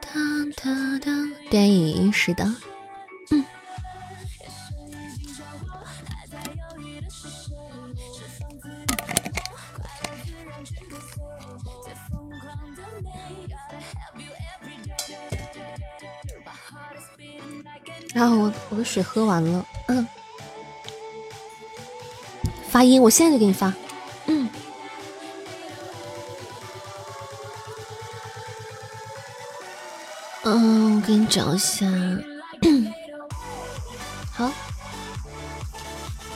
哒哒哒，对，是的。然后我我的水喝完了，嗯，发音，我现在就给你发，嗯，嗯，我给你找一下，好，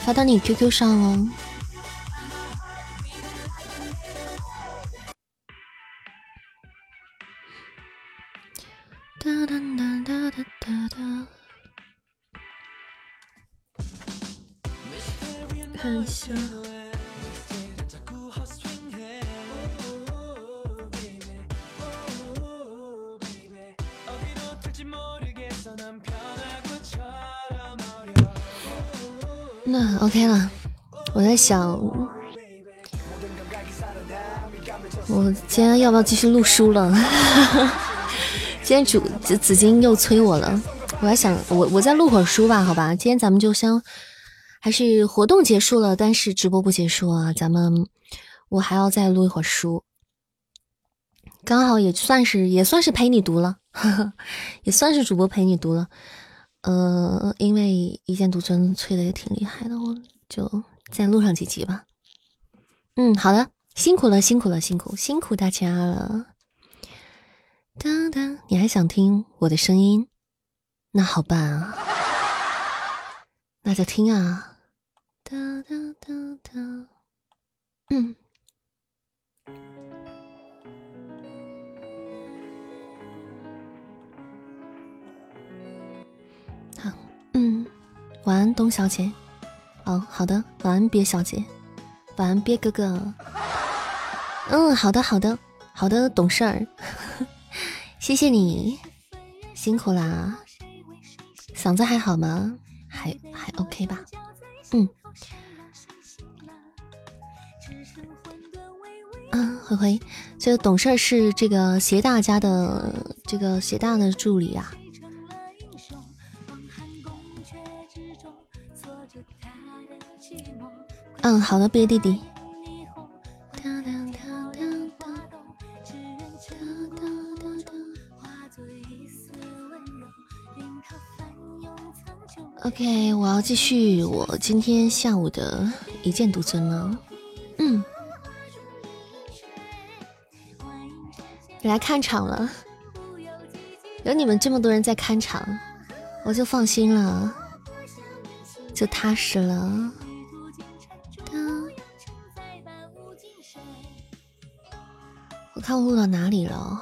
发到你 QQ 上了。哒哒哒哒哒哒哒。看一下，那 OK 了。我在想，我今天要不要继续录书了？今天主紫紫金又催我了。我还想，我我再录会儿书吧，好吧？今天咱们就先。还是活动结束了，但是直播不结束啊！咱们我还要再录一会儿书，刚好也算是也算是陪你读了呵呵，也算是主播陪你读了。呃，因为一剑独尊催的也挺厉害的，我就再录上几集吧。嗯，好的，辛苦了，辛苦了，辛苦辛苦大家了。当当，你还想听我的声音？那好办啊，那就听啊。哒哒哒哒，嗯。好，嗯，晚安，东小姐。哦，好的，晚安，鳖小姐。晚安，鳖哥哥。嗯，好的，好的，好的，懂事儿。谢谢你，辛苦啦。嗓子还好吗？还还 OK 吧？嗯。嗯，灰灰，这个懂事儿是这个鞋大家的这个鞋大的助理啊。嗯，好的，别弟弟。OK，我要继续我今天下午的一剑独尊了。嗯，来看场了，有你们这么多人在看场，我就放心了，就踏实了。看我录到哪里了？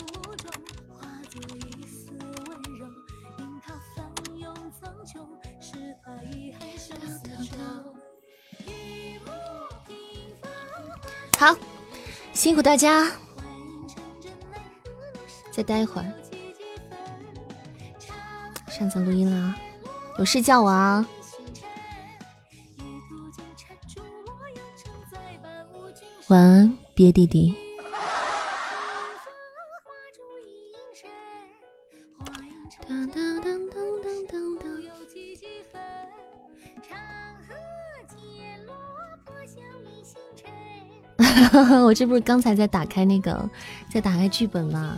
好，辛苦大家，再待一会儿。擅长录音了，有事叫我啊。晚安，鳖弟弟。我这不是刚才在打开那个，在打开剧本吗？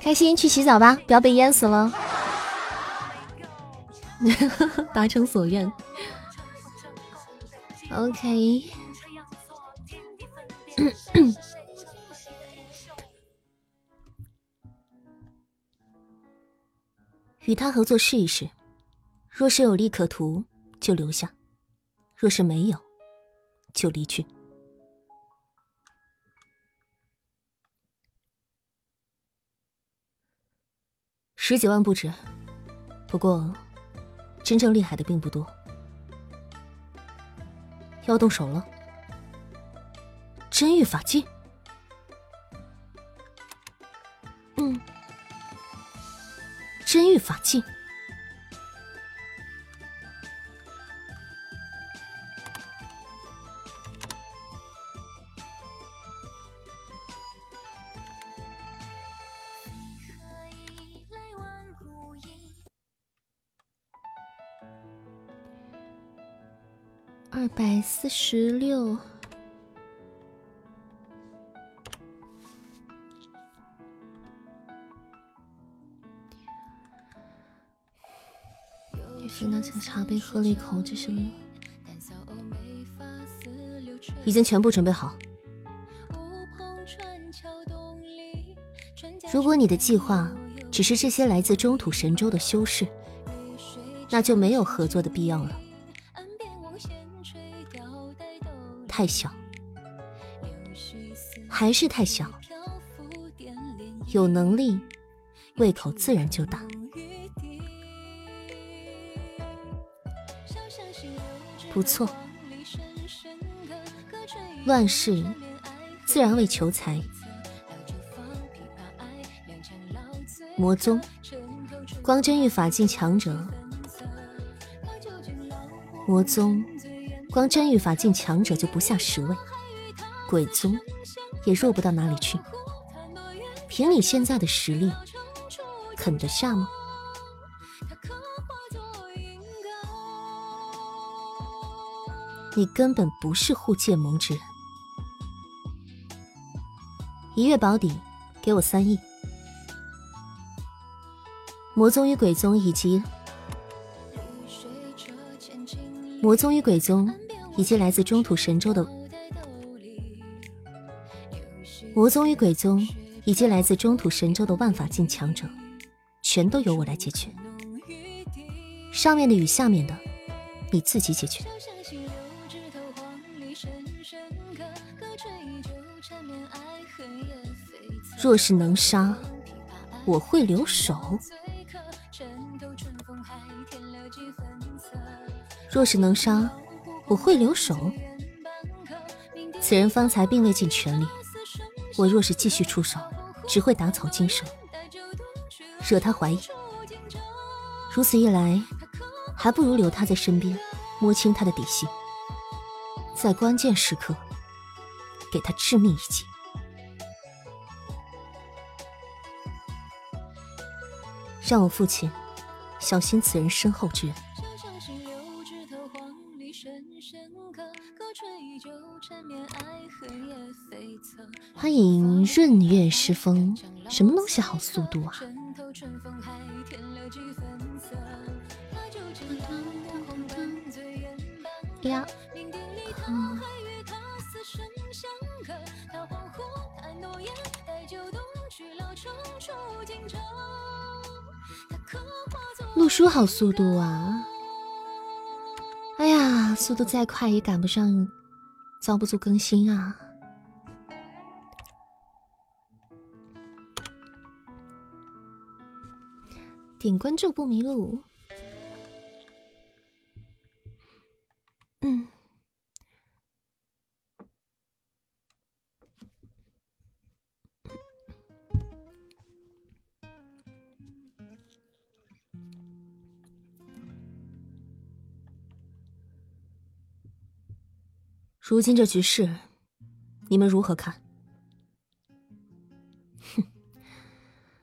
开心，去洗澡吧，不要被淹死了。达成所愿。OK。与他合作试一试。若是有利可图，就留下；若是没有，就离去。十几万不止，不过真正厉害的并不多。要动手了，真玉法器。嗯，真玉法器。百四十六，也是拿起茶杯喝了一口，这是已经全部准备好。如果你的计划只是这些来自中土神州的修士，那就没有合作的必要了。太小，还是太小。有能力胃口自然就大。不错，乱世自然为求财。魔宗光真玉法境强者，魔宗光真玉法境强者就不下十位，鬼宗也弱不到哪里去。凭你现在的实力，啃得下吗？你根本不是护剑盟之人。一月保底，给我三亿。魔宗与鬼宗以及魔宗与鬼宗以及来自中土神州的魔宗与鬼宗以及来自中土神州的万法境强者，全都由我来解决。上面的与下面的，你自己解决。若是能杀，我会留手；若是能杀，我会留手。此人方才并未尽全力，我若是继续出手，只会打草惊蛇，惹他怀疑。如此一来，还不如留他在身边，摸清他的底细，在关键时刻给他致命一击。让我父亲小心此人身后之人。欢迎润月诗风，什么东西好速度啊？呀，录书好速度啊！哎呀，速度再快也赶不上，遭不住更新啊！点关注不迷路。嗯。如今这局势，你们如何看？哼，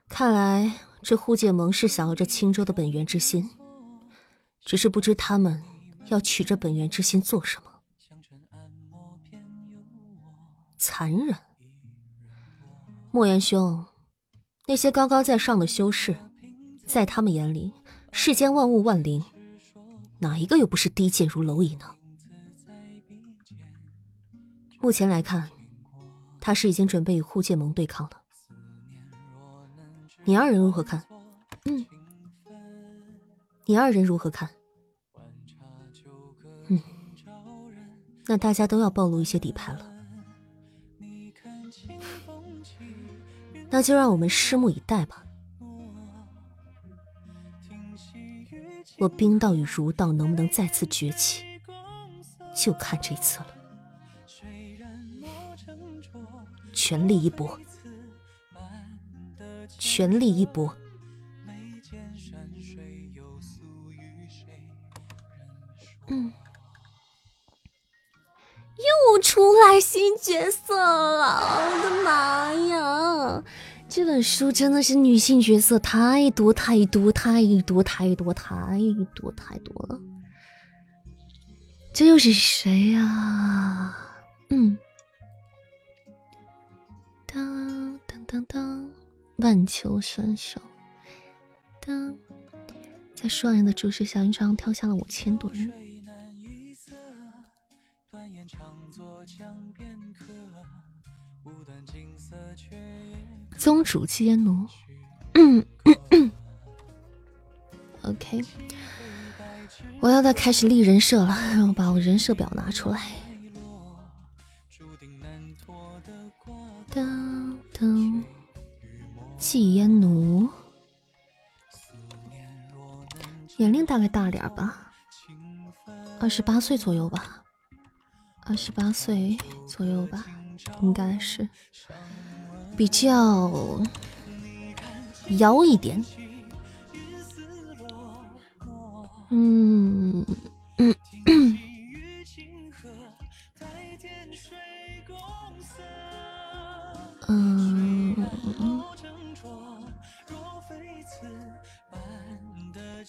看来这护界盟是想要这青州的本源之心，只是不知他们要取这本源之心做什么。残忍！莫言兄，那些高高在上的修士，在他们眼里，世间万物万灵，哪一个又不是低贱如蝼蚁呢？目前来看，他是已经准备与护剑盟对抗了。你二人如何看？嗯，你二人如何看？嗯，那大家都要暴露一些底牌了。那就让我们拭目以待吧。我冰道与儒道能不能再次崛起，就看这次了。全力一搏，全力一搏。嗯，又出来新角色了！我的妈呀，这本书真的是女性角色太多太多太多太多太多太多了。这又是谁呀？嗯。当当当当，万秋选手。当，在双人的注视下，云长跳下了五千多人。宗主接奴。OK，我要再开始立人设了，让 我把我人设表拿出来。当当，祭烟奴，年龄大概大点吧，二十八岁左右吧，二十八岁左右吧，应该是比较妖一点。嗯嗯嗯。嗯。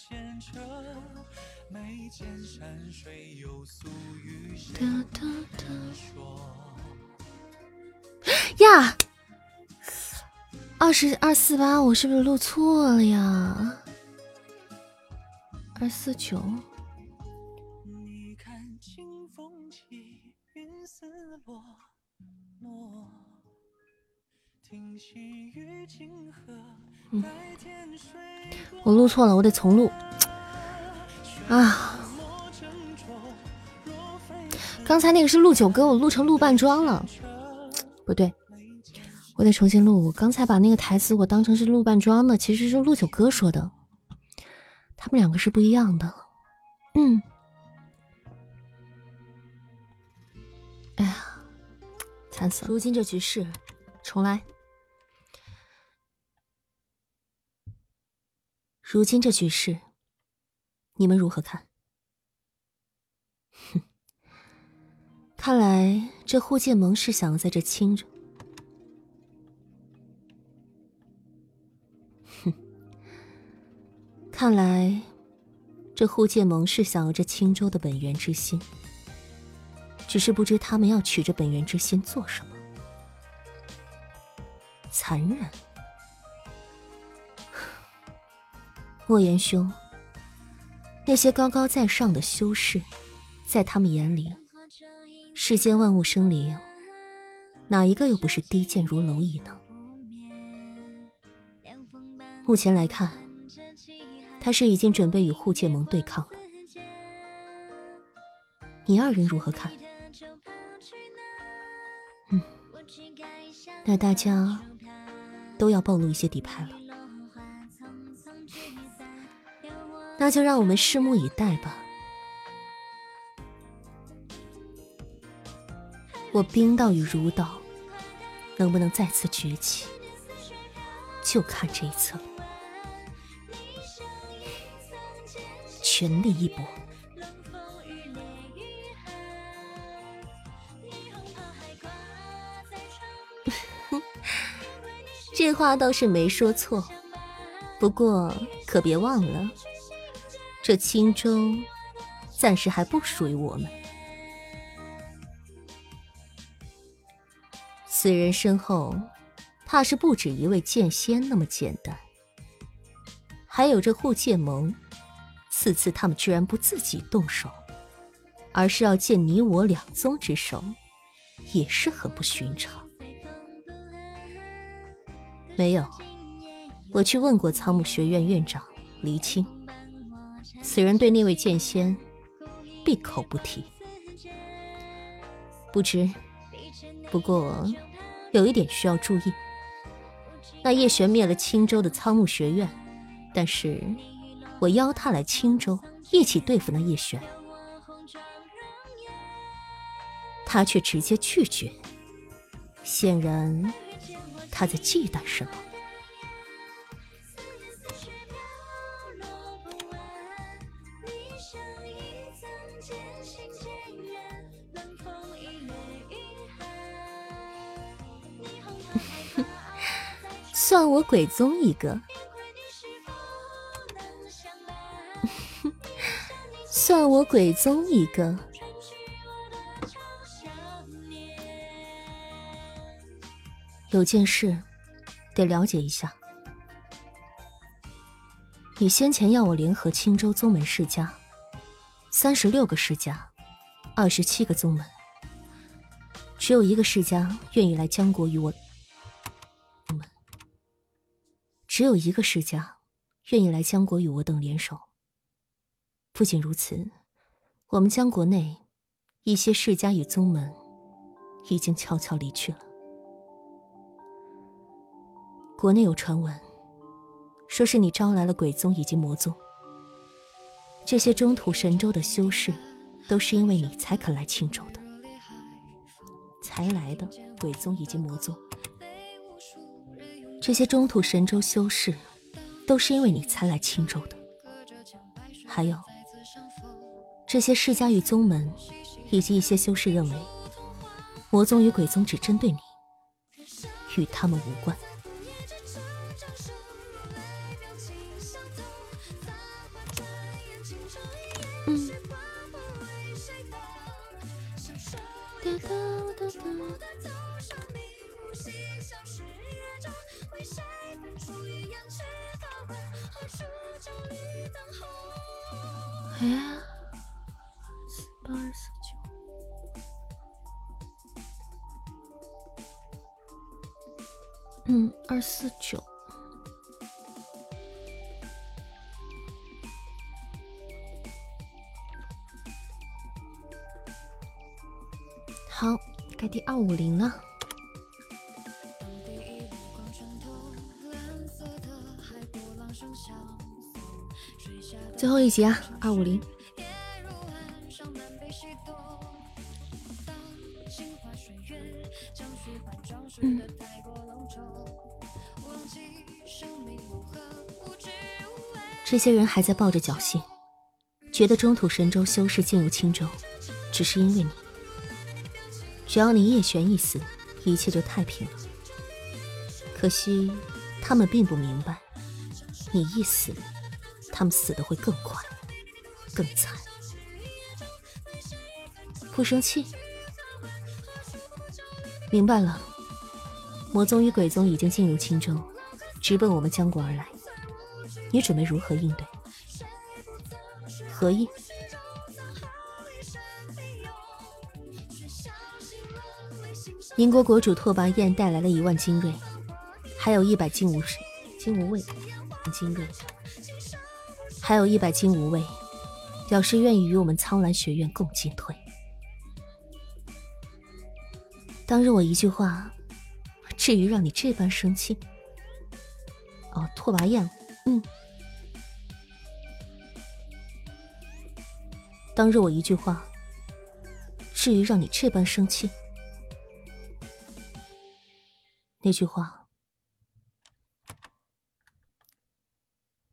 前车眉间山水，有素雨。说呀，二十二四八，我是不是录错了呀？二四九，你看清风起，云丝落。听细雨，清荷。嗯，我录错了，我得重录。啊，刚才那个是陆九哥，我录成陆半庄了，不对，我得重新录。我刚才把那个台词我当成是陆半庄的，其实是陆九哥说的，他们两个是不一样的。嗯，哎呀，惨死了！如今这局势，重来。如今这局势，你们如何看？哼，看来这护剑盟是想要在这清着。哼，看来这护剑盟是想要这青州的本源之心，只是不知他们要取这本源之心做什么？残忍。莫言兄，那些高高在上的修士，在他们眼里，世间万物生灵，哪一个又不是低贱如蝼蚁呢？目前来看，他是已经准备与护剑盟对抗了。你二人如何看？嗯，那大家都要暴露一些底牌了。那就让我们拭目以待吧。我冰道与儒道能不能再次崛起，就看这一次了。全力一搏。这话倒是没说错，不过可别忘了。这青州暂时还不属于我们。此人身后，怕是不止一位剑仙那么简单。还有这护剑盟，此次他们居然不自己动手，而是要借你我两宗之手，也是很不寻常。没有，我去问过苍木学院院长黎青。此人对那位剑仙闭口不提，不知。不过有一点需要注意：那叶璇灭了青州的苍木学院，但是我邀他来青州一起对付那叶璇，他却直接拒绝。显然他在忌惮什么。算我鬼宗一个，算我鬼宗一个。有件事得了解一下，你先前要我联合青州宗门世家，三十六个世家，二十七个宗门，只有一个世家愿意来江国与我。只有一个世家愿意来江国与我等联手。不仅如此，我们江国内一些世家与宗门已经悄悄离去了。国内有传闻，说是你招来了鬼宗以及魔宗，这些中土神州的修士，都是因为你才肯来青州的。才来的鬼宗以及魔宗，这些中土神州修士，都是因为你才来青州的。还有，这些世家与宗门，以及一些修士认为，魔宗与鬼宗只针对你，与他们无关。哎，四八二四九，嗯，二四九，好，该第二五零了。最后一集啊，二五零。嗯。这些人还在抱着侥幸，觉得中土神州修士进入青州，只是因为你。只要你叶璇一死，一切就太平了。可惜，他们并不明白，你一死。他们死的会更快，更惨。不生气，明白了。魔宗与鬼宗已经进入青州，直奔我们江国而来。你准备如何应对？何意？宁国国主拓跋燕带来了一万精锐，还有一百金无金无畏精锐。还有一百金无畏，表示愿意与我们苍兰学院共进退。当日我一句话，至于让你这般生气？哦，拓跋燕，嗯。当日我一句话，至于让你这般生气？那句话，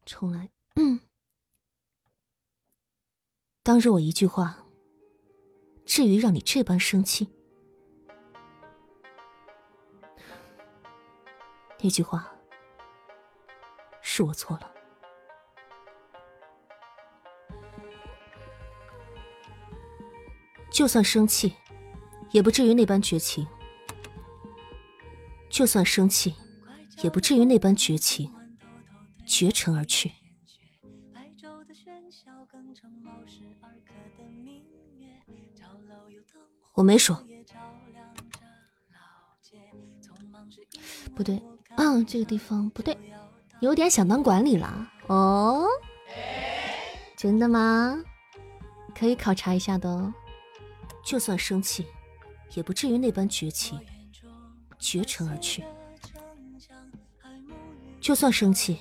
重来，嗯。当日我一句话，至于让你这般生气？那句话是我错了。就算生气，也不至于那般绝情；就算生气，也不至于那般绝情，绝尘而去。我没说，不对，嗯，这个地方不对，有点想当管理了哦。真的吗？可以考察一下的哦。就算生气，也不至于那般绝情，绝尘而去。就算生气，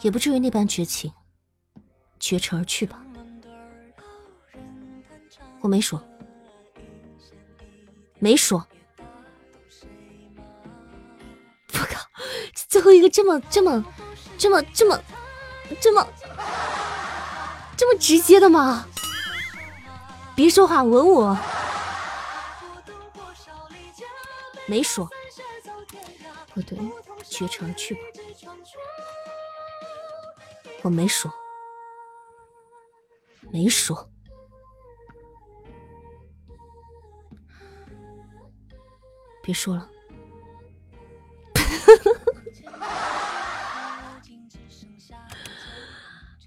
也不至于那般绝情，绝尘而去吧。我没说。没说，我靠！最后一个这么这么这么这么这么这么直接的吗？别说话，吻我。没说，不对，绝尘而去吧。我没说，没说。别说了，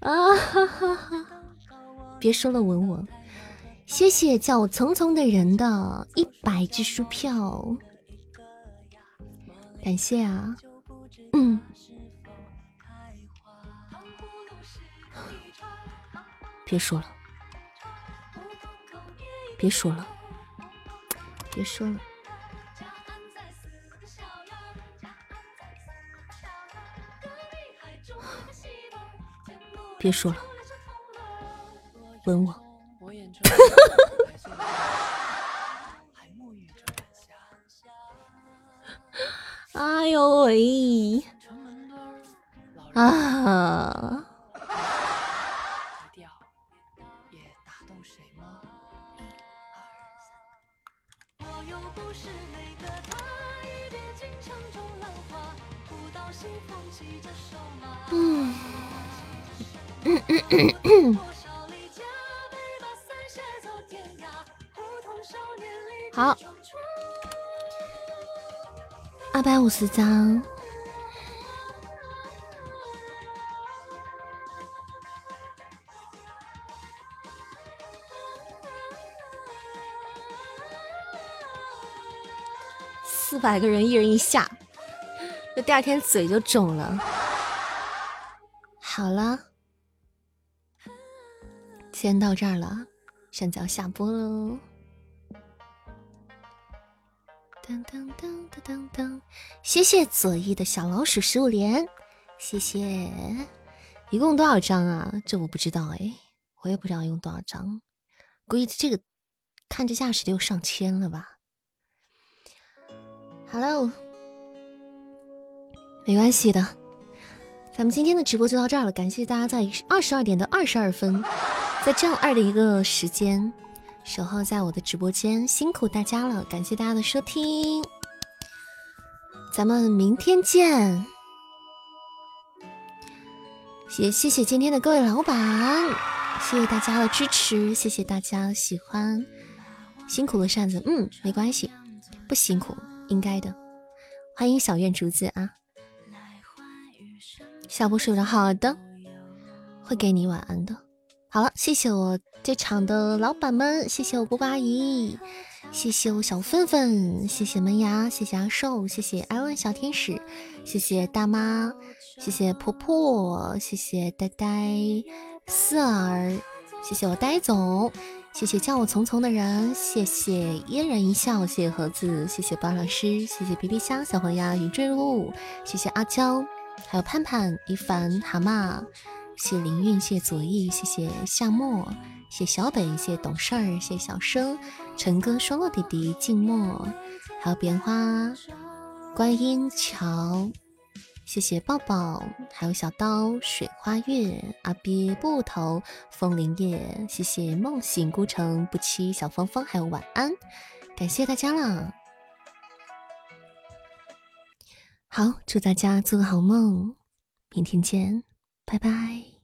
啊哈哈！别说了，吻我。谢谢叫我聪聪的人的一百只书票，感谢啊。嗯，别说了，别说了，别说了。别说了，吻我。哎呦喂！啊！嗯。好，二百五十张，四百个人，一人一下，这第二天嘴就肿了。好了。先到这儿了，现在要下播喽。当当当当当当，谢谢左翼的小老鼠十五连，谢谢。一共多少张啊？这我不知道哎，我也不知道用多少张，估计这个看这架势得有上千了吧。Hello，没关系的，咱们今天的直播就到这儿了，感谢大家在二十二点的二十二分。在这样二的一个时间，守候在我的直播间，辛苦大家了，感谢大家的收听，咱们明天见。也谢谢今天的各位老板，谢谢大家的支持，谢谢大家喜欢，辛苦了扇子，嗯，没关系，不辛苦，应该的。欢迎小院竹子啊，下播睡着，好的，会给你晚安的。好了，谢谢我这场的老板们，谢谢我波波阿姨，谢谢我小芬芬，谢谢门牙，谢谢阿寿，谢谢艾文小天使，谢谢大妈，谢谢婆婆，谢谢呆呆四儿，谢谢我呆总，谢谢叫我丛丛的人，谢谢嫣然一笑，谢谢盒子，谢谢包老师，谢谢皮皮虾小黄鸭云坠入，谢谢阿娇，还有盼盼一凡蛤蟆。谢灵韵，谢左翼，谢谢夏末，谢小北，谢懂事儿，谢小生，陈哥，双落弟弟，静默，还有边花，观音桥，谢谢抱抱，还有小刀，水花月，阿鳖，布头，风铃叶，谢谢梦醒孤城不欺，小芳芳，还有晚安，感谢大家了，好，祝大家做个好梦，明天见。拜拜。